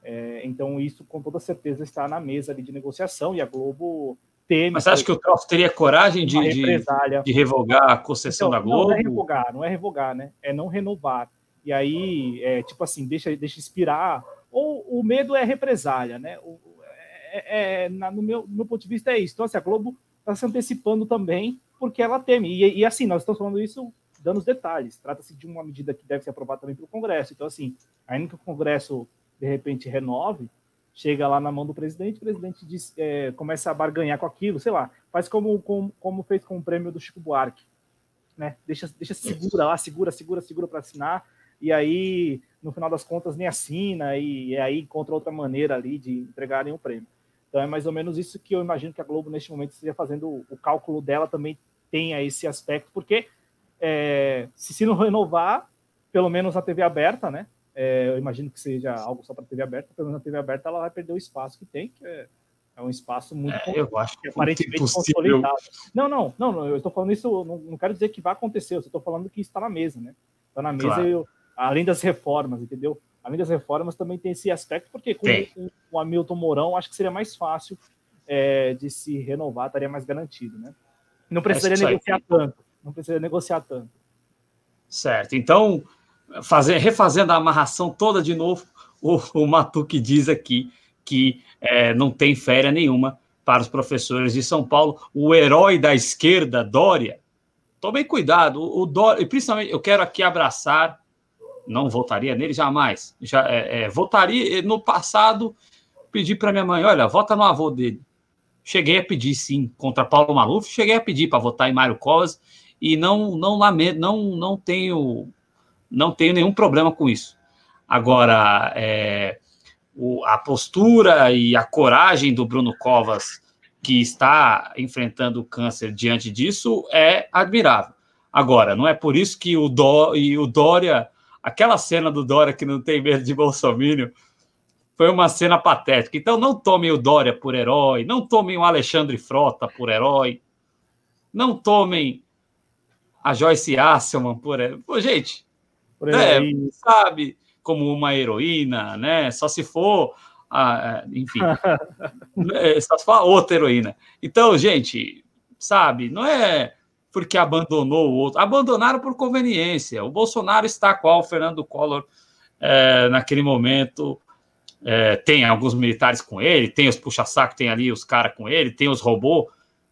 É, então, isso com toda certeza está na mesa ali de negociação e a Globo teme. Mas você acha que o Troço teria coragem de, de, de, revogar a concessão então, da Globo? Não é revogar, não é revogar, né? É não renovar. E aí, é, tipo assim, deixa, deixa expirar. Ou o medo é represália, né? O, é, é, na, no, meu, no meu ponto de vista é isso. Então, assim, a Globo está se antecipando também porque ela teme. E, e assim, nós estamos falando isso dando os detalhes. Trata-se de uma medida que deve ser aprovada também pelo Congresso. Então, assim, ainda que o Congresso de repente renove, chega lá na mão do presidente, o presidente diz, é, começa a barganhar com aquilo, sei lá, faz como, como, como fez com o prêmio do Chico Buarque, né? Deixa, deixa segura lá, segura, segura, segura para assinar, e aí, no final das contas, nem assina, e, e aí encontra outra maneira ali de entregarem o prêmio. Então é mais ou menos isso que eu imagino que a Globo, neste momento, esteja fazendo, o cálculo dela também tenha esse aspecto, porque é, se, se não renovar, pelo menos na TV aberta, né? É, eu imagino que seja algo só para TV aberta, pelo menos na TV aberta ela vai perder o espaço que tem, que é, é um espaço muito é, eu acho que aparentemente consolidado. Não, não, não, não, eu estou falando isso, não, não quero dizer que vai acontecer, eu estou falando que está na mesa, né? Está na mesa, claro. eu, além das reformas, entendeu? Além das reformas também tem esse aspecto, porque com o, o Hamilton Mourão acho que seria mais fácil é, de se renovar, estaria mais garantido, né? Não precisaria negociar tanto, não precisaria negociar tanto. Certo, então fazer, refazendo a amarração toda de novo, o, o Matuque diz aqui que é, não tem férias nenhuma para os professores de São Paulo. O herói da esquerda, Dória, tomem cuidado. O, o Dória, e principalmente, eu quero aqui abraçar, não votaria nele jamais. Já é, é, votaria no passado, pedi para minha mãe, olha, vota no avô dele. Cheguei a pedir sim contra Paulo Maluf, cheguei a pedir para votar em Mário Covas e não não lamento, não não tenho não tenho nenhum problema com isso. Agora, é, o, a postura e a coragem do Bruno Covas, que está enfrentando o câncer diante disso, é admirável. Agora, não é por isso que o, Dó, e o Dória, aquela cena do Dória que não tem medo de Bolsonaro, foi uma cena patética. Então, não tomem o Dória por herói, não tomem o Alexandre Frota por herói, não tomem a Joyce Asselman por herói. Pô, gente, é, sabe, como uma heroína, né? Só se for, ah, enfim, [laughs] é, só se for outra heroína. Então, gente, sabe, não é porque abandonou o outro, abandonaram por conveniência. O Bolsonaro está qual o Fernando Collor é, naquele momento. É, tem alguns militares com ele, tem os puxa-saco, tem ali os caras com ele, tem os robôs,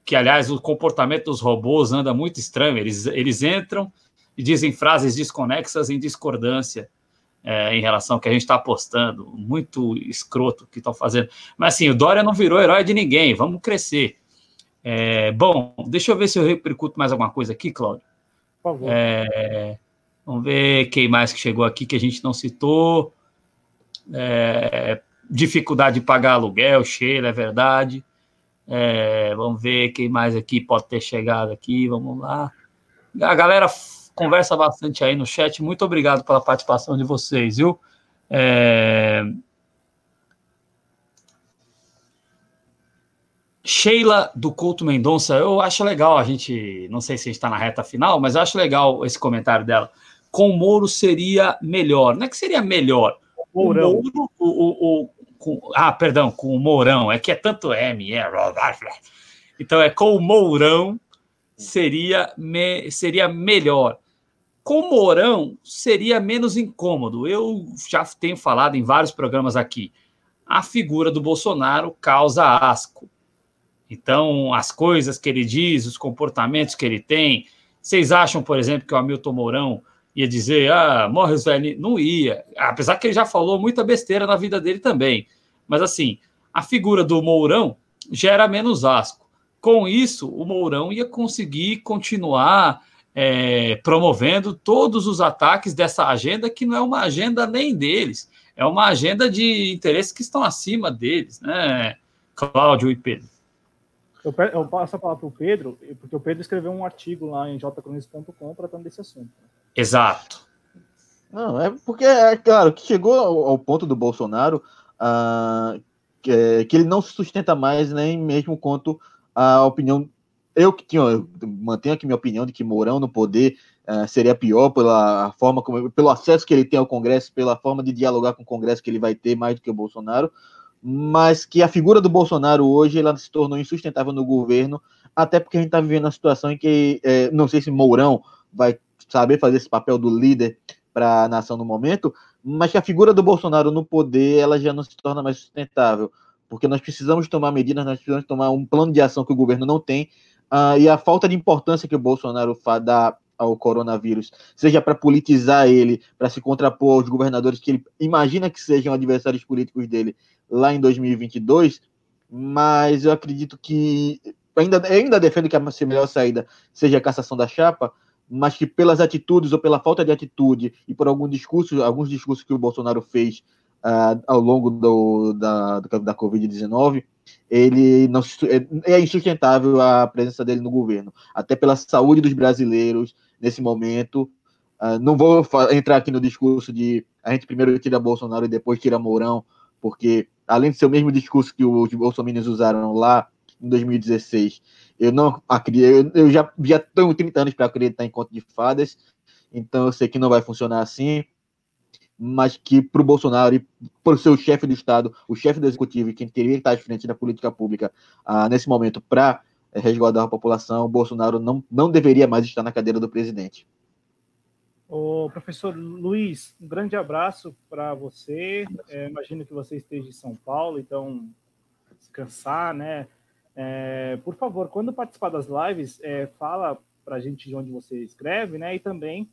que aliás o comportamento dos robôs anda muito estranho. Eles, eles entram, e dizem frases desconexas em discordância é, em relação ao que a gente está apostando. Muito escroto que estão fazendo. Mas assim, o Dória não virou herói de ninguém, vamos crescer. É, bom, deixa eu ver se eu repercuto mais alguma coisa aqui, Cláudio. Por favor. É, vamos ver quem mais que chegou aqui que a gente não citou. É, dificuldade de pagar aluguel, Sheila, é verdade. É, vamos ver quem mais aqui pode ter chegado aqui. Vamos lá. A galera conversa bastante aí no chat. Muito obrigado pela participação de vocês, viu? É... Sheila do Couto Mendonça, eu acho legal a gente, não sei se a gente está na reta final, mas eu acho legal esse comentário dela. Com o Moro seria melhor. Não é que seria melhor. O Mourão. O o, o, o com, ah, perdão, com o Mourão. É que é tanto M, é. Então é com o Mourão seria, me, seria melhor. Com Mourão seria menos incômodo. Eu já tenho falado em vários programas aqui. A figura do Bolsonaro causa asco. Então, as coisas que ele diz, os comportamentos que ele tem. Vocês acham, por exemplo, que o Hamilton Mourão ia dizer, ah, morre os velhos? Não ia. Apesar que ele já falou muita besteira na vida dele também. Mas, assim, a figura do Mourão gera menos asco. Com isso, o Mourão ia conseguir continuar é, promovendo todos os ataques dessa agenda, que não é uma agenda nem deles, é uma agenda de interesses que estão acima deles, né, Cláudio e Pedro? Eu, eu passo a palavra para o Pedro, porque o Pedro escreveu um artigo lá em jcronis.com tratando desse assunto. Exato. Não, é porque, é claro, que chegou ao, ao ponto do Bolsonaro ah, que, é, que ele não se sustenta mais nem mesmo quanto a opinião eu que tinha, eu mantenho aqui minha opinião de que Mourão no poder uh, seria pior pela forma como, pelo acesso que ele tem ao Congresso, pela forma de dialogar com o Congresso que ele vai ter mais do que o Bolsonaro, mas que a figura do Bolsonaro hoje ela se tornou insustentável no governo, até porque a gente está vivendo uma situação em que é, não sei se Mourão vai saber fazer esse papel do líder para a nação no momento, mas que a figura do Bolsonaro no poder ela já não se torna mais sustentável, porque nós precisamos tomar medidas, nós precisamos tomar um plano de ação que o governo não tem uh, e a falta de importância que o Bolsonaro dá ao coronavírus, seja para politizar ele, para se contrapor aos governadores que ele imagina que sejam adversários políticos dele lá em 2022, mas eu acredito que ainda, ainda defendo que a melhor saída seja a cassação da chapa, mas que pelas atitudes ou pela falta de atitude e por algum discurso, alguns discursos que o Bolsonaro fez uh, ao longo do, da, da Covid-19, ele não é, é insustentável a presença dele no governo, até pela saúde dos brasileiros, nesse momento. Uh, não vou entrar aqui no discurso de a gente primeiro tira Bolsonaro e depois tira Mourão, porque além de ser o mesmo discurso que os bolsominions usaram lá em 2016, eu não acredito, eu já, já tenho 30 anos para acreditar em conto de fadas, então eu sei que não vai funcionar assim, mas que para o Bolsonaro e para o seu chefe do Estado, o chefe do Executivo e quem teria que estar à frente da política pública ah, nesse momento para é, resguardar a população, o Bolsonaro não, não deveria mais estar na cadeira do presidente. O professor Luiz, um grande abraço para você. É, imagino que você esteja em São Paulo, então descansar, né? É, por favor, quando participar das lives, é, fala para a gente de onde você escreve, né? E também,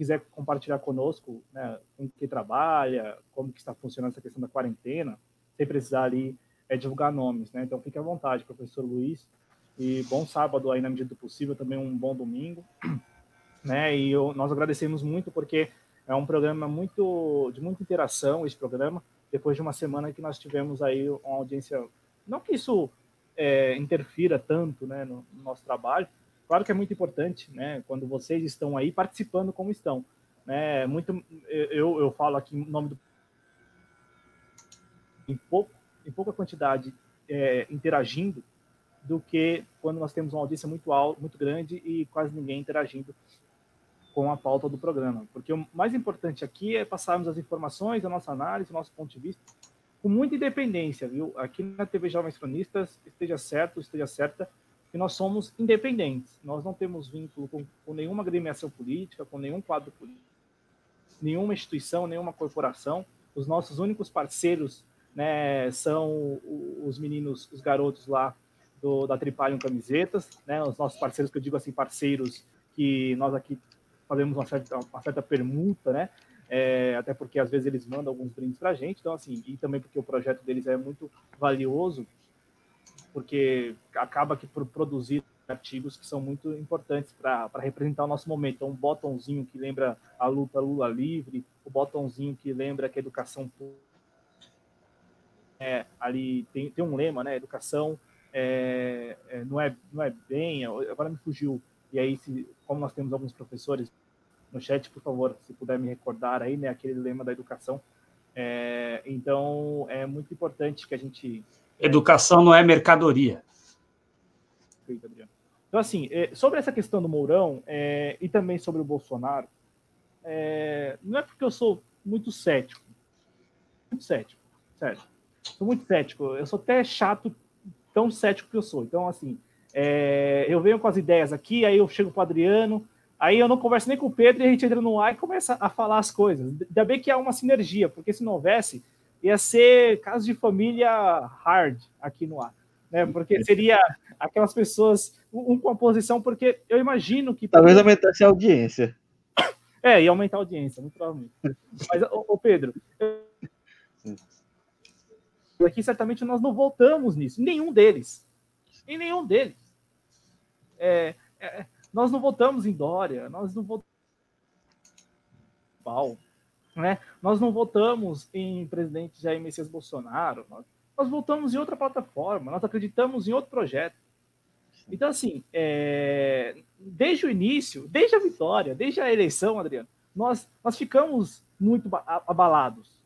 quiser compartilhar conosco, né, com que trabalha, como que está funcionando essa questão da quarentena, sem precisar ali é, divulgar nomes, né? Então fique à vontade, professor Luiz. E bom sábado aí na medida do possível, também um bom domingo, [clears throat] né? E eu, nós agradecemos muito porque é um programa muito de muita interação esse programa. Depois de uma semana que nós tivemos aí uma audiência, não que isso é, interfira tanto, né, no, no nosso trabalho, Claro que é muito importante, né? Quando vocês estão aí participando como estão, né? Muito, eu, eu falo aqui em nome do em, pouco, em pouca quantidade é, interagindo do que quando nós temos uma audiência muito alta, muito grande e quase ninguém interagindo com a pauta do programa. Porque o mais importante aqui é passarmos as informações, a nossa análise, o nosso ponto de vista, com muita independência, viu? Aqui na TV Jovens Cronistas, esteja certo, esteja certa, que nós somos independentes. Nós não temos vínculo com, com nenhuma agremiação política, com nenhum quadro político, nenhuma instituição, nenhuma corporação. Os nossos únicos parceiros né, são os meninos, os garotos lá do, da Tripalium Camisetas, né, os nossos parceiros, que eu digo assim, parceiros que nós aqui fazemos uma certa, uma certa permuta, né? É, até porque às vezes eles mandam alguns brindes para a gente, então assim, e também porque o projeto deles é muito valioso porque acaba que por produzir artigos que são muito importantes para representar o nosso momento. Então, um botãozinho que lembra a luta Lula livre, o botãozinho que lembra que a educação é, ali tem, tem um lema, né? Educação é, é, não, é, não é bem, agora me fugiu. E aí, se, como nós temos alguns professores no chat, por favor, se puder me recordar aí, né? Aquele lema da educação. É, então, é muito importante que a gente Educação não é mercadoria. Então, assim, é, sobre essa questão do Mourão é, e também sobre o Bolsonaro, é, não é porque eu sou muito cético. Muito cético, sério. Sou muito cético. Eu sou até chato, tão cético que eu sou. Então, assim, é, eu venho com as ideias aqui, aí eu chego para Adriano, aí eu não converso nem com o Pedro e a gente entra no ar e começa a falar as coisas. Ainda bem que há uma sinergia, porque se não houvesse, ia ser caso de família hard aqui no ar, né? Porque seria aquelas pessoas um com a posição, porque eu imagino que talvez aumentasse a audiência. É, ia aumentar a audiência, muito provavelmente. Mas, ô, Pedro, aqui certamente nós não voltamos nisso, nenhum deles, em nenhum deles. É, é, nós não votamos em Dória, nós não votamos Paulo né? Nós não votamos em presidente Jair Messias Bolsonaro, nós, nós votamos em outra plataforma, nós acreditamos em outro projeto. Então, assim, é, desde o início, desde a vitória, desde a eleição, Adriano, nós, nós ficamos muito abalados.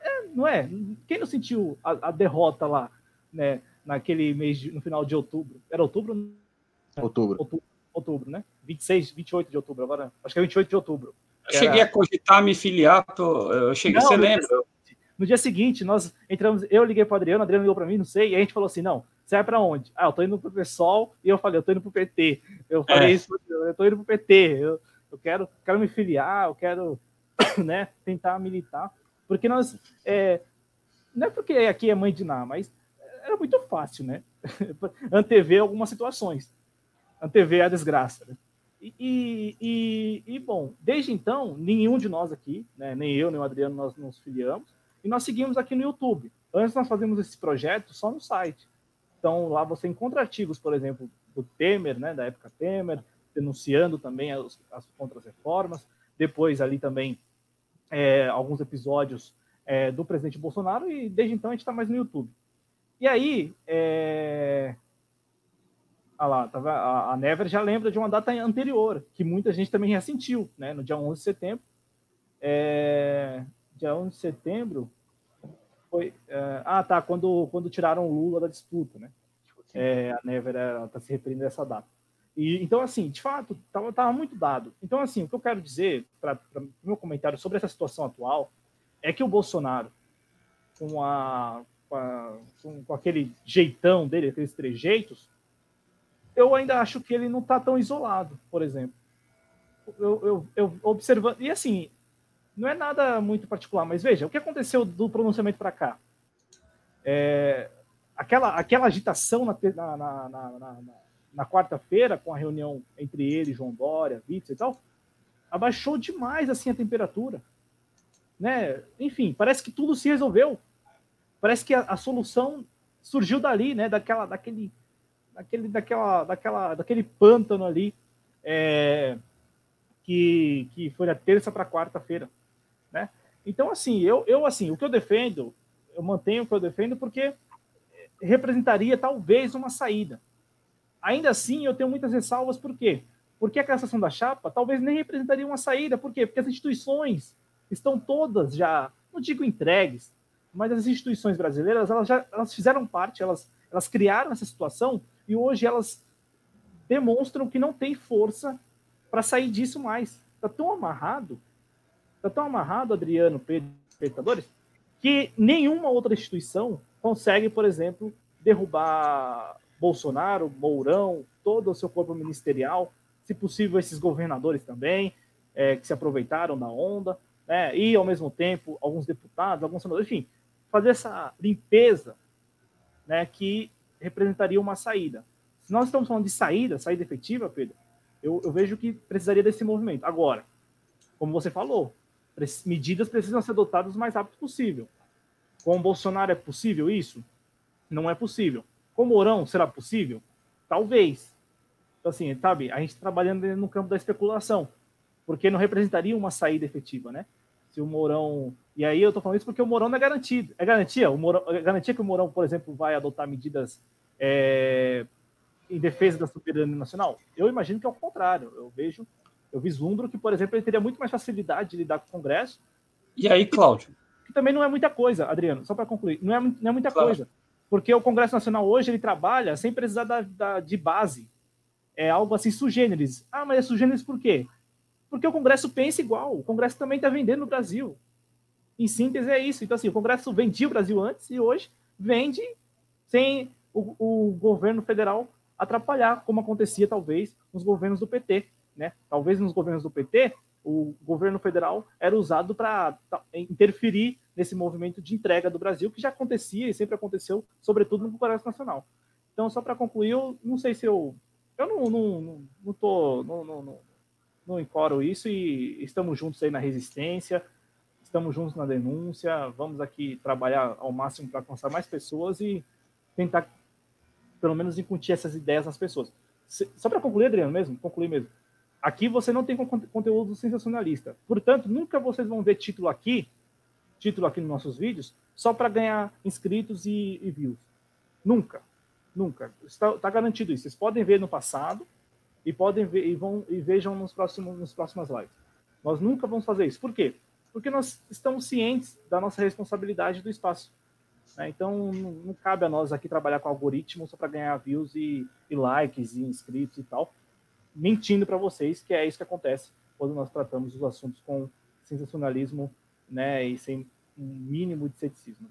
É, não é? Quem não sentiu a, a, derrota lá, né, naquele mês, de, no final de outubro? Era outubro? Outubro. Outubro, outubro né? 26, 28 de outubro, agora, acho que é 28 de outubro. Eu cheguei a cogitar me filiar, tô, eu cheguei, não, você lembra? No dia seguinte, nós entramos, eu liguei para o Adriano, o Adriano ligou para mim, não sei, e a gente falou assim: não, você vai para onde? Ah, eu tô indo pro PSOL, e eu falei, eu tô indo pro PT. Eu falei é. isso, eu tô indo pro PT, eu, eu quero, quero me filiar, eu quero [coughs] né, tentar militar, porque nós. É, não é porque aqui é mãe de Ná, mas era muito fácil, né? [laughs] Antever algumas situações. Antever a desgraça, né? E, e, e, bom, desde então, nenhum de nós aqui, né, nem eu, nem o Adriano, nós nos filiamos, e nós seguimos aqui no YouTube. Antes nós fazíamos esse projeto só no site. Então lá você encontra artigos, por exemplo, do Temer, né, da época Temer, denunciando também as, as contra-reformas. Depois ali também é, alguns episódios é, do presidente Bolsonaro, e desde então a gente está mais no YouTube. E aí, é, Ah lá, tava, a, a Never já lembra de uma data anterior, que muita gente também já sentiu, né? No dia 11 de setembro. É, dia 11 de setembro foi... É, ah, tá, quando, quando tiraram o Lula da disputa, né? É, a Never está se referindo a essa data. E, então, assim, de fato, estava tava muito dado. Então, assim, o que eu quero dizer, para o meu comentário sobre essa situação atual, é que o Bolsonaro, com, a, com, a, com aquele jeitão dele, aqueles trejeitos, eu ainda acho que ele não está tão isolado, por exemplo. Eu, eu, eu observando. E assim, não é nada muito particular, mas veja, o que aconteceu do pronunciamento para cá? É, aquela, aquela agitação na, na, na, na na quarta-feira, com a reunião entre ele, João Dória, Witzel e tal, abaixou demais assim a temperatura. Né? Enfim, parece que tudo se resolveu. Parece que a, a solução surgiu dali, né? Daquela, daquele, daquele, daquela, daquela, daquele pântano ali é, que, que foi da terça para quarta-feira, né? Então, assim, eu, eu, assim, o que eu defendo, eu mantenho o que eu defendo porque representaria talvez uma saída. Ainda assim, eu tenho muitas ressalvas, por quê? Porque a cassação da chapa talvez nem representaria uma saída. Por quê? Porque as instituições estão todas já, não digo entregues, mas as instituições brasileiras, elas já elas fizeram parte, elas, elas criaram essa situação e hoje elas demonstram que não tem força para sair disso mais. Está tão amarrado, está tão amarrado, Adriano, Pedro, espectadores, que nenhuma outra instituição consegue, por exemplo, derrubar Bolsonaro, Mourão, todo o seu corpo ministerial, se possível esses governadores também, é, que se aproveitaram da onda, né, e ao mesmo tempo alguns deputados, alguns senadores, enfim, fazer essa limpeza né, que representaria uma saída. Se nós estamos falando de saída, saída efetiva, Pedro, eu, eu vejo que precisaria desse movimento. Agora, como você falou, medidas precisam ser adotadas o mais rápido possível. Com o Bolsonaro é possível isso? Não é possível. Com o Mourão, será possível? Talvez. Então, assim, sabe, a gente trabalhando no campo da especulação, porque não representaria uma saída efetiva, né? Se o Mourão. E aí eu tô falando isso porque o Mourão não é garantido. É garantia? O Mourão, é garantia que o Mourão, por exemplo, vai adotar medidas é, em defesa da soberania nacional? Eu imagino que é o contrário. Eu vejo, eu vislumbro que, por exemplo, ele teria muito mais facilidade de lidar com o Congresso. E aí, Cláudio? Que também não é muita coisa, Adriano, só para concluir. Não é, não é muita claro. coisa. Porque o Congresso Nacional hoje ele trabalha sem precisar da, da, de base. É algo assim sugêneres. Ah, mas é sugêneres por quê? Porque o Congresso pensa igual. O Congresso também está vendendo no Brasil. Em síntese, é isso. Então, assim, o Congresso vendia o Brasil antes e hoje vende sem o, o governo federal atrapalhar, como acontecia, talvez, nos governos do PT. Né? Talvez nos governos do PT, o governo federal era usado para interferir nesse movimento de entrega do Brasil, que já acontecia e sempre aconteceu, sobretudo no Congresso Nacional. Então, só para concluir, eu não sei se eu. Eu não, não, não, não tô. Não, não, não, não encoro isso e estamos juntos aí na resistência, estamos juntos na denúncia, vamos aqui trabalhar ao máximo para alcançar mais pessoas e tentar, pelo menos, incutir essas ideias nas pessoas. Só para concluir, Adriano, mesmo, concluir mesmo. Aqui você não tem conteúdo sensacionalista. Portanto, nunca vocês vão ver título aqui título aqui nos nossos vídeos só para ganhar inscritos e, e, views. Nunca, nunca. Está, está, garantido isso. Vocês podem ver no passado e podem ver e vão e vejam nos próximos nos próximas lives. Nós nunca vamos fazer isso. Por quê? Porque nós estamos cientes da nossa responsabilidade do espaço. Né? Então não, não, cabe a nós aqui trabalhar com algoritmos só para ganhar views e, e likes e inscritos e tal, mentindo para vocês que é isso que acontece quando nós tratamos os assuntos com sensacionalismo né, e sem um mínimo de ceticismo.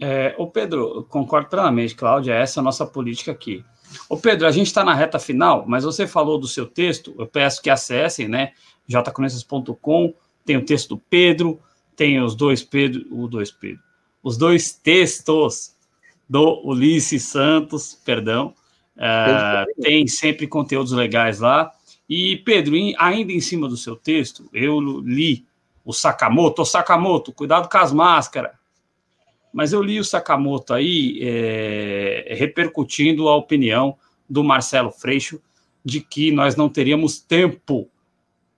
É, o Pedro, concordo plenamente, Cláudia, essa é a nossa política aqui. O Pedro, a gente está na reta final, mas você falou do seu texto, eu peço que acessem, né, jconexas.com, tem o texto do Pedro, tem os dois Pedro, o dois Pedro, os dois textos do Ulisses Santos, perdão, uh, tem sempre conteúdos legais lá. E, Pedro, ainda em cima do seu texto, eu li o Sakamoto, o Sakamoto, cuidado com as máscaras. Mas eu li o Sakamoto aí é, repercutindo a opinião do Marcelo Freixo de que nós não teríamos tempo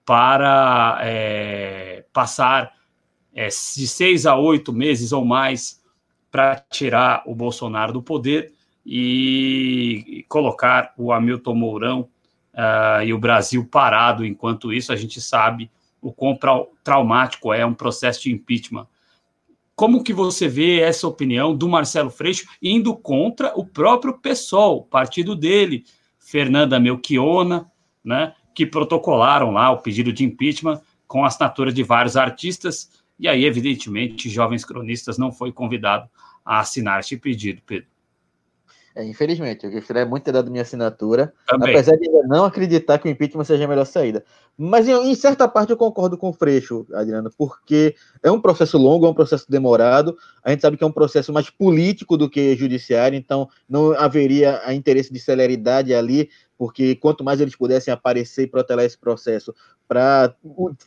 para é, passar é, de seis a oito meses ou mais para tirar o Bolsonaro do poder e colocar o Hamilton Mourão uh, e o Brasil parado enquanto isso. A gente sabe o quão traumático é um processo de impeachment. Como que você vê essa opinião do Marcelo Freixo indo contra o próprio PSOL, partido dele, Fernanda Melchiona, né, que protocolaram lá o pedido de impeachment com a assinatura de vários artistas, e aí, evidentemente, jovens cronistas não foi convidado a assinar este pedido, Pedro. É, infelizmente, eu gostaria muito de ter dado minha assinatura, Também. apesar de não acreditar que o impeachment seja a melhor saída. Mas em, em, certa parte eu concordo com o Freixo, Adriano, porque é um processo longo, é um processo demorado. A gente sabe que é um processo mais político do que judiciário, então não haveria a interesse de celeridade ali, porque quanto mais eles pudessem aparecer e protelar esse processo para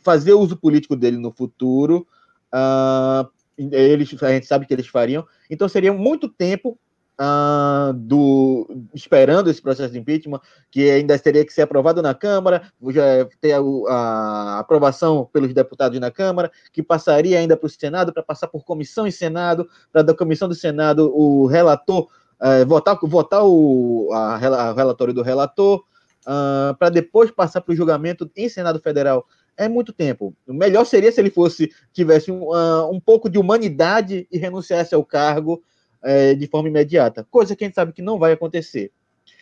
fazer uso político dele no futuro, uh, eles, a gente sabe que eles fariam. Então seria muito tempo uh, do esperando esse processo de impeachment, que ainda teria que ser aprovado na Câmara, já ter a, a aprovação pelos deputados na Câmara, que passaria ainda para o Senado, para passar por comissão e Senado, para da comissão do Senado o relator uh, votar, votar o a, a relatório do relator, uh, para depois passar para o julgamento em Senado Federal é muito tempo. O melhor seria se ele fosse tivesse um, uh, um pouco de humanidade e renunciasse ao cargo é, de forma imediata, coisa que a gente sabe que não vai acontecer.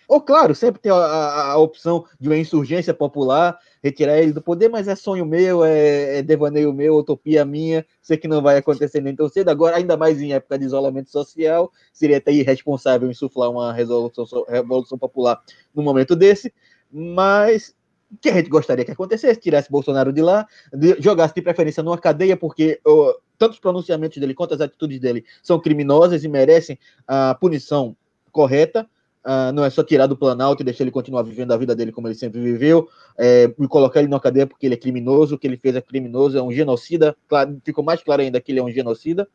Ou, claro, sempre tem a, a, a, opção de uma insurgência popular, retirar ele do poder, mas é sonho meu, é, é, devaneio meu, utopia minha, sei que não vai acontecer nem tão cedo. Agora, ainda mais em época de isolamento social, seria até irresponsável insuflar uma resolução, revolução popular no momento desse, mas que a gente gostaria que acontecesse, tirasse Bolsonaro de lá, de, jogasse de preferência numa cadeia, porque uh, tanto os pronunciamentos dele quanto as atitudes dele são criminosas e merecem a punição correta. Uh, não é só tirar do Planalto e deixar ele continuar vivendo a vida dele como ele sempre viveu, é, e colocar ele na cadeia porque ele é criminoso, o que ele fez é criminoso, é um genocida, claro, ficou mais claro ainda que ele é um genocida,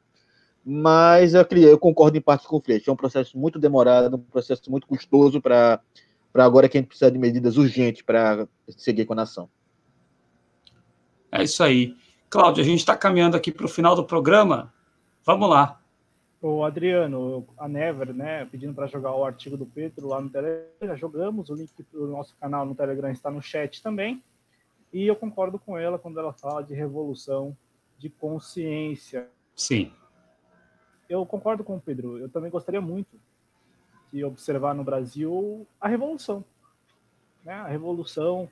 mas eu, eu concordo em parte com o Freixo, é um processo muito demorado, um processo muito custoso para agora que a gente precisa de medidas urgentes para seguir com a nação. É isso aí. Cláudio, a gente está caminhando aqui para o final do programa. Vamos lá. O Adriano, a Never, né, pedindo para jogar o artigo do Pedro lá no Telegram, já jogamos, o link do nosso canal no Telegram está no chat também. E eu concordo com ela quando ela fala de revolução de consciência. Sim. Eu concordo com o Pedro. Eu também gostaria muito de observar no Brasil a revolução. Né? A revolução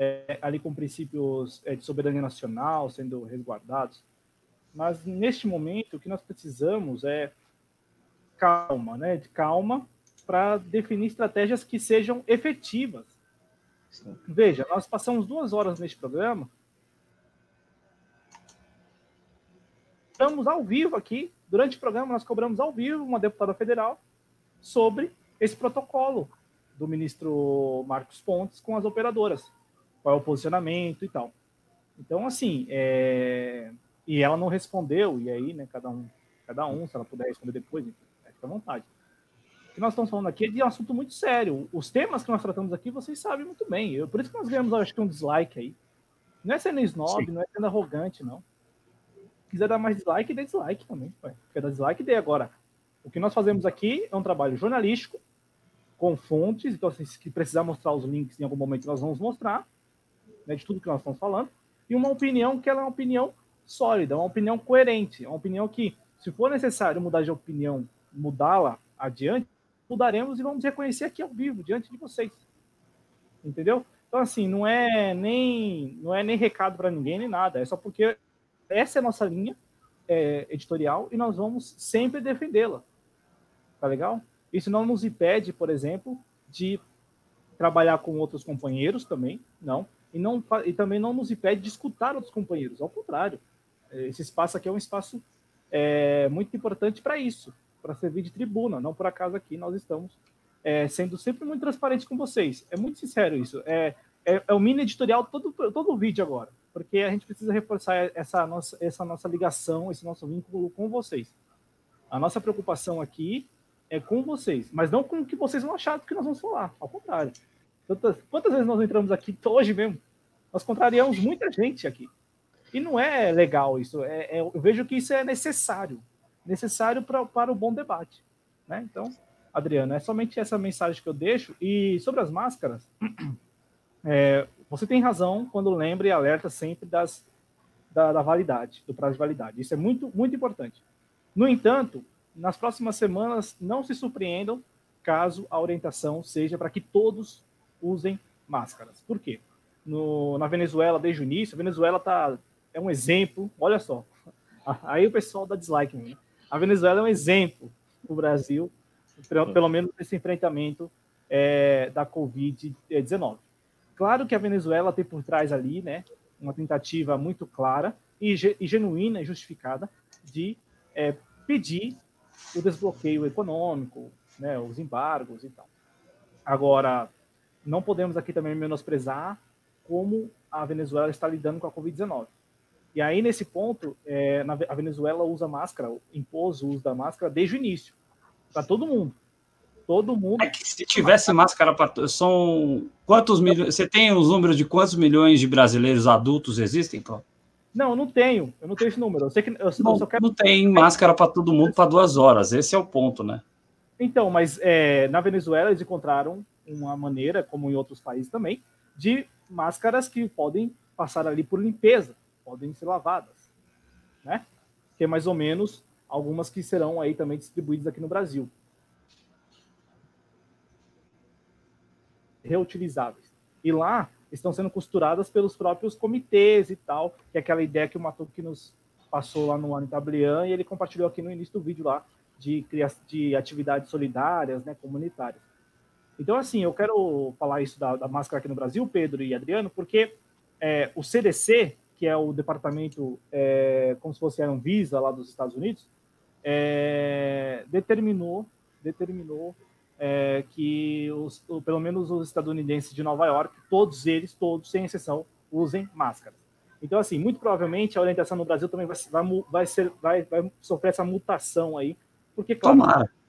é, ali com princípios é, de soberania nacional sendo resguardados. Mas neste momento o que nós precisamos é calma, né? De calma para definir estratégias que sejam efetivas. Sim. Veja, nós passamos duas horas neste programa. Estamos ao vivo aqui. Durante o programa, nós cobramos ao vivo uma deputada federal sobre esse protocolo do ministro Marcos Pontes com as operadoras, qual é o posicionamento e tal. Então, assim, é... e ela não respondeu, e aí, né, cada um, cada um, se ela puder responder depois, fica à vontade. O que nós estamos falando aqui é de um assunto muito sério. Os temas que nós tratamos aqui, vocês sabem muito bem. Eu, por isso que nós ganhamos, acho que, um dislike aí. Não é sendo snob, Sim. não é sendo arrogante, não. Se quiser dar mais dislike, dê dislike também. Quer dar dislike, dê agora. O que nós fazemos aqui é um trabalho jornalístico, com fontes, então assim, se precisar mostrar os links em algum momento, nós vamos mostrar, né, de tudo que nós estamos falando, e uma opinião que ela é uma opinião sólida, uma opinião coerente, uma opinião que, se for necessário mudar de opinião, mudá-la adiante, mudaremos e vamos reconhecer aqui ao vivo, diante de vocês. Entendeu? Então, assim, não é nem, não é nem recado para ninguém, nem nada, é só porque essa é a nossa linha é, editorial e nós vamos sempre defendê-la. Tá legal? Isso não nos impede, por exemplo, de trabalhar com outros companheiros também, não. E, não, e também não nos impede de escutar outros companheiros. Ao contrário, esse espaço aqui é um espaço é, muito importante para isso, para servir de tribuna. Não por acaso aqui nós estamos é, sendo sempre muito transparentes com vocês. É muito sincero isso. É, é, é o mini editorial todo, todo o vídeo agora, porque a gente precisa reforçar essa nossa, essa nossa ligação, esse nosso vínculo com vocês. A nossa preocupação aqui é com vocês, mas não com o que vocês vão achar do que nós vamos falar. Ao contrário. Quantas, vezes nós entramos aqui hoje mesmo? Nós contrariamos muita gente aqui. E não é legal isso. É, é eu vejo que isso é necessário. Necessário pra, para o bom debate. Né? Então, Adriano, é somente essa mensagem que eu deixo. E sobre as máscaras, [clears throat] é, você tem razão quando lembra e alerta sempre das, da, da, validade, do prazo de validade. Isso é muito, muito importante. No entanto, nas próximas semanas, não se surpreendam caso a orientação seja para que todos usem máscaras. Por quê? No, na Venezuela, desde o início, a Venezuela tá, é um exemplo, olha só. [laughs] Aí o pessoal dá dislike. Né? A Venezuela é um exemplo para o Brasil, pelo, pelo menos nesse enfrentamento é, da Covid-19. Claro que a Venezuela tem por trás ali, né, uma tentativa muito clara e, e genuína e justificada de é, pedir o desbloqueio econômico, né, os embargos e tal. Agora, não podemos aqui também menosprezar como a Venezuela está lidando com a Covid-19. E aí, nesse ponto, é, na, a Venezuela usa máscara, impôs o uso da máscara desde o início, para todo mundo. Todo mundo. É que se tivesse máscara para. São. Quantos milhões. Você tem os números de quantos milhões de brasileiros adultos existem, Paulo? Não, eu não tenho. Eu não tenho esse número. Eu sei que. Eu, não, eu quero... não tem máscara para todo mundo para duas horas. Esse é o ponto, né? Então, mas é, na Venezuela eles encontraram uma maneira, como em outros países também, de máscaras que podem passar ali por limpeza, podem ser lavadas, né? Que é mais ou menos algumas que serão aí também distribuídas aqui no Brasil. reutilizáveis. E lá estão sendo costuradas pelos próprios comitês e tal, que é aquela ideia que o Matuque nos passou lá no ano Tablian e ele compartilhou aqui no início do vídeo lá de, de atividades solidárias, né, comunitárias. Então, assim, eu quero falar isso da, da máscara aqui no Brasil, Pedro e Adriano, porque é, o CDC, que é o departamento, é, como se fosse a Anvisa lá dos Estados Unidos, é, determinou, determinou é, que os, pelo menos os estadunidenses de Nova York, todos eles, todos, sem exceção, usem máscaras. Então, assim, muito provavelmente a orientação no Brasil também vai, vai, vai, ser, vai, sofrer essa mutação aí, porque, claro, tomara.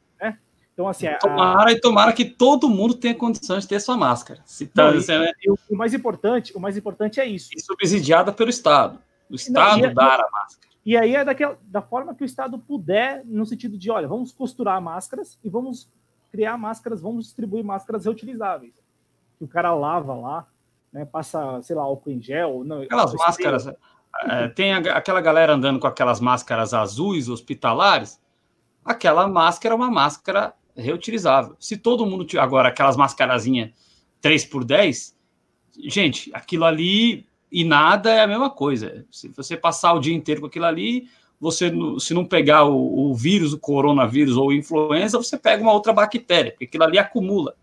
Então, assim, tomara a... e tomara que todo mundo tenha condições de ter sua máscara. Se tá, Não, e, o, mais importante, o mais importante é isso. E subsidiada pelo Estado. O Estado Não, é dar a máscara. E aí é daquela, da forma que o Estado puder, no sentido de, olha, vamos costurar máscaras e vamos criar máscaras, vamos distribuir máscaras reutilizáveis. Que o cara lava lá, né, passa, sei lá, álcool em gel. Não, aquelas máscaras. É, tem a, aquela galera andando com aquelas máscaras azuis hospitalares. Aquela máscara é uma máscara reutilizável. Se todo mundo tiver agora aquelas mascarazinhas 3 por 10, gente, aquilo ali e nada é a mesma coisa. Se você passar o dia inteiro com aquilo ali, você, se não pegar o, o vírus, o coronavírus ou influenza, você pega uma outra bactéria, porque aquilo ali acumula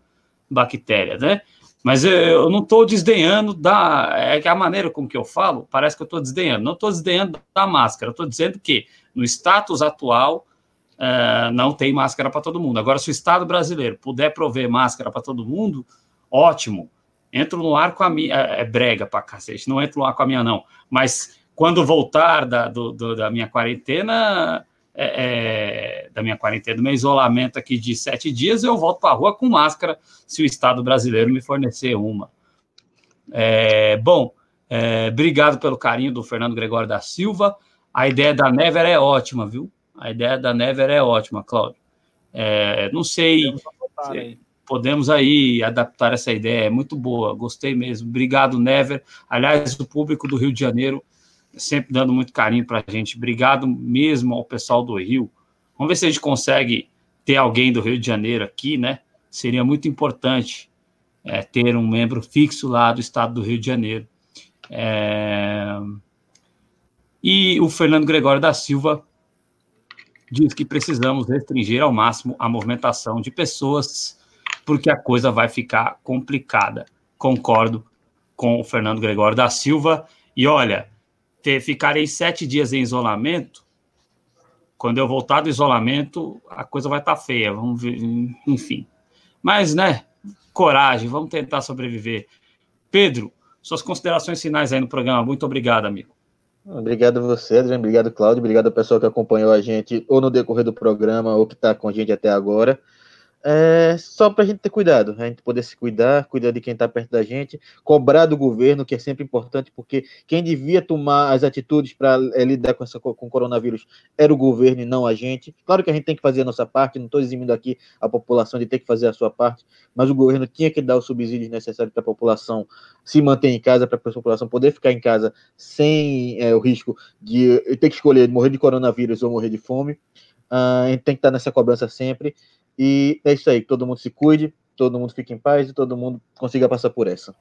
bactéria, né? Mas eu não estou desdenhando da. É que a maneira com que eu falo, parece que eu estou desdenhando. Não estou desdenhando da máscara, estou dizendo que no status atual uh, não tem máscara para todo mundo. Agora, se o Estado brasileiro puder prover máscara para todo mundo, ótimo. Entro no ar com a minha. É, é brega para cacete, não entro no ar com a minha, não. Mas quando voltar da, do, do, da minha quarentena, é, é, da minha quarentena, do meu isolamento aqui de sete dias, eu volto para a rua com máscara, se o Estado brasileiro me fornecer uma. É, bom, é, obrigado pelo carinho do Fernando Gregório da Silva. A ideia da Never é ótima, viu? A ideia da Never é ótima, Cláudio. É, não sei. Se podemos aí adaptar essa ideia, é muito boa, gostei mesmo. Obrigado, Never. Aliás, o público do Rio de Janeiro sempre dando muito carinho para a gente. Obrigado mesmo ao pessoal do Rio. Vamos ver se a gente consegue ter alguém do Rio de Janeiro aqui, né? Seria muito importante é, ter um membro fixo lá do estado do Rio de Janeiro. É... E o Fernando Gregório da Silva diz que precisamos restringir ao máximo a movimentação de pessoas, porque a coisa vai ficar complicada. Concordo com o Fernando Gregório da Silva. E olha, ter, ficarei sete dias em isolamento. Quando eu voltar do isolamento, a coisa vai estar tá feia. Vamos ver, enfim. Mas, né? Coragem, vamos tentar sobreviver. Pedro, suas considerações finais aí no programa. Muito obrigado, amigo. Obrigado você, Adriano. Obrigado, Cláudio. Obrigado ao pessoal que acompanhou a gente ou no decorrer do programa ou que está com a gente até agora. É só para a gente ter cuidado, a gente poder se cuidar, cuidar de quem está perto da gente, cobrar do governo, que é sempre importante, porque quem devia tomar as atitudes para é, lidar com, essa, com o coronavírus era o governo e não a gente. Claro que a gente tem que fazer a nossa parte, não estou eximindo aqui a população de ter que fazer a sua parte, mas o governo tinha que dar os subsídios necessários para a população se manter em casa, para a população poder ficar em casa sem é, o risco de ter que escolher morrer de coronavírus ou morrer de fome. Uh, a gente tem que estar nessa cobrança sempre. E é isso aí, que todo mundo se cuide, todo mundo fique em paz e todo mundo consiga passar por essa.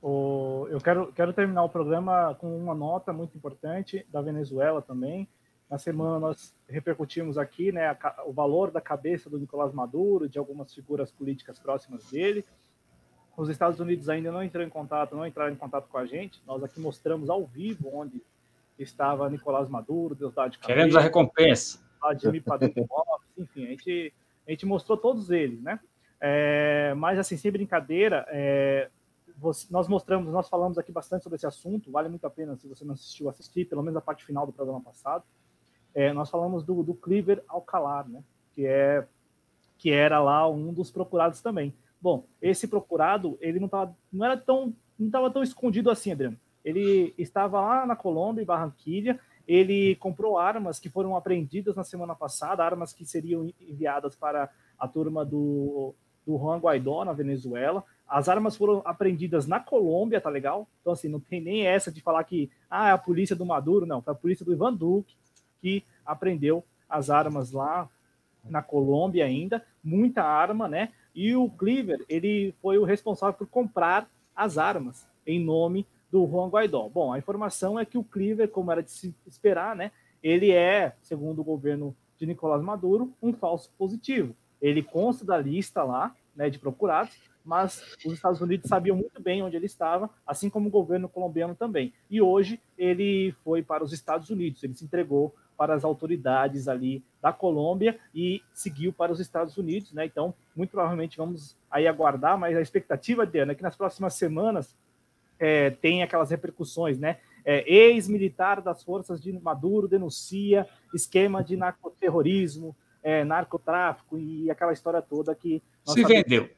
O, eu quero, quero terminar o programa com uma nota muito importante da Venezuela também. Na semana nós repercutimos aqui né, a, o valor da cabeça do Nicolás Maduro, de algumas figuras políticas próximas dele. Os Estados Unidos ainda não entraram em contato, não entraram em contato com a gente. Nós aqui mostramos ao vivo onde estava Nicolás Maduro, Deusdado de Cabeça. Queremos a recompensa. Vladimir Padrão enfim, a gente, a gente mostrou todos eles, né? É, mas, assim, sem brincadeira, é, você, nós mostramos, nós falamos aqui bastante sobre esse assunto, vale muito a pena, se você não assistiu, assistir, pelo menos a parte final do programa passado. É, nós falamos do, do Cleaver Alcalar, né? Que, é, que era lá um dos procurados também. Bom, esse procurado, ele não, tava, não era tão, não estava tão escondido assim, Adriano. Ele estava lá na Colômbia, em Barranquilha, ele comprou armas que foram apreendidas na semana passada, armas que seriam enviadas para a turma do, do Juan Guaidó na Venezuela. As armas foram apreendidas na Colômbia, tá legal? Então, assim, não tem nem essa de falar que ah, é a polícia do Maduro, não. Foi a polícia do Ivan Duque que apreendeu as armas lá na Colômbia ainda. Muita arma, né? E o Cleaver, ele foi o responsável por comprar as armas em nome do Juan Guaidó. Bom, a informação é que o Cleaver, como era de se esperar, né, ele é, segundo o governo de Nicolás Maduro, um falso positivo. Ele consta da lista lá, né, de procurados, mas os Estados Unidos sabiam muito bem onde ele estava, assim como o governo colombiano também. E hoje ele foi para os Estados Unidos, ele se entregou para as autoridades ali da Colômbia e seguiu para os Estados Unidos, né? Então, muito provavelmente vamos aí aguardar, mas a expectativa, Diana, é que nas próximas semanas é, tem aquelas repercussões, né? É, Ex-militar das forças de Maduro denuncia esquema de narcoterrorismo, é, narcotráfico e aquela história toda que. Se sabemos. vendeu.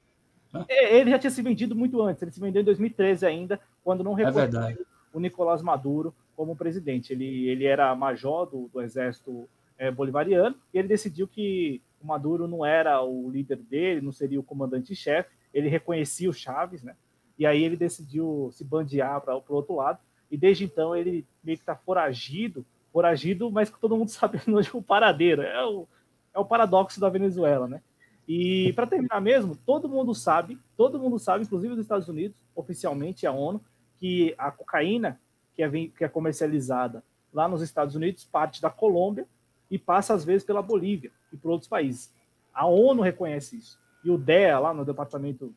É, ele já tinha se vendido muito antes, ele se vendeu em 2013 ainda, quando não é reconheceu o Nicolás Maduro como presidente. Ele, ele era major do, do exército é, bolivariano e ele decidiu que o Maduro não era o líder dele, não seria o comandante-chefe, ele reconhecia o Chaves, né? E aí ele decidiu se bandear para o outro lado. E desde então ele meio que está foragido, foragido, mas com todo mundo [laughs] sabendo onde é o paradeiro. É o, é o paradoxo da Venezuela, né? E para terminar mesmo, todo mundo sabe, todo mundo sabe, inclusive os Estados Unidos, oficialmente a ONU, que a cocaína que é, que é comercializada lá nos Estados Unidos parte da Colômbia e passa às vezes pela Bolívia e por outros países. A ONU reconhece isso. E o DEA, lá no Departamento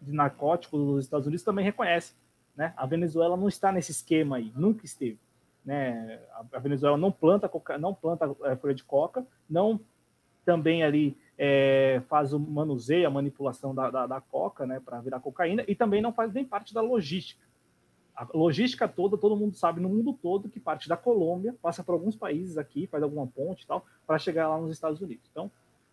de narcóticos dos Estados Unidos também reconhece. Né? A Venezuela não está nesse esquema aí, nunca esteve. Né? A Venezuela não planta coca, não planta é, folha de coca, não também ali é, faz o manuseio, a manipulação da, da, da coca, né, para virar cocaína, e também não faz nem parte da logística. A logística toda, todo mundo sabe no mundo todo que parte da Colômbia, passa por alguns países aqui, faz alguma ponte e tal, para chegar lá nos Estados Unidos. Então,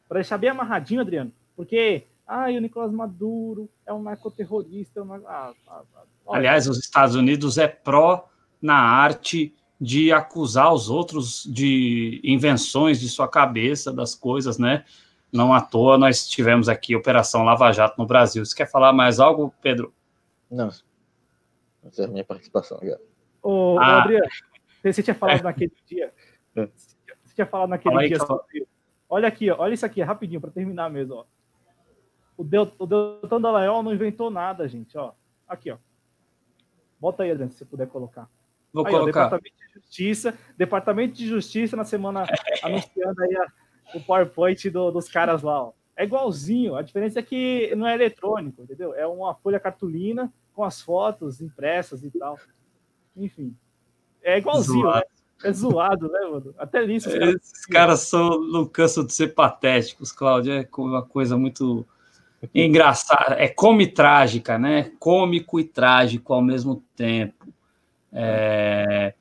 para deixar bem amarradinho, Adriano, porque ah, e o Nicolás Maduro é um narcoterrorista. É um... Ah, ah, ah, Aliás, os Estados Unidos é pró na arte de acusar os outros de invenções de sua cabeça, das coisas, né? Não à toa nós tivemos aqui Operação Lava Jato no Brasil. Você quer falar mais algo, Pedro? Não. Essa é a minha participação. Ô, ah. Adriano, você tinha falado é. naquele dia. É. Você tinha falado naquele Fala dia aí, sobre... Olha aqui, olha isso aqui, rapidinho, para terminar mesmo. Ó. O, Del, o Deltan Dallagnol não inventou nada, gente. Ó, aqui, ó. Bota aí, Adriano, se você puder colocar. Vou aí, colocar. Ó, Departamento de Justiça, Departamento de Justiça na semana [laughs] anunciando aí a, o PowerPoint do, dos caras lá, ó. É igualzinho, a diferença é que não é eletrônico, entendeu? É uma folha cartolina com as fotos impressas e tal. Enfim. É igualzinho, zoado. né? É zoado, né, mano? Até isso. Esses caras são, não cansam de ser patéticos, Cláudio. É uma coisa muito engraçado, é cômico e trágica, né? Cômico e trágico ao mesmo tempo. É,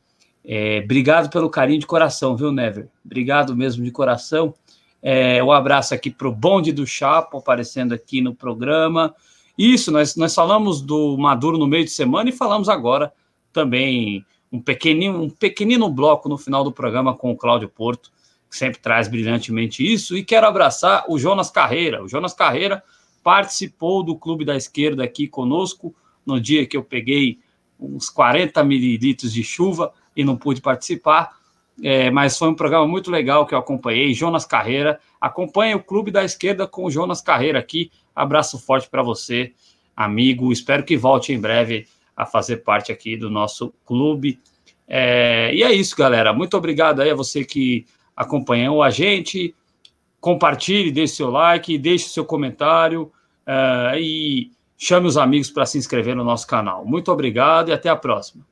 é, obrigado pelo carinho de coração, viu, Never? Obrigado mesmo de coração. É, um abraço aqui para o Bonde do Chapo, aparecendo aqui no programa. Isso, nós, nós falamos do Maduro no meio de semana e falamos agora também um pequenino, um pequenino bloco no final do programa com o Cláudio Porto, que sempre traz brilhantemente isso. E quero abraçar o Jonas Carreira. O Jonas Carreira participou do Clube da Esquerda aqui conosco no dia que eu peguei uns 40 mililitros de chuva e não pude participar. É, mas foi um programa muito legal que eu acompanhei. Jonas Carreira, acompanhe o Clube da Esquerda com o Jonas Carreira aqui. Abraço forte para você, amigo. Espero que volte em breve a fazer parte aqui do nosso clube. É, e é isso, galera. Muito obrigado aí a você que acompanhou a gente. Compartilhe, deixe seu like, deixe seu comentário uh, e chame os amigos para se inscrever no nosso canal. Muito obrigado e até a próxima.